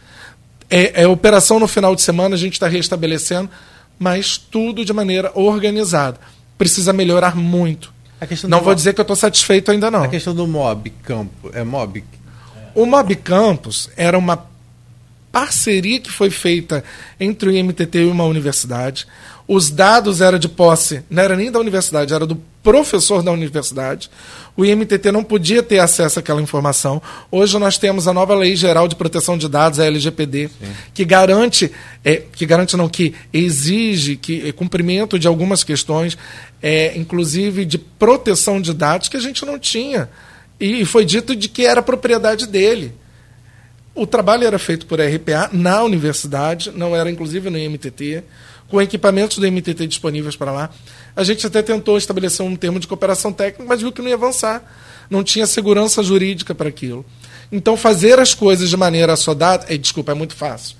É, é operação no final de semana, a gente está restabelecendo, mas tudo de maneira organizada. Precisa melhorar muito. não vou mob... dizer que eu estou satisfeito ainda não. A questão do Mob Campo, é Mob? O Mob Campus era uma parceria que foi feita entre o IMTT e uma universidade. Os dados eram de posse, não era nem da universidade, era do professor da universidade. O IMTT não podia ter acesso àquela informação. Hoje nós temos a nova Lei Geral de Proteção de Dados, a LGPD, Sim. que garante, é, que garante não, que exige que é, cumprimento de algumas questões, é, inclusive de proteção de dados, que a gente não tinha. E foi dito de que era propriedade dele. O trabalho era feito por RPA na universidade, não era inclusive no MTT, com equipamentos do MTT disponíveis para lá. A gente até tentou estabelecer um termo de cooperação técnica, mas viu que não ia avançar. Não tinha segurança jurídica para aquilo. Então, fazer as coisas de maneira assodada, é, desculpa, é muito fácil.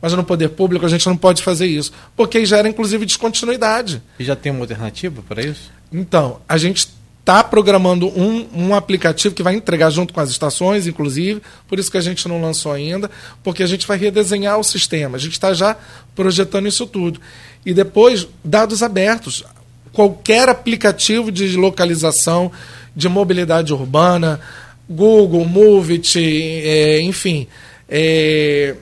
Mas no poder público a gente não pode fazer isso, porque gera inclusive descontinuidade. E já tem uma alternativa para isso? Então, a gente está programando um, um aplicativo que vai entregar junto com as estações, inclusive, por isso que a gente não lançou ainda, porque a gente vai redesenhar o sistema. A gente está já projetando isso tudo. E depois, dados abertos. Qualquer aplicativo de localização, de mobilidade urbana, Google, Movit, é, enfim, é,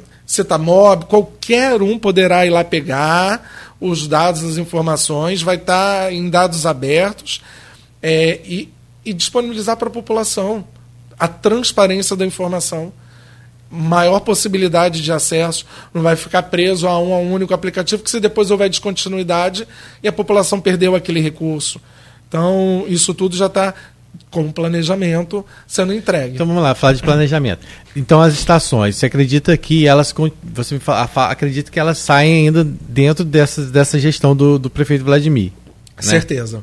qualquer um poderá ir lá pegar os dados, as informações, vai estar tá em dados abertos é, e, e disponibilizar para a população a transparência da informação maior possibilidade de acesso, não vai ficar preso a um, a um único aplicativo, que se depois houver descontinuidade e a população perdeu aquele recurso. Então, isso tudo já está com planejamento sendo entregue. Então vamos lá, falar de planejamento. Então as estações, você acredita que elas você me fala, acredita que elas saem ainda dentro dessa, dessa gestão do, do prefeito Vladimir? Né? Certeza.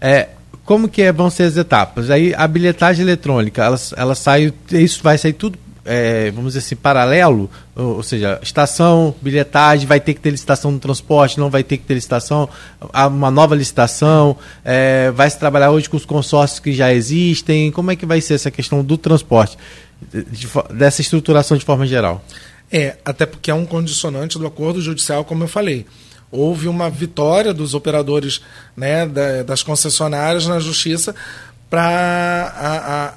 É, como que é, vão ser as etapas? Aí a bilhetagem eletrônica, ela, ela sai, isso vai sair tudo, é, vamos dizer assim, paralelo, ou, ou, seja, estação, bilhetagem, vai ter que ter licitação no transporte, não vai ter que ter licitação, uma nova licitação, é, vai se trabalhar hoje com os consórcios que já existem, como é que vai ser essa questão do transporte? de, dessa estruturação de forma geral? É, até porque é um condicionante do acordo judicial, como eu falei. Houve uma vitória dos operadores né, da, das concessionárias na justiça para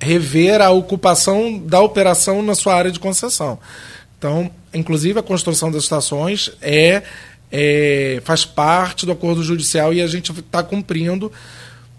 rever a ocupação da operação na sua área de concessão. Então, inclusive a construção das estações é, é faz parte do acordo judicial e a gente está cumprindo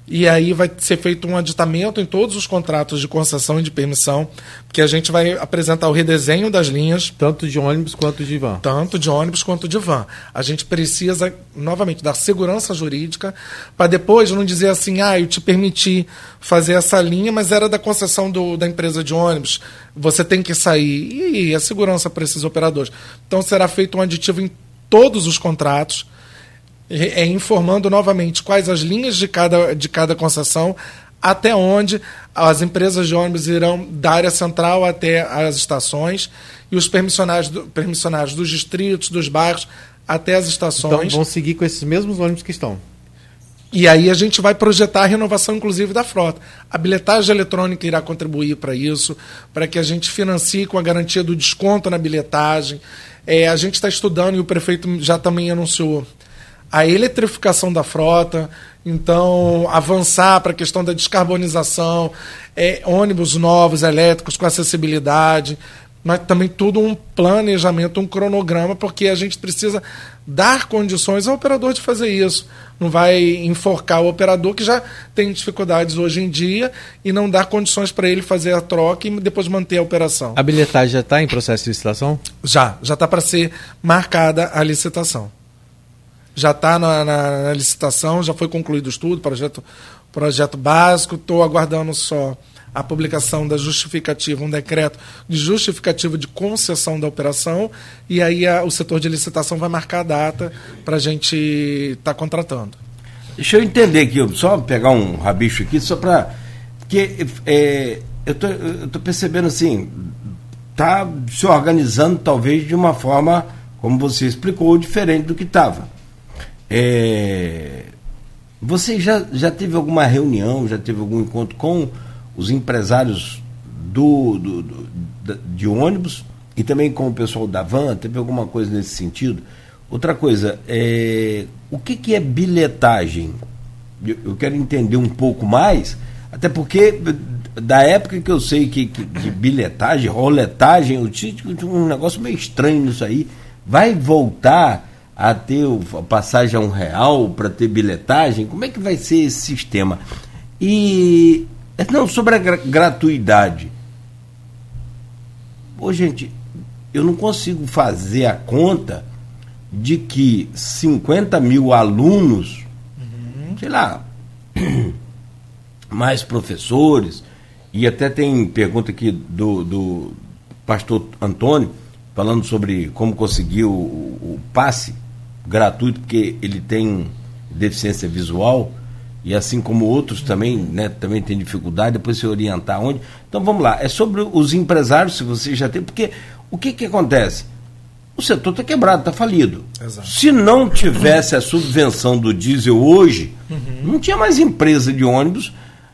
e aí vai ser feito um aditamento em todos os contratos de concessão e de permissão, porque a gente vai apresentar o redesenho das linhas. Tanto de ônibus quanto de van. Tanto de ônibus quanto de van. A gente precisa, novamente, dar segurança jurídica, para depois não dizer assim, ah, eu te permiti fazer essa linha, mas era da concessão do, da empresa de ônibus, você tem que sair. E a segurança para esses operadores. Então será feito um aditivo em todos os contratos é, informando novamente quais as linhas de cada, de cada concessão, até onde as empresas de ônibus irão da área central até as estações e os permissionários, do, permissionários dos distritos, dos bairros, até as estações. Então vão seguir com esses mesmos ônibus que estão. E aí a gente vai projetar a renovação, inclusive, da frota. A bilhetagem eletrônica irá contribuir para isso, para que a gente financie com a garantia do desconto na bilhetagem. É, a gente está estudando e o prefeito já também anunciou a eletrificação da frota, então avançar para a questão da descarbonização, é, ônibus novos, elétricos, com acessibilidade, mas também tudo um planejamento, um cronograma, porque a gente precisa dar condições ao operador de fazer isso. Não vai enforcar o operador que já tem dificuldades hoje em dia e não dar condições para ele fazer a troca e depois manter a operação. A bilhetagem já está em processo de licitação? Já, já está para ser marcada a licitação já está na, na, na, licitação, já foi concluído o estudo, projeto, projeto básico, estou aguardando só a publicação da justificativa, um decreto de justificativa de concessão da operação, e aí a, o setor de licitação vai marcar a data para a gente estar tá contratando. Deixa eu entender aqui, só pegar um rabicho aqui, só para. Porque é, eu tô, estou percebendo assim, está se organizando talvez de uma forma, como você explicou, diferente do que estava. É, você já, já teve alguma reunião, já teve algum encontro com os empresários do, do, do, de ônibus e também com o pessoal da van? Teve alguma coisa nesse sentido? Outra coisa, é, o que, que é bilhetagem? Eu, eu, quero entender um pouco mais, até porque da época que eu sei que, que de bilhetagem, roletagem, eu tinha um negócio meio estranho nisso aí. Vai voltar a ter a passagem a um real para ter bilhetagem? Como é que vai ser esse sistema? E não sobre a gratuidade. Pô, gente, eu não consigo fazer a conta de que 50 mil alunos, uhum. sei lá, mais professores, e até tem pergunta aqui do, do pastor Antônio, falando sobre como conseguir o, o passe gratuito porque ele tem deficiência visual e assim como outros também, né, também tem dificuldade, depois se orientar onde. Então vamos lá, é sobre os empresários, se você já tem, porque o que que acontece? O setor está quebrado, está falido. Exato. Se não tivesse a subvenção do diesel hoje, uhum. não tinha mais empresa de ônibus.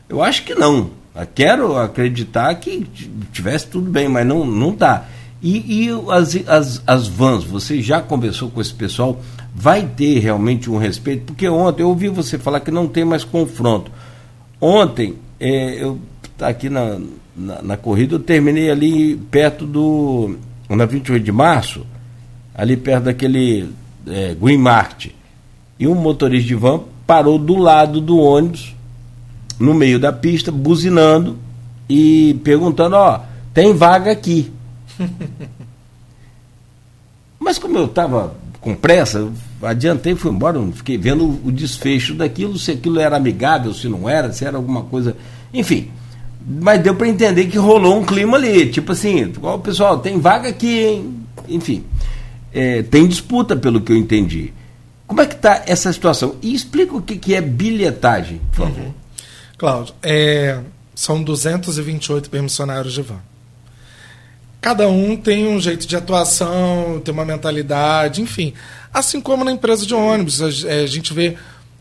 Eu acho que não. Eu quero acreditar que tivesse tudo bem, mas não não dá. E, e as, as, as vans, você já conversou com esse pessoal? Vai ter realmente um respeito? Porque ontem eu ouvi você falar que não tem mais confronto. Ontem, é, eu tá aqui na, na, na, corrida, eu terminei ali perto do. na 28 de março, ali perto daquele é, Green Market. E um motorista de van parou do lado do ônibus, no meio da pista, buzinando e perguntando: Ó, tem vaga aqui. Mas como eu estava com pressa, adiantei fui embora, fiquei vendo o desfecho daquilo, se aquilo era amigável, se não era, se era alguma coisa. Enfim. Mas deu para entender que rolou um clima ali, tipo assim, o pessoal, tem vaga aqui, hein? Enfim. É, tem disputa, pelo que eu entendi. Como é que está essa situação? E explica o que, que é bilhetagem, por favor. Uhum. Cláudio, é, são 228 permissionários de van cada um tem um jeito de atuação, tem uma mentalidade, enfim. Assim como na empresa de ônibus, a, é, a gente vê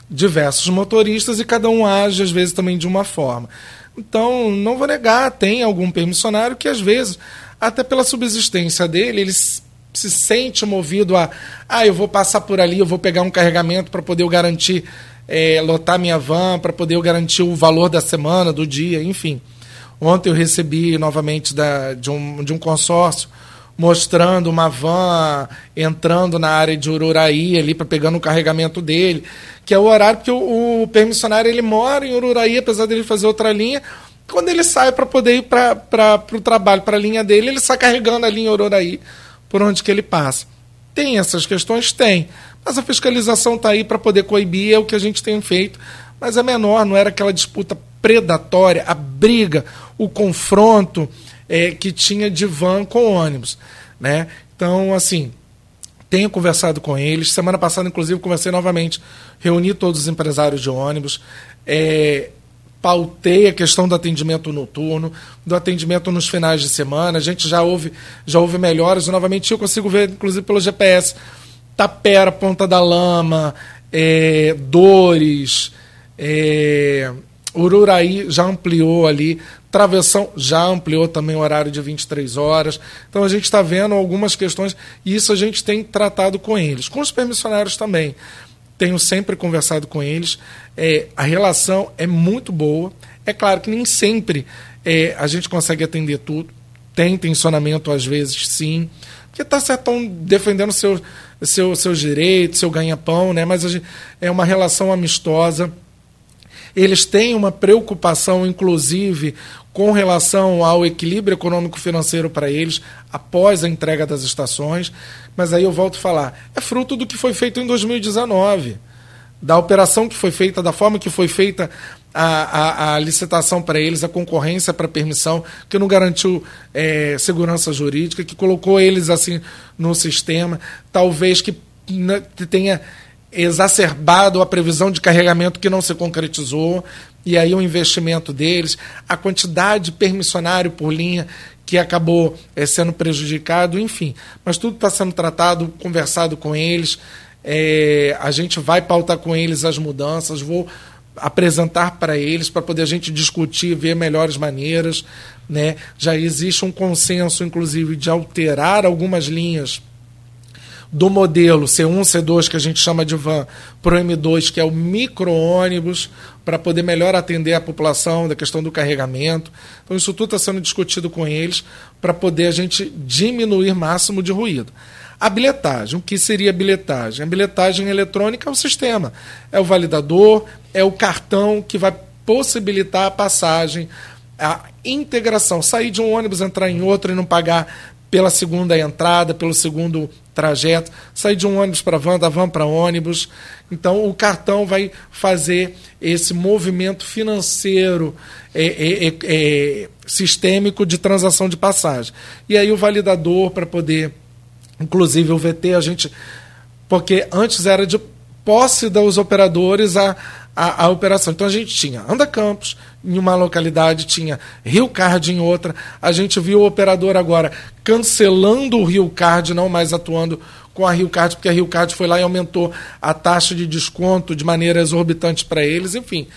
diversos motoristas e cada um age, às vezes, também de uma forma. Então, não vou negar, tem algum permissionário que às vezes, até pela subsistência dele, ele se sente movido a, ah, eu vou passar por ali, eu vou pegar um carregamento para poder garantir, é, lotar minha van, para poder garantir o valor da semana, do dia, enfim. Ontem eu recebi novamente da, de, um, de um consórcio mostrando uma van entrando na área de Ururaí ali para pegando o carregamento dele, que é o horário porque o, o permissionário ele mora em Ururaí, apesar dele fazer outra linha. Quando ele sai para poder ir para o trabalho, para a linha dele, ele sai carregando a linha Ururaí por onde que ele passa. Tem essas questões? Tem. Mas a fiscalização está aí para poder coibir, é o que a gente tem feito. Mas é menor, não era aquela disputa predatória, a briga, o confronto é, que tinha de van com ônibus. Né? Então, assim, tenho conversado com eles. Semana passada, inclusive, conversei novamente, reuni todos os empresários de ônibus, é, pautei a questão do atendimento noturno, do atendimento nos finais de semana. A gente já houve, já houve melhoras. Novamente, eu consigo ver, inclusive, pelo GPS, Tapera, Ponta da Lama, é, Dores, é, Ururaí já ampliou ali Travessão já ampliou também o horário de 23 horas. Então a gente está vendo algumas questões e isso a gente tem tratado com eles. Com os permissionários também. Tenho sempre conversado com eles. É, a relação é muito boa. É claro que nem sempre é, a gente consegue atender tudo. Tem tensionamento às vezes, sim. Porque está certo, defendendo seu, seu, seus direitos, seu ganha-pão, né? mas gente, é uma relação amistosa eles têm uma preocupação, inclusive, com relação ao equilíbrio econômico-financeiro para eles após a entrega das estações. Mas aí eu volto a falar: é fruto do que foi feito em 2019, da operação que foi feita, da forma que foi feita a, a, a licitação para eles, a concorrência para permissão, que não garantiu é, segurança jurídica, que colocou eles assim no sistema, talvez que tenha exacerbado a previsão de carregamento que não se concretizou, e aí o investimento deles, a quantidade de permissionário por linha que acabou é, sendo prejudicado, enfim. Mas tudo está sendo tratado, conversado com eles, é, a gente vai pautar com eles as mudanças, vou apresentar para eles para poder a gente discutir, ver melhores maneiras. Né? Já existe um consenso, inclusive, de alterar algumas linhas do modelo C1, C2, que a gente chama de van, para o M2, que é o micro-ônibus, para poder melhor atender a população da questão do carregamento. Então, isso tudo está sendo discutido com eles para poder a gente diminuir máximo de ruído. A bilhetagem, o que seria a bilhetagem? A bilhetagem eletrônica é o sistema, é o validador, é o cartão que vai possibilitar a passagem, a integração, sair de um ônibus, entrar em outro e não pagar pela segunda entrada, pelo segundo trajeto, sair de um ônibus para van, da van para ônibus. Então, o cartão vai fazer esse movimento financeiro é, é, é, é sistêmico de transação de passagem. E aí, o validador, para poder, inclusive o VT, a gente. Porque antes era de posse dos operadores a, a, a, operação. Então a gente tinha Anda Campos em uma localidade, tinha Rio Card em outra. A gente viu o operador agora cancelando o Rio Card, não mais atuando com a Rio Card, porque a Rio Card foi lá e aumentou a taxa de desconto de maneira exorbitante para eles, enfim.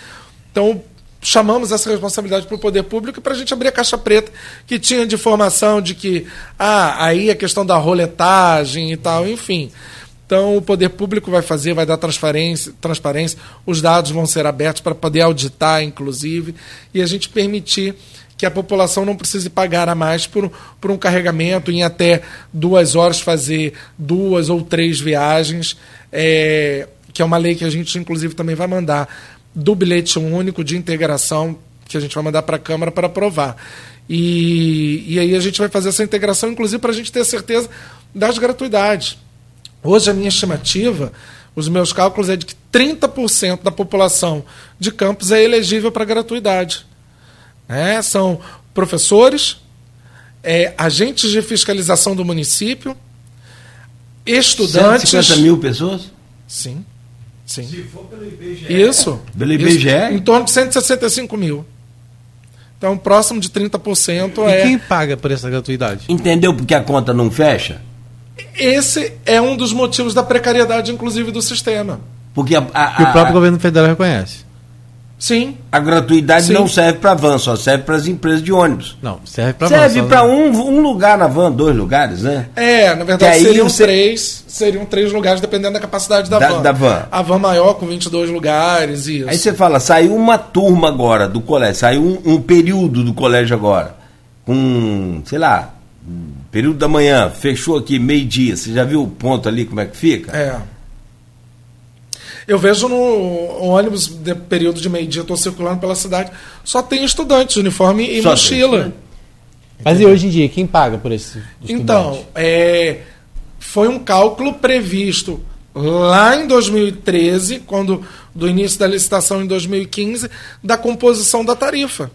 Então, chamamos essa responsabilidade para o poder público para a gente abrir a caixa preta que tinha de informação de que ah, aí a questão da roletagem e tal, enfim. Então, o poder público vai fazer, vai dar transparência, transparência os dados vão ser abertos para poder auditar, inclusive, e a gente permitir que a população não precise pagar a mais por, por um carregamento, em até duas horas fazer duas ou três viagens, é, que é uma lei que a gente, inclusive, também vai mandar do bilhete único de integração, que a gente vai mandar para a Câmara para aprovar. E, e aí a gente vai fazer essa integração, inclusive, para a gente ter certeza das gratuidades. Hoje a minha estimativa, os meus cálculos é de que 30% da população de Campos é elegível para gratuidade. É, são professores, é, agentes de fiscalização do município, estudantes. 150 mil pessoas? Sim. Sim. Se for pelo IBGE. Isso. Pelo IBGE? Isso, em torno de 165 mil. Então, próximo de 30% e é. E quem paga por essa gratuidade? Entendeu porque a conta não fecha? Esse é um dos motivos da precariedade, inclusive, do sistema. Porque a, a, que o próprio governo federal reconhece. Sim. A gratuidade Sim. não serve para van, só serve para as empresas de ônibus. Não, serve para serve para um, um lugar na van, dois lugares, né? É, na verdade seriam você- três, seriam três lugares dependendo da capacidade da, Da- van. da van. A van maior com 22 lugares, isso. Aí você fala, saiu uma turma agora do colégio, saiu um, um período do colégio agora, com, sei lá, período da manhã, fechou aqui meio-dia, você já viu o ponto ali como é que fica? É. Eu vejo no ônibus de período de meio-dia, estou circulando pela cidade, só tem estudantes, uniforme e Só tem mochila. estudante. Mas e hoje em dia, quem paga por esse estudante? Então, é, foi um cálculo previsto lá em 2013, quando do início da licitação em 2015, da composição da tarifa.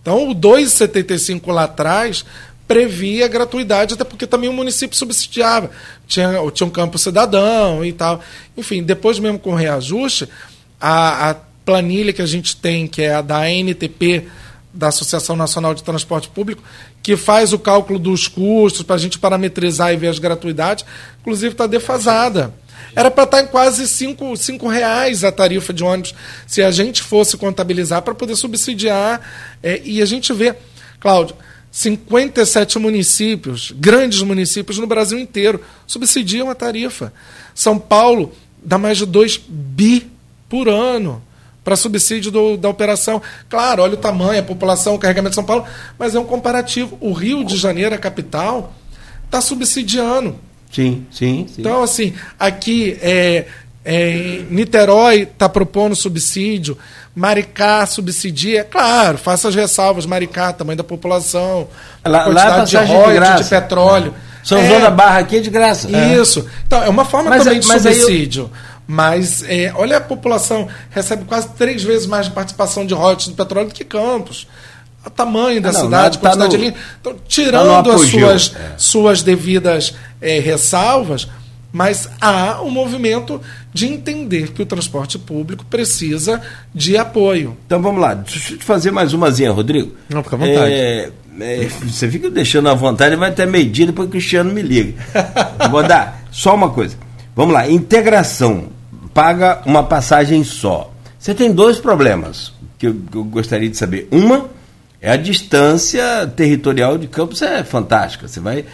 Então, o 2,75 lá atrás previa gratuidade, até porque também o município subsidiava. Tinha, tinha um campo cidadão e tal. Enfim, depois mesmo com o reajuste, a, a planilha que a gente tem, que é a da ANTP, da Associação Nacional de Transporte Público, que faz o cálculo dos custos para a gente parametrizar e ver as gratuidades, inclusive está defasada. Era para estar em quase 5 cinco reais a tarifa de ônibus, se a gente fosse contabilizar para poder subsidiar. é, e a gente vê, Cláudio, 57 municípios, grandes municípios no Brasil inteiro, subsidiam a tarifa. São Paulo dá mais de 2 bi por ano para subsídio do- da operação. Claro, olha o tamanho, a população, o carregamento de São Paulo, mas é um comparativo. O Rio de Janeiro, a capital, está subsidiando. Sim, sim, sim. Então, assim, aqui é, é, Niterói está propondo subsídio, Maricá subsidia, claro, faça as ressalvas, Maricá, tamanho da população, Lá- lá é quantidade de passagem de royalties graça. de petróleo. São É, João da Barra aqui é de graça. Isso. Então, é uma forma Mas também aí- de aí eu- subsídio. Mas é, olha a população, recebe quase três vezes mais de participação de royalties do petróleo do que Campos. O tamanho da Ah, não, cidade, lá tá quantidade no- de linha. Então, tirando as apogeu, suas, é. suas devidas é, ressalvas, mas há um movimento de entender que o transporte público precisa de apoio. Então vamos lá, deixa eu te fazer mais umazinha, Rodrigo. Não, fica à vontade. É, é, você fica deixando à vontade, vai até meio-dia, depois o Cristiano me liga. Vou dar só uma coisa. Vamos lá, integração. Paga uma passagem só. Você tem dois problemas que eu, que eu gostaria de saber. Uma é a distância territorial de Campos é fantástica. Você vai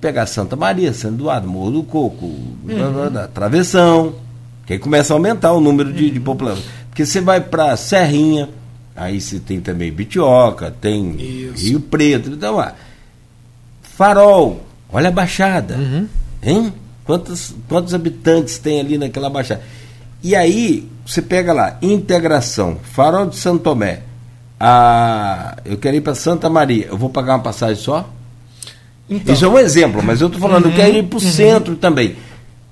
pegar Santa Maria, São Eduardo, Morro do Coco, blá, Travessão, que aí começa a aumentar o número de, de população. Porque você vai para Serrinha, aí você tem também Bitioca, tem Isso. Rio Preto, então lá. Farol, olha a Baixada, hein? Quantos, quantos habitantes tem ali naquela Baixada? E aí, você pega lá, integração, Farol de Santo Tomé, a, eu quero ir para Santa Maria, eu vou pagar uma passagem só? Então, Isso é um exemplo, mas eu estou falando, eu quero ir para o centro também.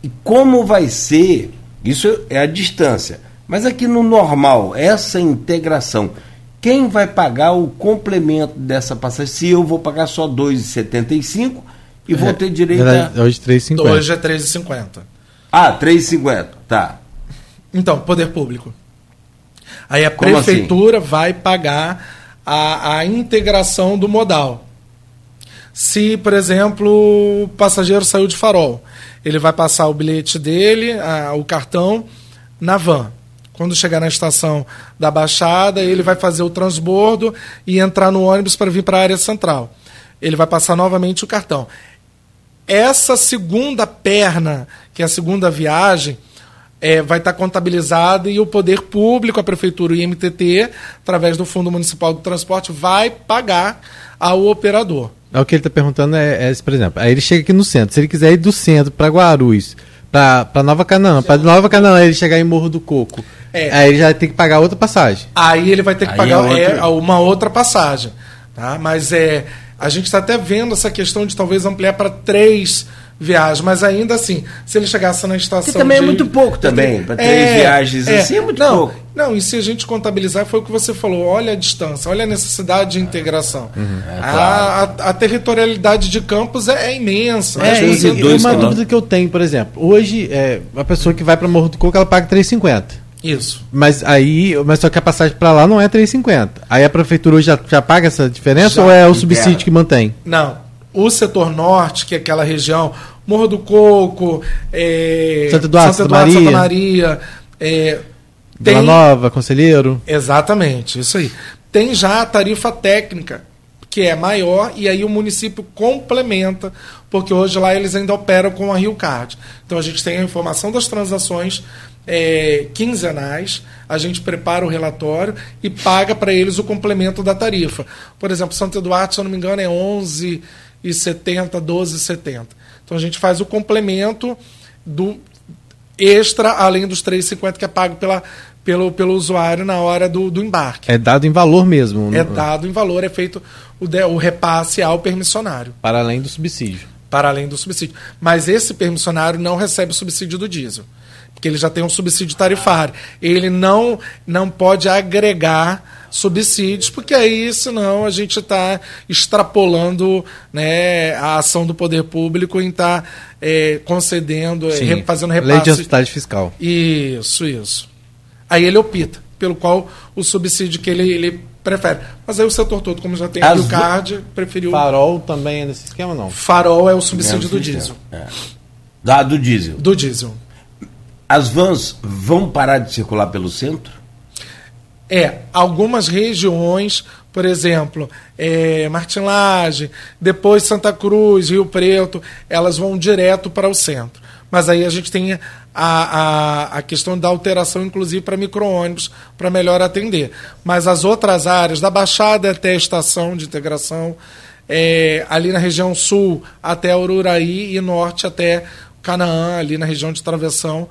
E como vai ser, isso é a distância, mas aqui no normal, essa integração, quem vai pagar o complemento dessa passagem? Se eu vou pagar só R$ 2,75 e vou ter direito a... Verdade, Hoje 3,50. hoje é 13,50. Ah, 3,50, tá. Então, poder público. Aí a Como assim? prefeitura vai pagar a, a integração do modal. Se, por exemplo, o passageiro saiu de farol, ele vai passar o bilhete dele, a- o cartão, na van. Quando chegar na estação da Baixada, ele vai fazer o transbordo e entrar no ônibus para vir para a área central. Ele vai passar novamente o cartão. Essa segunda perna, que é a segunda viagem, é, vai estar contabilizada e o poder público, a prefeitura e o IMTT, através do Fundo Municipal do Transporte, vai pagar ao operador. É o que ele está perguntando é, é, por exemplo, aí ele chega aqui no centro. Se ele quiser ir do centro para Guarulhos, para Nova Canaã, para Nova Canaã ele chegar em Morro do Coco, É. aí ele já tem que pagar outra passagem. Aí ele vai ter que Aí pagar é é, outra- uma outra passagem. Tá? Mas é, a gente está até vendo essa questão de talvez ampliar para três viagens, mas ainda assim, se ele chegasse na estação. Que também é de- muito pouco também, pra três viagens assim é muito não, pouco. Não, e se a gente contabilizar, foi o que você falou, olha a distância, olha a necessidade de integração. a, a- a territorialidade de campos é, é imensa. É, e, e uma quilômetros. dúvida que eu tenho, por exemplo, hoje é, a pessoa que vai para Morro do Coco ela paga 3,50. Isso. Mas aí, mas só que a passagem para lá não é 3,50. Aí a prefeitura hoje já, já paga essa diferença Já, ou é o subsídio que mantém? Não. O setor norte, que é aquela região, Morro do Coco, é, Santo Eduardo, Santa Maria. Santa Maria, é, Vila Tem- Nova, Conselheiro. Exatamente, isso aí. Tem já a tarifa técnica, que é maior, e aí o município complementa, porque hoje lá eles ainda operam com a Rio Card. Então a gente tem a informação das transações é, quinzenais, a gente prepara o relatório e paga para eles o complemento da tarifa. Por exemplo, Santo Eduardo, se eu não me engano, é 11,70, 12,70. Então a gente faz o complemento do extra, além dos 3,50 que é pago pela, pelo, pelo usuário na hora do, do embarque. É dado em valor mesmo. É dado em valor, é feito o, de- o repasse ao permissionário, Para além do subsídio. para além do subsídio. Mas esse permissionário não recebe o subsídio do diesel, porque ele já tem um subsídio tarifário. Ele não, não pode agregar subsídios, porque aí, senão, a gente está extrapolando né, a ação do poder público em estar concedendo, é, Sim. re- fazendo Lei de repasse hospitalidade fiscal. Isso, isso. Aí ele opta pelo qual o subsídio que ele, ele prefere. Mas aí o setor todo, como já tem o card, preferiu. Farol também é nesse esquema não? Farol é o subsídio do diesel. É. Da, do diesel. Do diesel. As vans vão parar de circular pelo centro? É, algumas regiões, por exemplo, é, Martin Lage, depois Santa Cruz, Rio Preto, elas vão direto para o centro. Mas aí a gente tem a, a, a questão da alteração, inclusive, para micro-ônibus, para melhor atender. Mas as outras áreas, da Baixada até a estação de integração, é, ali na região sul até Ururaí e norte até Canaã, ali na região de travessão,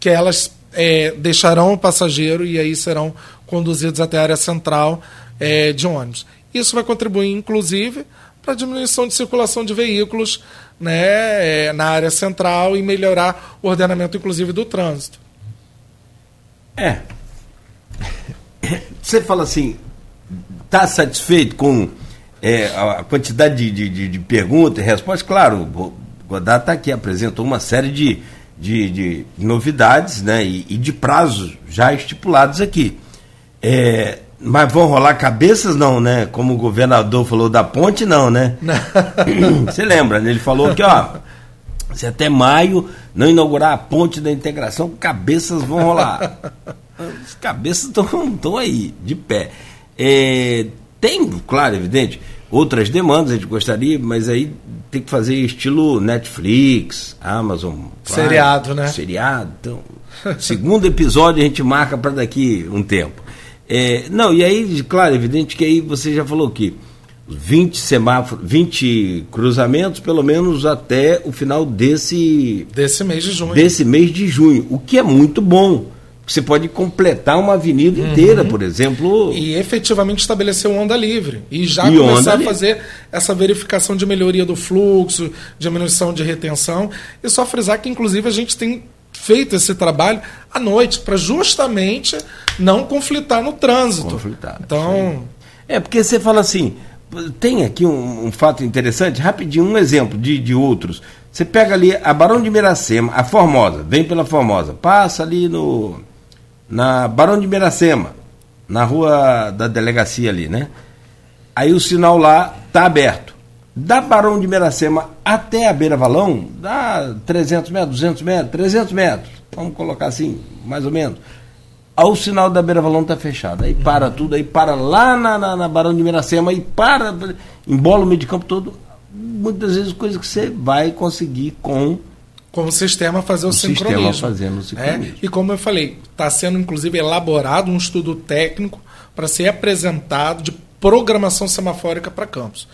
que elas é, deixarão o passageiro e aí serão conduzidos até a área central é, de ônibus. Isso vai contribuir, inclusive, para a diminuição de circulação de veículos né, é, na área central e melhorar o ordenamento, inclusive, do trânsito. É. Você fala assim, está satisfeito com é, a quantidade de, de, de- perguntas e respostas? Claro, o Godard está aqui, apresentou uma série de, de, de novidades né, e, e de prazos já estipulados aqui. É, mas vão rolar cabeças, não, né? Como o governador falou da ponte, não, né? Você lembra, né? Ele falou que, ó, se até maio não inaugurar a ponte da integração, cabeças vão rolar. As cabeças estão aí, de pé. É, tem, claro, evidente, outras demandas a gente gostaria, mas aí tem que fazer estilo Netflix, Amazon. Prime, Seriado, né? Seriado. Então, segundo episódio a gente marca para daqui um tempo. É, não, e aí, claro, evidente que aí você já falou que 20 semáforos, 20 cruzamentos, pelo menos até o final desse Desse mês de junho. desse mês de junho, o que é muito bom. Você pode completar uma avenida inteira, por exemplo. E efetivamente estabelecer o onda livre. E já E começar a livre. fazer essa verificação de melhoria do fluxo, diminuição de retenção. E só frisar que, inclusive, a gente tem feito esse trabalho à noite, para justamente não conflitar no trânsito. Conflitar, Então, É, porque você fala assim, tem aqui um, um fato interessante, rapidinho, um exemplo de, de outros. Você pega ali a Barão de Miracema, a Formosa, vem pela Formosa, passa ali no na Barão de Miracema, na rua da delegacia ali, né? Aí o sinal lá tá aberto. Da Barão de Miracema até a Beira Valão, dá 300 metros, 200 metros, 300 metros, vamos colocar assim, mais ou menos. Aí o sinal da Beira Valão tá fechado. Aí para tudo, aí para lá na, na, na Barão de Miracema, aí para, embola o meio de campo todo. Muitas vezes coisas que você vai conseguir com com o sistema fazer o, O sistema sincronismo. fazendo o sincronismo. É, e como eu falei, está sendo inclusive elaborado um estudo técnico para ser apresentado de programação semafórica para campos.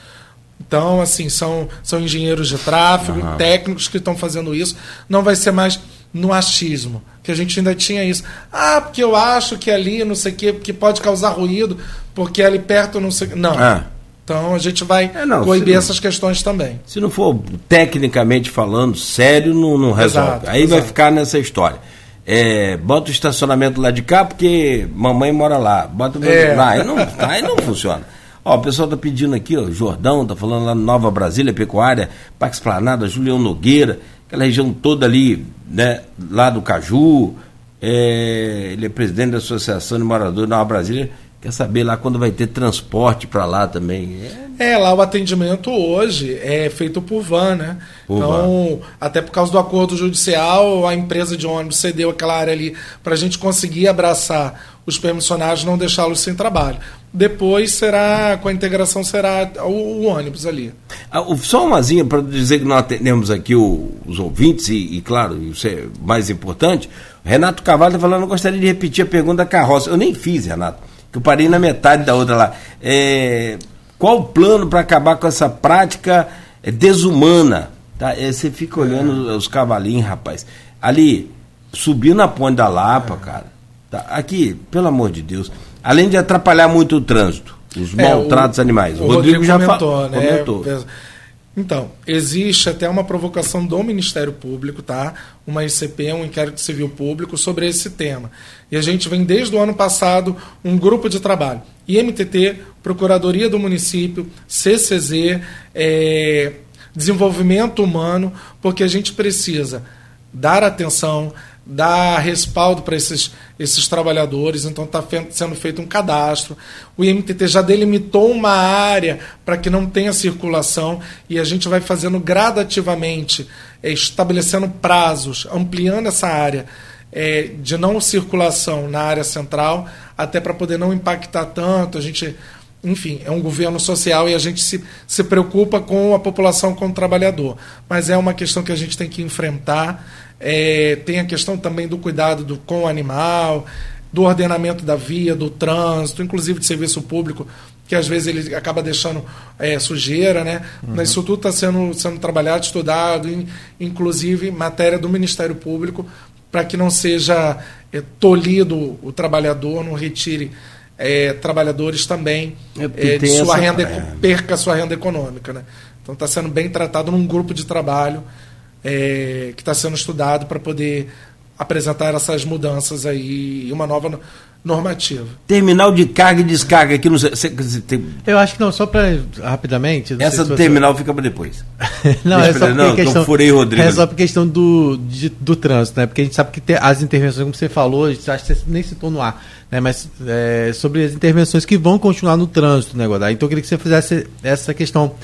Então, assim, são, são engenheiros de tráfego, técnicos que estão fazendo isso. Não vai ser mais no achismo, que a gente ainda tinha isso. Ah, porque eu acho que ali, não sei o quê, porque pode causar ruído, porque ali perto não sei. Não. Ah. Então a gente vai É, não, coibir não- essas questões também. Se não for tecnicamente falando, sério, não, não resolve. Exato, Aí vai exato. ficar nessa história. É, bota o estacionamento lá de cá porque mamãe mora lá. Bota o É. lá. Aí não, aí não funciona. Ó, o pessoal tá pedindo aqui, ó, Jordão, tá falando lá no Nova Brasília, Pecuária, Parque Esplanada, Julião Nogueira, aquela região toda ali, né, lá do Caju. É, ele é presidente da Associação de Moradores da Nova Brasília. Quer saber lá quando vai ter transporte para lá também? É... é... lá o atendimento hoje é feito por van, né? Por então, van. até por causa do acordo judicial, a empresa de ônibus cedeu aquela área ali para a gente conseguir abraçar os permissionários, não deixá-los sem trabalho. Depois será, com a integração, será o, o ônibus ali. Ah, só uma para dizer que nós atendemos aqui o, os ouvintes, e, e, claro, isso é mais importante. Renato Cavalho está falando, eu gostaria de repetir a pergunta da carroça. Eu nem fiz, Renato que eu parei na metade da outra lá. É, qual o plano para acabar com essa prática é, desumana? Tá? É, você fica olhando os cavalinhos, rapaz. Ali, subiu na ponte da Lapa, cara. Tá? Aqui, pelo amor de Deus. Além de atrapalhar muito o trânsito, os é, maltratos o, animais. O, o Rodrigo, Rodrigo, já comentou, né? comentou. Então, existe até uma provocação do Ministério Público, tá? Uma ICP, um inquérito civil público, sobre esse tema. E a gente vem desde o ano passado um grupo de trabalho. IMTT, Procuradoria do Município, CCZ, é, Desenvolvimento Humano, porque a gente precisa dar atenção, dar respaldo para esses, esses trabalhadores, então está sendo feito um cadastro. O IMTT já delimitou uma área para que não tenha circulação e a gente vai fazendo gradativamente, é, estabelecendo prazos, ampliando essa área é, de não circulação na área central, até para poder não impactar tanto. A gente, enfim, é um governo social e a gente se, se preocupa com a população, com o trabalhador. Mas é uma questão que a gente tem que enfrentar é, tem a questão também do cuidado do, com o animal, do ordenamento da via, do trânsito, inclusive de serviço público, que às vezes ele acaba deixando é, sujeira, né? Uhum. Isso tudo está sendo, sendo trabalhado, estudado, inclusive matéria do Ministério Público, para que não seja é, tolhido o trabalhador, não retire é, trabalhadores também é, é de sua essa... renda, é. perca sua renda econômica, né? Então está sendo bem tratado num grupo de trabalho é, que está sendo estudado para poder apresentar essas mudanças aí e uma nova normativa. Terminal de carga e descarga aqui no. Eu acho que não, só para rapidamente. Essa do terminal fica para depois. não, Deixa é só porque não, questão, furei Rodrigo. É só por questão do, de, do trânsito, né? Porque a gente sabe que tem as intervenções, como você falou, a gente acha que você nem citou no ar, né? Mas é, sobre as intervenções que vão continuar no trânsito, né, Godard? Então eu queria que você fizesse essa questão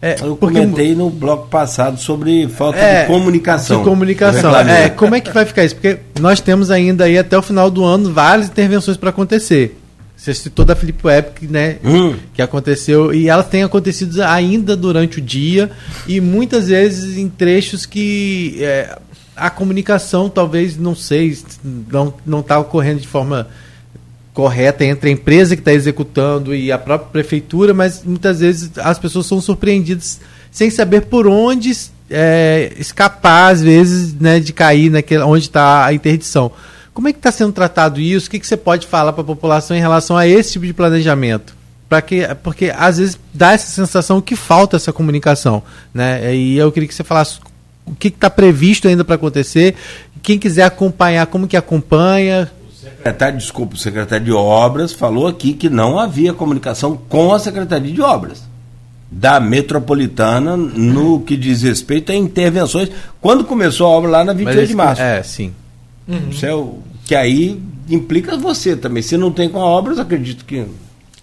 é, eu comentei no bloco passado sobre falta é, de comunicação. De comunicação. É, como é que vai ficar isso? Porque nós temos ainda aí até o final do ano várias intervenções para acontecer. Você citou da Felipe Web, né? Hum. Que aconteceu. E elas têm acontecido ainda durante o dia. E muitas vezes em trechos que é, a comunicação talvez, não sei, não está ocorrendo de forma correta entre a empresa que está executando e a própria prefeitura, mas muitas vezes as pessoas são surpreendidas sem saber por onde é, escapar, às vezes, né, de cair naquele, onde está a interdição. Como é que está sendo tratado isso? O que, que você pode falar para a população em relação a esse tipo de planejamento? Pra que, porque às vezes dá essa sensação que falta essa comunicação. Né? E eu queria que você falasse o que está previsto ainda para acontecer. Quem quiser acompanhar, como que acompanha, secretário, desculpa, o secretário de Obras falou aqui que não havia comunicação com a Secretaria de Obras da Metropolitana no que diz respeito a intervenções. Quando começou a obra lá na 28 de março. É, sim. Uhum. Isso é o, que aí implica você também. Se não tem com a obra, acredito que.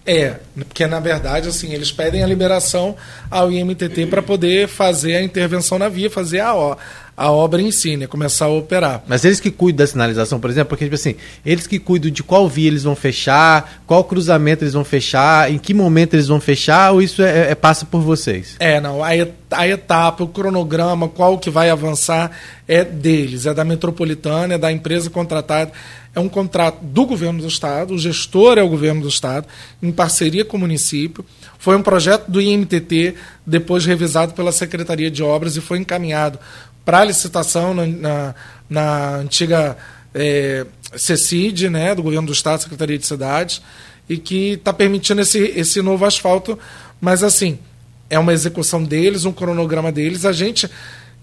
É, porque na verdade, assim, eles pedem a liberação ao IMTT para poder fazer a intervenção na via, fazer a, a obra em si, né? Começar a operar. Mas eles que cuidam da sinalização, por exemplo, porque, tipo assim, eles que cuidam de qual via eles vão fechar, qual cruzamento eles vão fechar, em que momento eles vão fechar, ou isso é, é passa por vocês? É, não. A, a etapa, o cronograma, qual que vai avançar é deles, é da metropolitana, é da empresa contratada. É um contrato do governo do Estado, o gestor é o governo do Estado, em parceria com o município. Foi um projeto do IMTT, depois revisado pela Secretaria de Obras e foi encaminhado para licitação na, na, na antiga é, CECID, né, do Governo do Estado, Secretaria de Cidades, e que está permitindo esse, esse novo asfalto, mas assim, é uma execução deles, um cronograma deles, a gente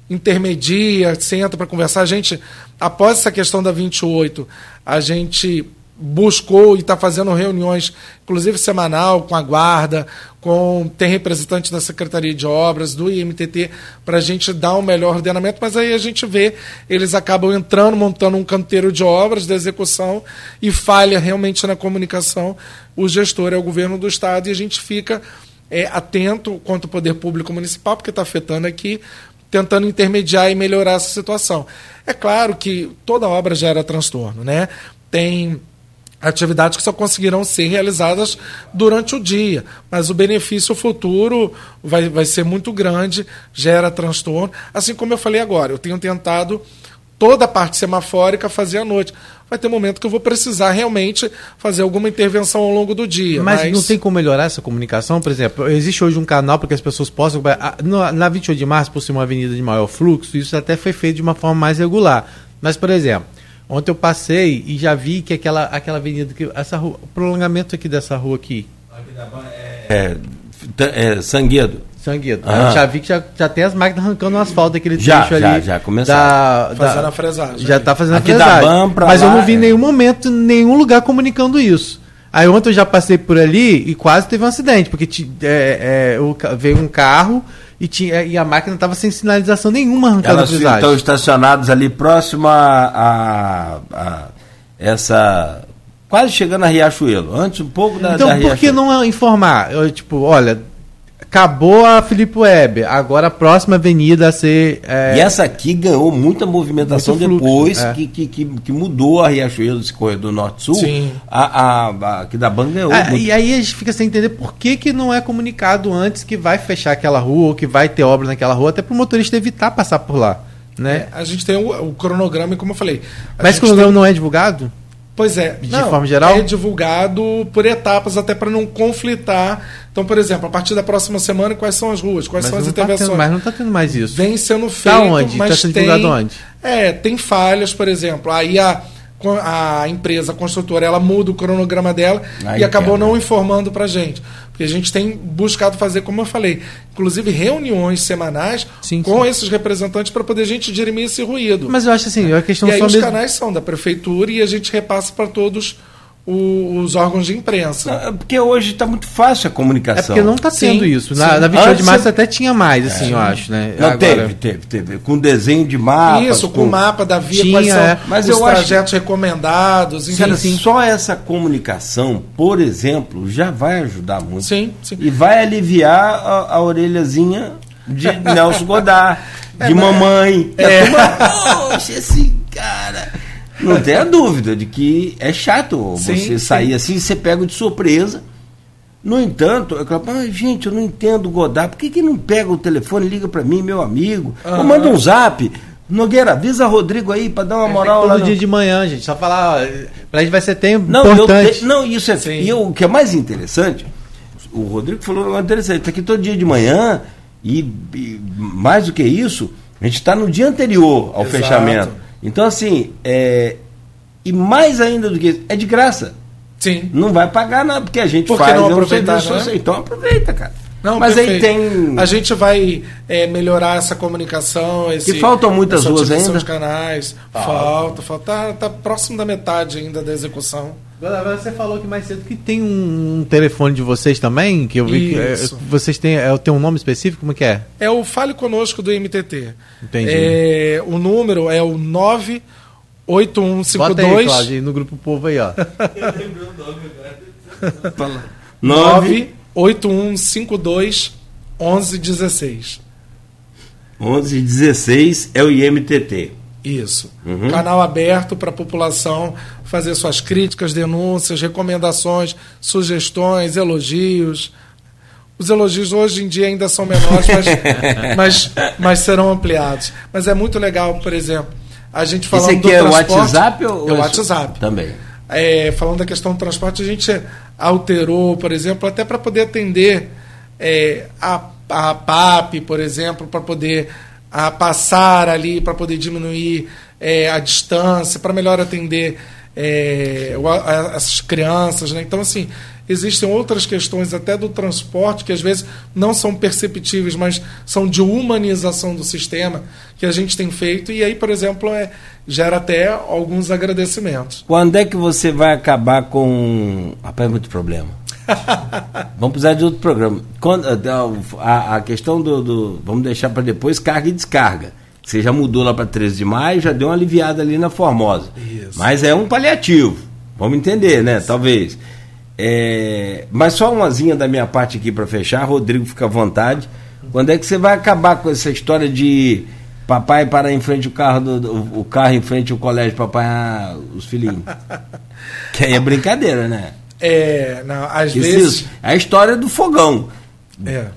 intermedia, senta para conversar, a gente, após essa questão da 28, a gente buscou e está fazendo reuniões, inclusive semanal, com a guarda, com tem representantes da Secretaria de Obras, do IMTT, para a gente dar um melhor ordenamento, mas aí a gente vê, eles acabam entrando, montando um canteiro de obras da execução e falha realmente na comunicação. O gestor é o governo do Estado e a gente fica é, atento quanto ao poder público municipal, porque está afetando aqui, tentando intermediar e melhorar essa situação. É claro que toda obra gera transtorno, né? Tem atividades que só conseguirão ser realizadas durante o dia, mas o benefício futuro vai, vai ser muito grande, gera transtorno. Assim como eu falei agora, eu tenho tentado toda a parte semafórica fazer à noite. Vai ter momento que eu vou precisar realmente fazer alguma intervenção ao longo do dia. Mas, mas... não tem como melhorar essa comunicação? Por exemplo, existe hoje um canal para que as pessoas possam. Na 28 de março, por ser uma avenida de maior fluxo, isso até foi feito de uma forma mais regular. Mas, por exemplo, Ontem eu passei e já vi que aquela, aquela avenida, que, essa rua, o prolongamento aqui dessa rua aqui. É, é, é Sanguedo. Sanguedo. Ah. Já vi que já, já tem as máquinas arrancando o asfalto aquele já, trecho já, ali. Já, já começaram. Da, fazendo a fresagem. Já está fazendo aqui a fresagem. Mas lá, eu não vi em é. nenhum momento, nenhum lugar comunicando isso. Aí ontem eu já passei por ali e quase teve um acidente, porque é, é, veio um carro e, tinha, e a máquina estava sem sinalização nenhuma arrancada Elas estão estacionadas ali próximo a, a, a, essa. Quase chegando a Riachuelo, antes um pouco da Então da por que não informar? Eu, tipo, olha, acabou a Felipe Web, agora a próxima avenida a ser. É... E essa aqui ganhou muita movimentação Muito depois é. que, que, que, que, mudou a Riachuelo, esse corredor norte-sul. Sim. A, a, a, aqui da banca ganhou. É, e aí a gente fica sem entender por que, que não é comunicado antes que vai fechar aquela rua ou que vai ter obra naquela rua, até para o motorista evitar passar por lá. Né? É, a gente tem o, o, cronograma, como eu falei. Mas o cronograma tem... não é divulgado? Pois é. De não, forma geral? É divulgado por etapas, até para não conflitar. Então, por exemplo, a partir da próxima semana, quais são as ruas, quais mas são as tá intervenções. Tá mas não está tendo mais isso. Vem sendo tá feito, tá onde? mas tá sendo divulgado onde? É, tem falhas, por exemplo. Aí a a empresa a construtora ela muda o cronograma dela Aí e acabou não informando para gente. Porque a gente tem buscado fazer, como eu falei, inclusive reuniões semanais sim, com sim. esses representantes para poder a gente dirimir esse ruído. Mas eu acho assim, a questão e aí só os mesmo... canais são da prefeitura e a gente repassa para todos os órgãos de imprensa. Não, é porque hoje está muito fácil a comunicação. É porque não está tendo isso. Na, na 28 de março até tinha mais, assim, é, eu acho, né? Não, Agora... teve, teve, teve. Com desenho de mapa. Isso, com, o mapa da via, tinha, quais são é. Mas os eu trajetos acho... recomendados. Enfim, Cara, sim. só essa comunicação, por exemplo, já vai ajudar muito. Sim, sim. E vai aliviar a, a orelhazinha de Nelson Godard, de é, mamãe. É. Poxa, esse cara não tenha dúvida de que é chato sim, você sair sim. assim, você pega de surpresa. No entanto, eu falo, ah, gente, eu não entendo o Godard, por que, que não pega o telefone liga para mim, meu amigo? Uhum. Ou manda um zap. Nogueira, avisa Rodrigo aí para dar uma é, moral lá. Todo no... dia de manhã, gente. Só falar, pra gente vai ser tempo não, importante. Te... Não, isso é. Sim. E o que é mais interessante, o Rodrigo falou um interessante, está aqui todo dia de manhã e, e, mais do que isso, a gente está no dia anterior ao Exato. fechamento. Então, assim, é, e mais ainda do que isso, é de graça. Sim. Não vai pagar nada, porque a gente Por faz não aproveitar, um né? Então aproveita, cara. Não, Mas perfeito. aí tem. A gente vai é, melhorar essa comunicação. Esse, e faltam muitas ruas ainda? Dos canais. Falta, falta. Tá, tá, próximo da metade ainda da execução. Agora, você falou que mais cedo que tem um telefone de vocês também, que eu vi Isso. que é, vocês têm, é, tem um nome específico, como que é? É o Fale Conosco do MTT. Entendi. É, o número é o 98152... Bota aí, Cláudio, no Grupo Povo aí, ó. eu lembrei o nome agora. 98152 1116. 1116 é o IMTT. Isso. Uhum. Canal aberto para a população fazer suas críticas, denúncias, recomendações, sugestões, elogios. Os elogios hoje em dia ainda são menores, mas, mas, mas serão ampliados. Mas é muito legal, por exemplo, a gente falando Esse aqui do é transporte. o WhatsApp ou é o WhatsApp. Também. É, falando da questão do transporte, a gente alterou, por exemplo, até para poder atender é, a, a PAP, por exemplo, para poder a passar ali para poder diminuir é, a distância, para melhor atender é, essas crianças. Né? Então, assim, existem outras questões até do transporte que às vezes não são perceptíveis, mas são de humanização do sistema que a gente tem feito e aí, por exemplo, é, gera até alguns agradecimentos. Quando é que você vai acabar com. Rapaz, é muito problema. vamos precisar de outro programa. Quando, a, a questão do, do Vamos deixar para depois carga e descarga. Você já mudou lá para 13 de maio, já deu uma aliviada ali na Formosa. Isso. Mas é um paliativo. Vamos entender, né? Isso. Talvez. É, mas só umazinha da minha parte aqui para fechar, Rodrigo, fica à vontade. Quando é que você vai acabar com essa história de papai parar em frente o carro do, o carro em frente ao colégio para apanhar os filhinhos? que aí é brincadeira, né? É, não, às vezes. é a história do fogão. É.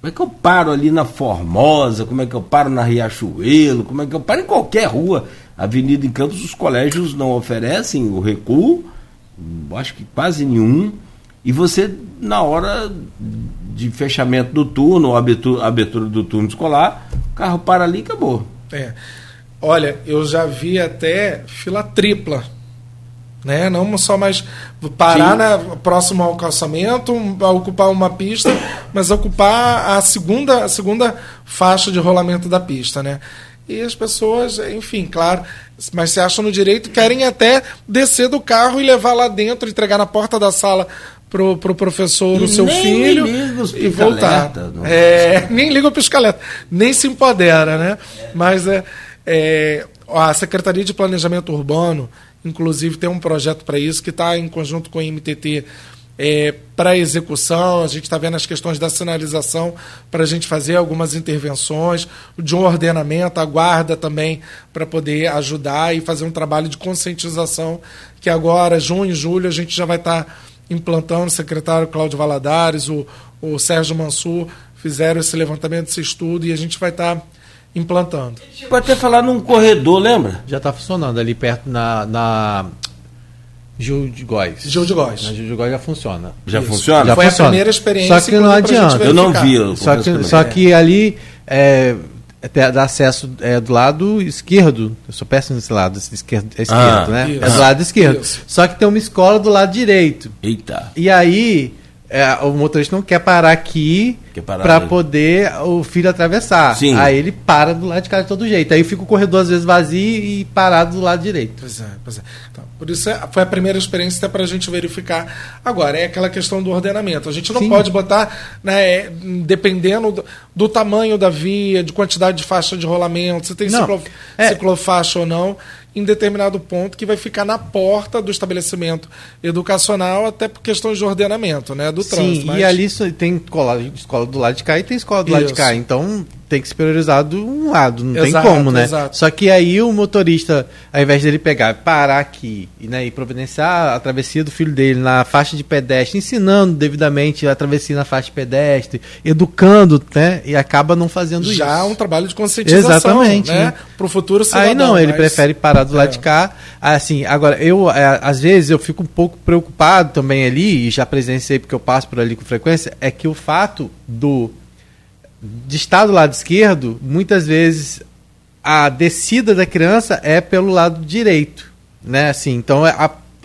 Como é que eu paro ali na Formosa? Como é que eu paro na Riachuelo? Como é que eu paro em qualquer rua? Avenida em Campos, os colégios não oferecem o recuo acho que quase nenhum, e você, na hora de fechamento do turno, ou abertura, abertura do turno escolar, o carro para ali e acabou. É. Olha, eu já vi até fila tripla. Né? Não só mais parar na, próximo ao calçamento, ocupar uma pista, mas ocupar a segunda, a segunda faixa de rolamento da pista. Né? E as pessoas, enfim, claro, mas se acham no direito, querem até descer do carro e levar lá dentro, entregar na porta da sala pro, pro professor e o seu filho e voltar. É, nem liga o piscaleta, nem se empodera, né? Mas é, é, a Secretaria de Planejamento Urbano, inclusive, tem um projeto para isso que está em conjunto com o MTT é, para execução, a gente está vendo as questões da sinalização para a gente fazer algumas intervenções, de um ordenamento, a guarda também para poder ajudar e fazer um trabalho de conscientização, que agora, junho e julho, a gente já vai estar tá implantando, o secretário Cláudio Valadares, o, o Sérgio Mansur fizeram esse levantamento, esse estudo, e a gente vai estar. Tá implantando. Pode até falar num corredor, lembra? Já está funcionando ali perto na, na Gil de Góis. Gil de Góis. Na Gil de Góis já funciona. Já Isso. funciona? Já Foi funciona. a primeira experiência. Só que não adianta. Eu não vi. Eu só, que, só que ali é, dá acesso é, do lado esquerdo. Eu sou péssimo nesse lado, esquerdo, é esquerdo, ah, né? Isso. É do lado esquerdo. Isso. Só que tem uma escola do lado direito. Eita. E aí é, o motorista não quer parar aqui para poder o filho atravessar. Sim. Aí ele para do lado de cá de todo jeito. Aí fica o corredor às vezes vazio e parado do lado direito. Pois é, pois é. Então, por isso é, foi a primeira experiência até para a gente verificar. Agora, é aquela questão do ordenamento. A gente não Sim. pode botar, né, é, dependendo do, do, tamanho da via, de quantidade de faixa de rolamento, se tem ciclo, é. ciclofaixa ou não em determinado ponto que vai ficar na porta do estabelecimento educacional, até por questões de ordenamento, né? Do Sim, trânsito. Mas... E ali tem escola, escola do lado de cá e tem escola do Isso. lado de cá. Então tem que se priorizar do um lado, não exato, tem como, né? Exato. Só que aí o motorista, ao invés dele pegar, parar aqui né, e providenciar a travessia do filho dele na faixa de pedestre, ensinando devidamente a travessia na faixa de pedestre, educando, né? E acaba não fazendo Já isso. Já um trabalho de conscientização, Exatamente, né? né? Para o futuro cidadão. Aí não, ele mas... prefere parar do lado é. de cá. Assim, agora, eu, é, às vezes, eu fico um pouco preocupado também ali, e já presenciei porque eu passo por ali com frequência, é que o fato do de estar do lado esquerdo, muitas vezes a descida da criança é pelo lado direito, né? Assim, então é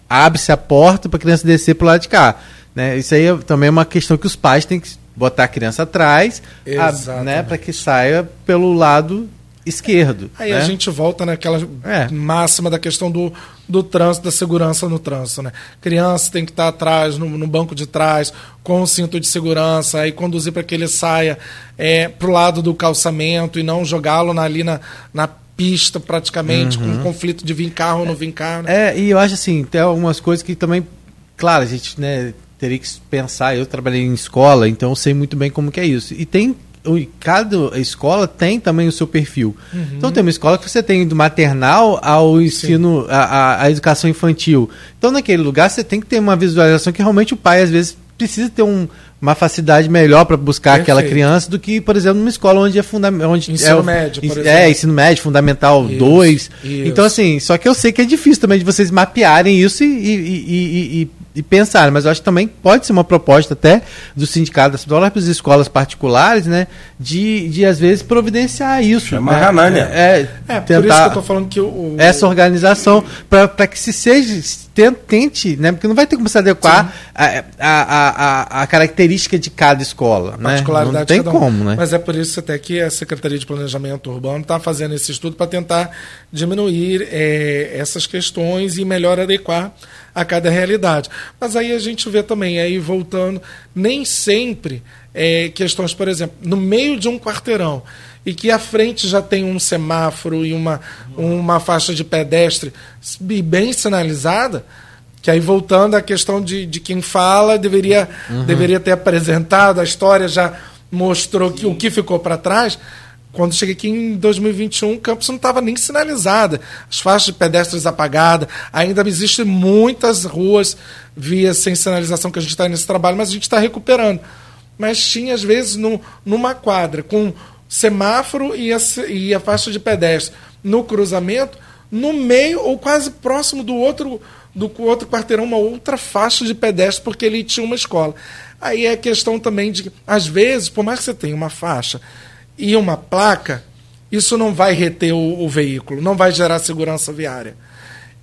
abre-se a porta para a criança descer para o lado de cá, né? Isso aí é, também é uma questão que os pais têm que botar a criança atrás, a, né, para que saia pelo lado esquerdo. Aí né? a gente volta naquela é. máxima da questão do, do trânsito, da segurança no trânsito. Né? Criança tem que estar atrás, no, no banco de trás, com o cinto de segurança, aí conduzir para que ele saia é, para o lado do calçamento e não jogá-lo ali na, na pista praticamente, uhum. com um conflito de vir carro ou não vir carro. Né? É, e eu acho assim, tem algumas coisas que também, claro, a gente né, teria que pensar, eu trabalhei em escola, então eu sei muito bem como que é isso. E tem cada escola tem também o seu perfil. Uhum. Então tem uma escola que você tem do maternal ao ensino, a, a, educação infantil. Então naquele lugar você tem que ter uma visualização que realmente o pai às vezes precisa ter um, uma facilidade melhor para buscar Perfeito. aquela criança do que, por exemplo, numa escola onde é fundamental. Ensino é, médio, por exemplo. É, ensino médio, fundamental 2. Então, assim, só que eu sei que é difícil também de vocês mapearem isso e, e, e, e e pensar, mas eu acho que também pode ser uma proposta até do sindicato das próprias escolas particulares, né, de, de às vezes providenciar isso. Chama né? Ranânia. É, é, é tentar por isso que eu estou falando que o, essa organização para que se seja tente, né? Porque não vai ter como se adequar a, a, a, a, característica de cada escola, né? Não tem como, né? Mas é por isso até que a Secretaria de Planejamento Urbano está fazendo esse estudo para tentar diminuir é, essas questões e melhor adequar a cada realidade. Mas aí a gente vê também, aí voltando, nem sempre é, questões, por exemplo, no meio de um quarteirão e que à frente já tem um semáforo e uma, uma faixa de pedestre bem sinalizada, que aí voltando à questão de, de quem fala, deveria, uhum. deveria ter apresentado, a história já mostrou que, o que ficou para trás. Quando cheguei aqui em 2021, Campos não estava nem sinalizada. As faixas de pedestres apagadas. Ainda existem muitas ruas, vias sem sinalização que a gente está nesse trabalho, mas a gente está recuperando. Mas tinha, às vezes, no, numa quadra, com semáforo e a, e a faixa de pedestre no cruzamento, no meio ou quase próximo do outro do outro quarteirão uma outra faixa de pedestre porque ele tinha uma escola. Aí é questão também de às vezes, por mais que você tenha uma faixa e uma placa, isso não vai reter o, o veículo, não vai gerar segurança viária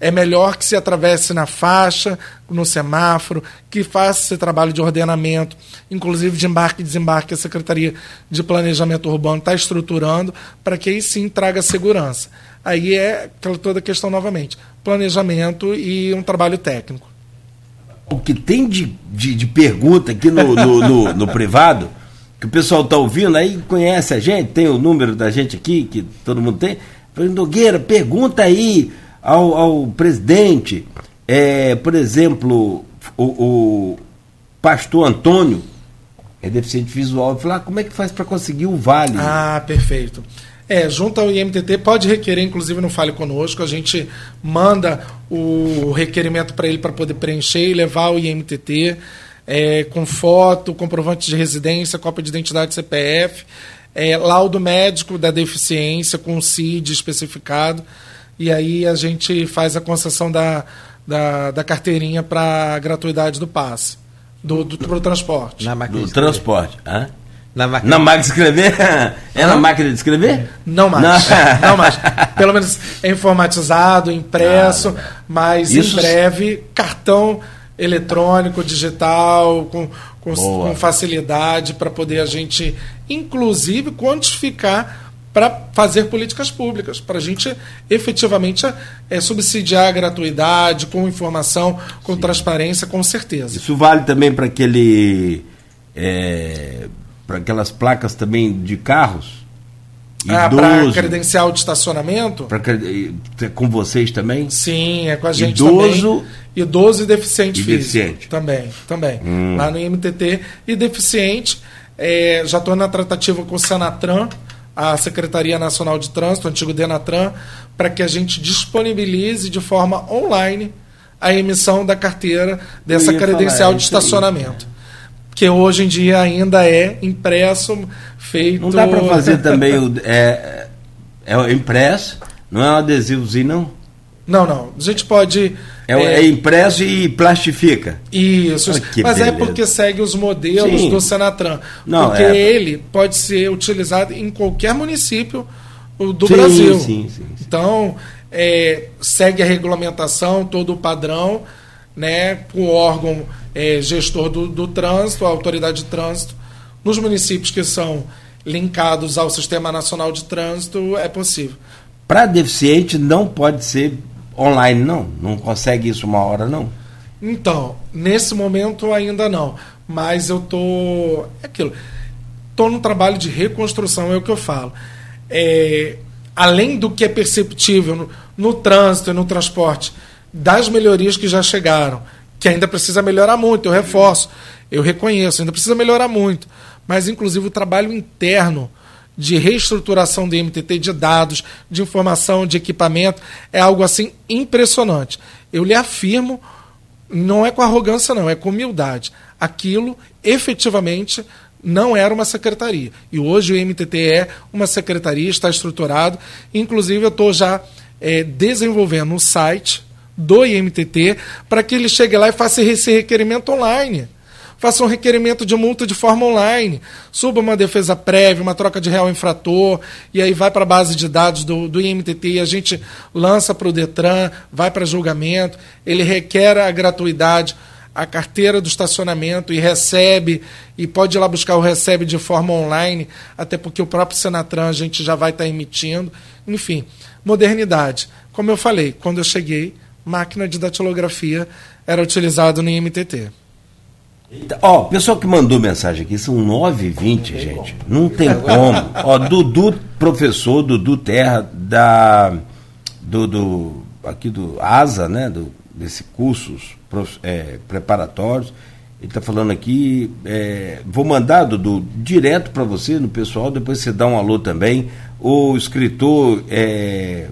é melhor que se atravesse na faixa, no semáforo, que faça esse trabalho de ordenamento, inclusive de embarque e desembarque, a Secretaria de Planejamento Urbano está estruturando para que aí sim traga segurança. Aí é toda a questão novamente, planejamento e um trabalho técnico. O que tem de, de, de pergunta aqui no, no, no, no privado, que o pessoal está ouvindo aí, conhece a gente, tem o número da gente aqui, que todo mundo tem. Nogueira, pergunta aí ao, ao presidente, é, por exemplo, o, o, pastor Antônio, é deficiente visual, falar ah, como é que faz para conseguir o vale? Ah, perfeito. É, junto ao IMTT, pode requerer, inclusive no Fale Conosco, a gente manda o requerimento para ele para poder preencher e levar ao IMTT é, com foto, comprovante de residência, cópia de identidade CPF, é, laudo médico da deficiência com CID especificado e aí a gente faz a concessão da, da, da carteirinha para gratuidade do passe, do, do pro transporte. Na máquina do transporte. Hã? Na máquina. na máquina de escrever? É na máquina de escrever? Não mais. Não, não mais. Pelo menos é informatizado, impresso, ah, mas Isso... em breve cartão eletrônico, digital, com, com, com facilidade para poder a gente, inclusive, quantificar para fazer políticas públicas, para a gente efetivamente é, subsidiar a gratuidade, com informação, com Sim. transparência, com certeza. Isso vale também para aquele. É, para aquelas placas também de carros? Ah, para credencial de estacionamento? Pra, com vocês também? Sim, é com a gente Idoso, também. Idoso e deficiente e físico. Deficiente. Também, também. Hum. Lá no IMTT. E deficiente, é, já estou na tratativa com o Sanatran, a Secretaria Nacional de Trânsito, o antigo Denatran, para que a gente disponibilize de forma online a emissão da carteira dessa credencial de estacionamento. Que hoje em dia ainda é impresso, feito. Não dá para fazer também o. É, é impresso, não é um adesivozinho, não? Não, não. A gente pode é, é, é, impresso e plastifica. Isso. Mas é beleza. é porque segue os modelos Sim. do Senatran. Não, porque é... ele pode ser utilizado em qualquer município do sim, Brasil. Sim, sim, então, é, segue a regulamentação, todo o padrão, né, com o órgão é, gestor do, do trânsito, a autoridade de trânsito. Nos municípios que são linkados ao Sistema Nacional de Trânsito, é possível. Para deficiente, não pode ser online, não? Não consegue isso uma hora, não? Então, nesse momento ainda não. Mas eu tô. É aquilo. Tô no trabalho de reconstrução, é o que eu falo. É, além do que é perceptível no, no trânsito e no transporte, das melhorias que já chegaram, que ainda precisa melhorar muito, eu reforço, eu reconheço, ainda precisa melhorar muito. Mas, inclusive, o trabalho interno de reestruturação do MTT, de dados, de informação, de equipamento, é algo assim impressionante. Eu lhe afirmo, não é com arrogância, não, é com humildade. Aquilo efetivamente não era uma secretaria. E hoje o MTT é uma secretaria, está estruturado. Inclusive, eu estou já é, desenvolvendo um site do IMTT para que ele chegue lá e faça esse requerimento online faça um requerimento de multa de forma online, suba uma defesa prévia, uma troca de réu infrator, e aí vai para a base de dados do, do IMTT e a gente lança para o Detran, vai para julgamento, ele requer a gratuidade a carteira do estacionamento e recebe, e pode ir lá buscar o recebe de forma online, até porque o próprio Senatran a gente já vai estar tá emitindo. Enfim, modernidade. Como eu falei, quando eu cheguei, máquina de datilografia era utilizado no IMTT. Ó, o pessoal que mandou mensagem aqui são 9h20, gente. Não tem como. Ó, Dudu, professor Dudu Terra, da, do, do, aqui do ASA, né? Do, desse cursos é, preparatórios. Ele está falando aqui, é, vou mandar, Dudu, direto para você, no pessoal, depois você dá um alô também. O escritor é,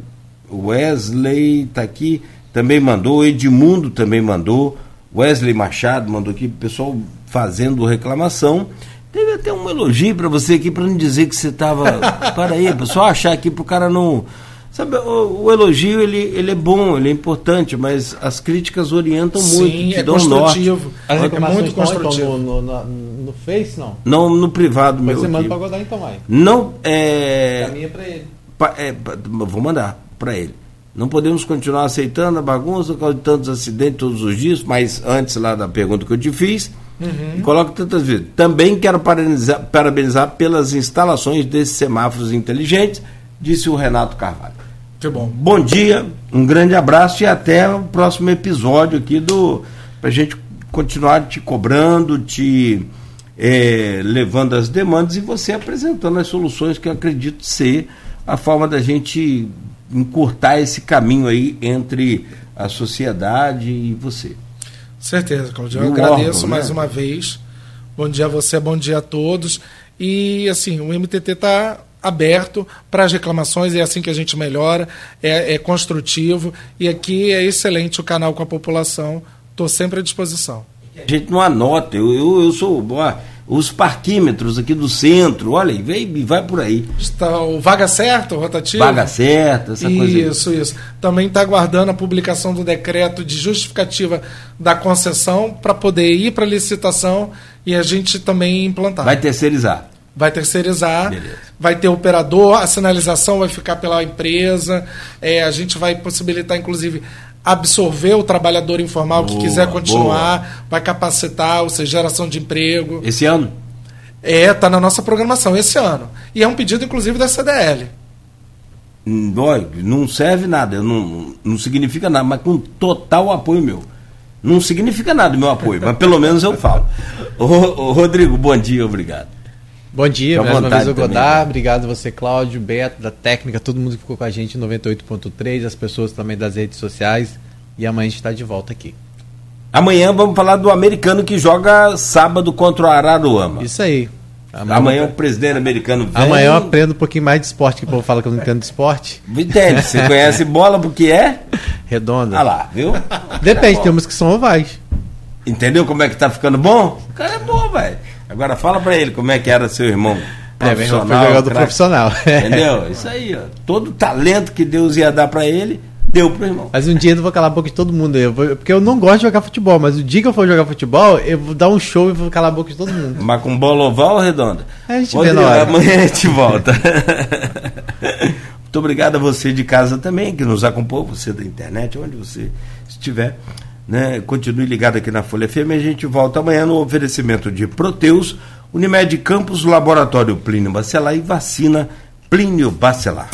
Wesley está aqui, também mandou, Edmundo também mandou, Wesley Machado mandou aqui, pessoal fazendo reclamação. Teve até um elogio para você aqui, para não dizer que você estava. para aí, pessoal achar aqui para o cara não Sabe, o, o, elogio ele, ele é bom, ele é importante, mas as críticas orientam Sim, muito, te é dão construtivo. As reclamações é muito construtivo. No, no, no, Face, não? Não, no privado mas meu. Mas você manda para Godar então, aí. Não, é... Caminha para ele. Pa, é, vou mandar para ele. Não podemos continuar aceitando a bagunça por causa de tantos acidentes todos os dias, mas antes lá da pergunta que eu te fiz, uhum. coloco tantas vezes. Também quero parabenizar, parabenizar pelas instalações desses semáforos inteligentes, disse o Renato Carvalho. Que bom. Bom dia, um grande abraço e até o próximo episódio aqui do. Pra gente continuar te cobrando, te é, levando as demandas e você apresentando as soluções que eu acredito ser a forma da gente encurtar esse caminho aí entre a sociedade e você. Certeza, Claudio. Eu agradeço órgão, mais né? uma vez. Bom dia a você, bom dia a todos. E assim, o MTT está aberto para as reclamações, é assim que a gente melhora, é, é, construtivo e aqui é excelente o canal com a população, estou sempre à disposição. A gente não anota, eu, eu, eu sou. Ó, os parquímetros aqui do centro, olha, e vem, vai por aí. Está o Vaga Certa, o rotativo? Vaga Certa, essa isso, coisa. Isso, isso. Também está aguardando a publicação do decreto de justificativa da concessão para poder ir para licitação e a gente também implantar. Vai terceirizar vai terceirizar, Beleza. vai ter operador, a sinalização vai ficar pela empresa, é, a gente vai possibilitar, inclusive, absorver o trabalhador informal boa, que quiser continuar, boa. vai capacitar, ou seja, geração de emprego. Esse ano? É, está na nossa programação esse ano. E é um pedido, inclusive, da CDL. Hum, não serve nada, não, não significa nada, mas com total apoio meu. Não significa nada o meu apoio, mas pelo menos eu falo. Ô, ô, Rodrigo, bom dia, obrigado. Bom dia, mais uma vez o Godar. Obrigado você, Cláudio, Beto, da técnica, todo mundo que ficou com a gente em 98.3, as pessoas também das redes sociais. E amanhã a gente está de volta aqui. Amanhã vamos falar do americano que joga sábado contra o Araruama. Isso aí. Amanhã, amanhã o presidente americano vem. Amanhã eu aprendo um pouquinho mais de esporte, que o povo fala que eu não entendo de esporte. Entende? Você conhece bola porque é? Redonda. Ah lá, viu? Depende, tem umas que são ovais. Entendeu como é que tá ficando bom? O cara é bom, velho. Agora fala para ele como é que era seu irmão. É, meu irmão foi jogador profissional. Entendeu? Isso aí, ó. Todo o talento que Deus ia dar para ele, deu pro irmão. Mas um dia eu não vou calar a boca de todo mundo. Eu vou, porque eu não gosto de jogar futebol, mas o dia que eu for jogar futebol, eu vou dar um show e vou calar a boca de todo mundo. Mas com bola oval ou redonda? A gente vê na hora. Amanhã a gente volta. Muito obrigado a você de casa também, que nos acompanhou, você da internet, onde você estiver. Né? Continue ligado aqui na Folha FM. A gente volta amanhã no oferecimento de Proteus, Unimed Campos, Laboratório Plínio Bacelar e Vacina Plínio Bacelar.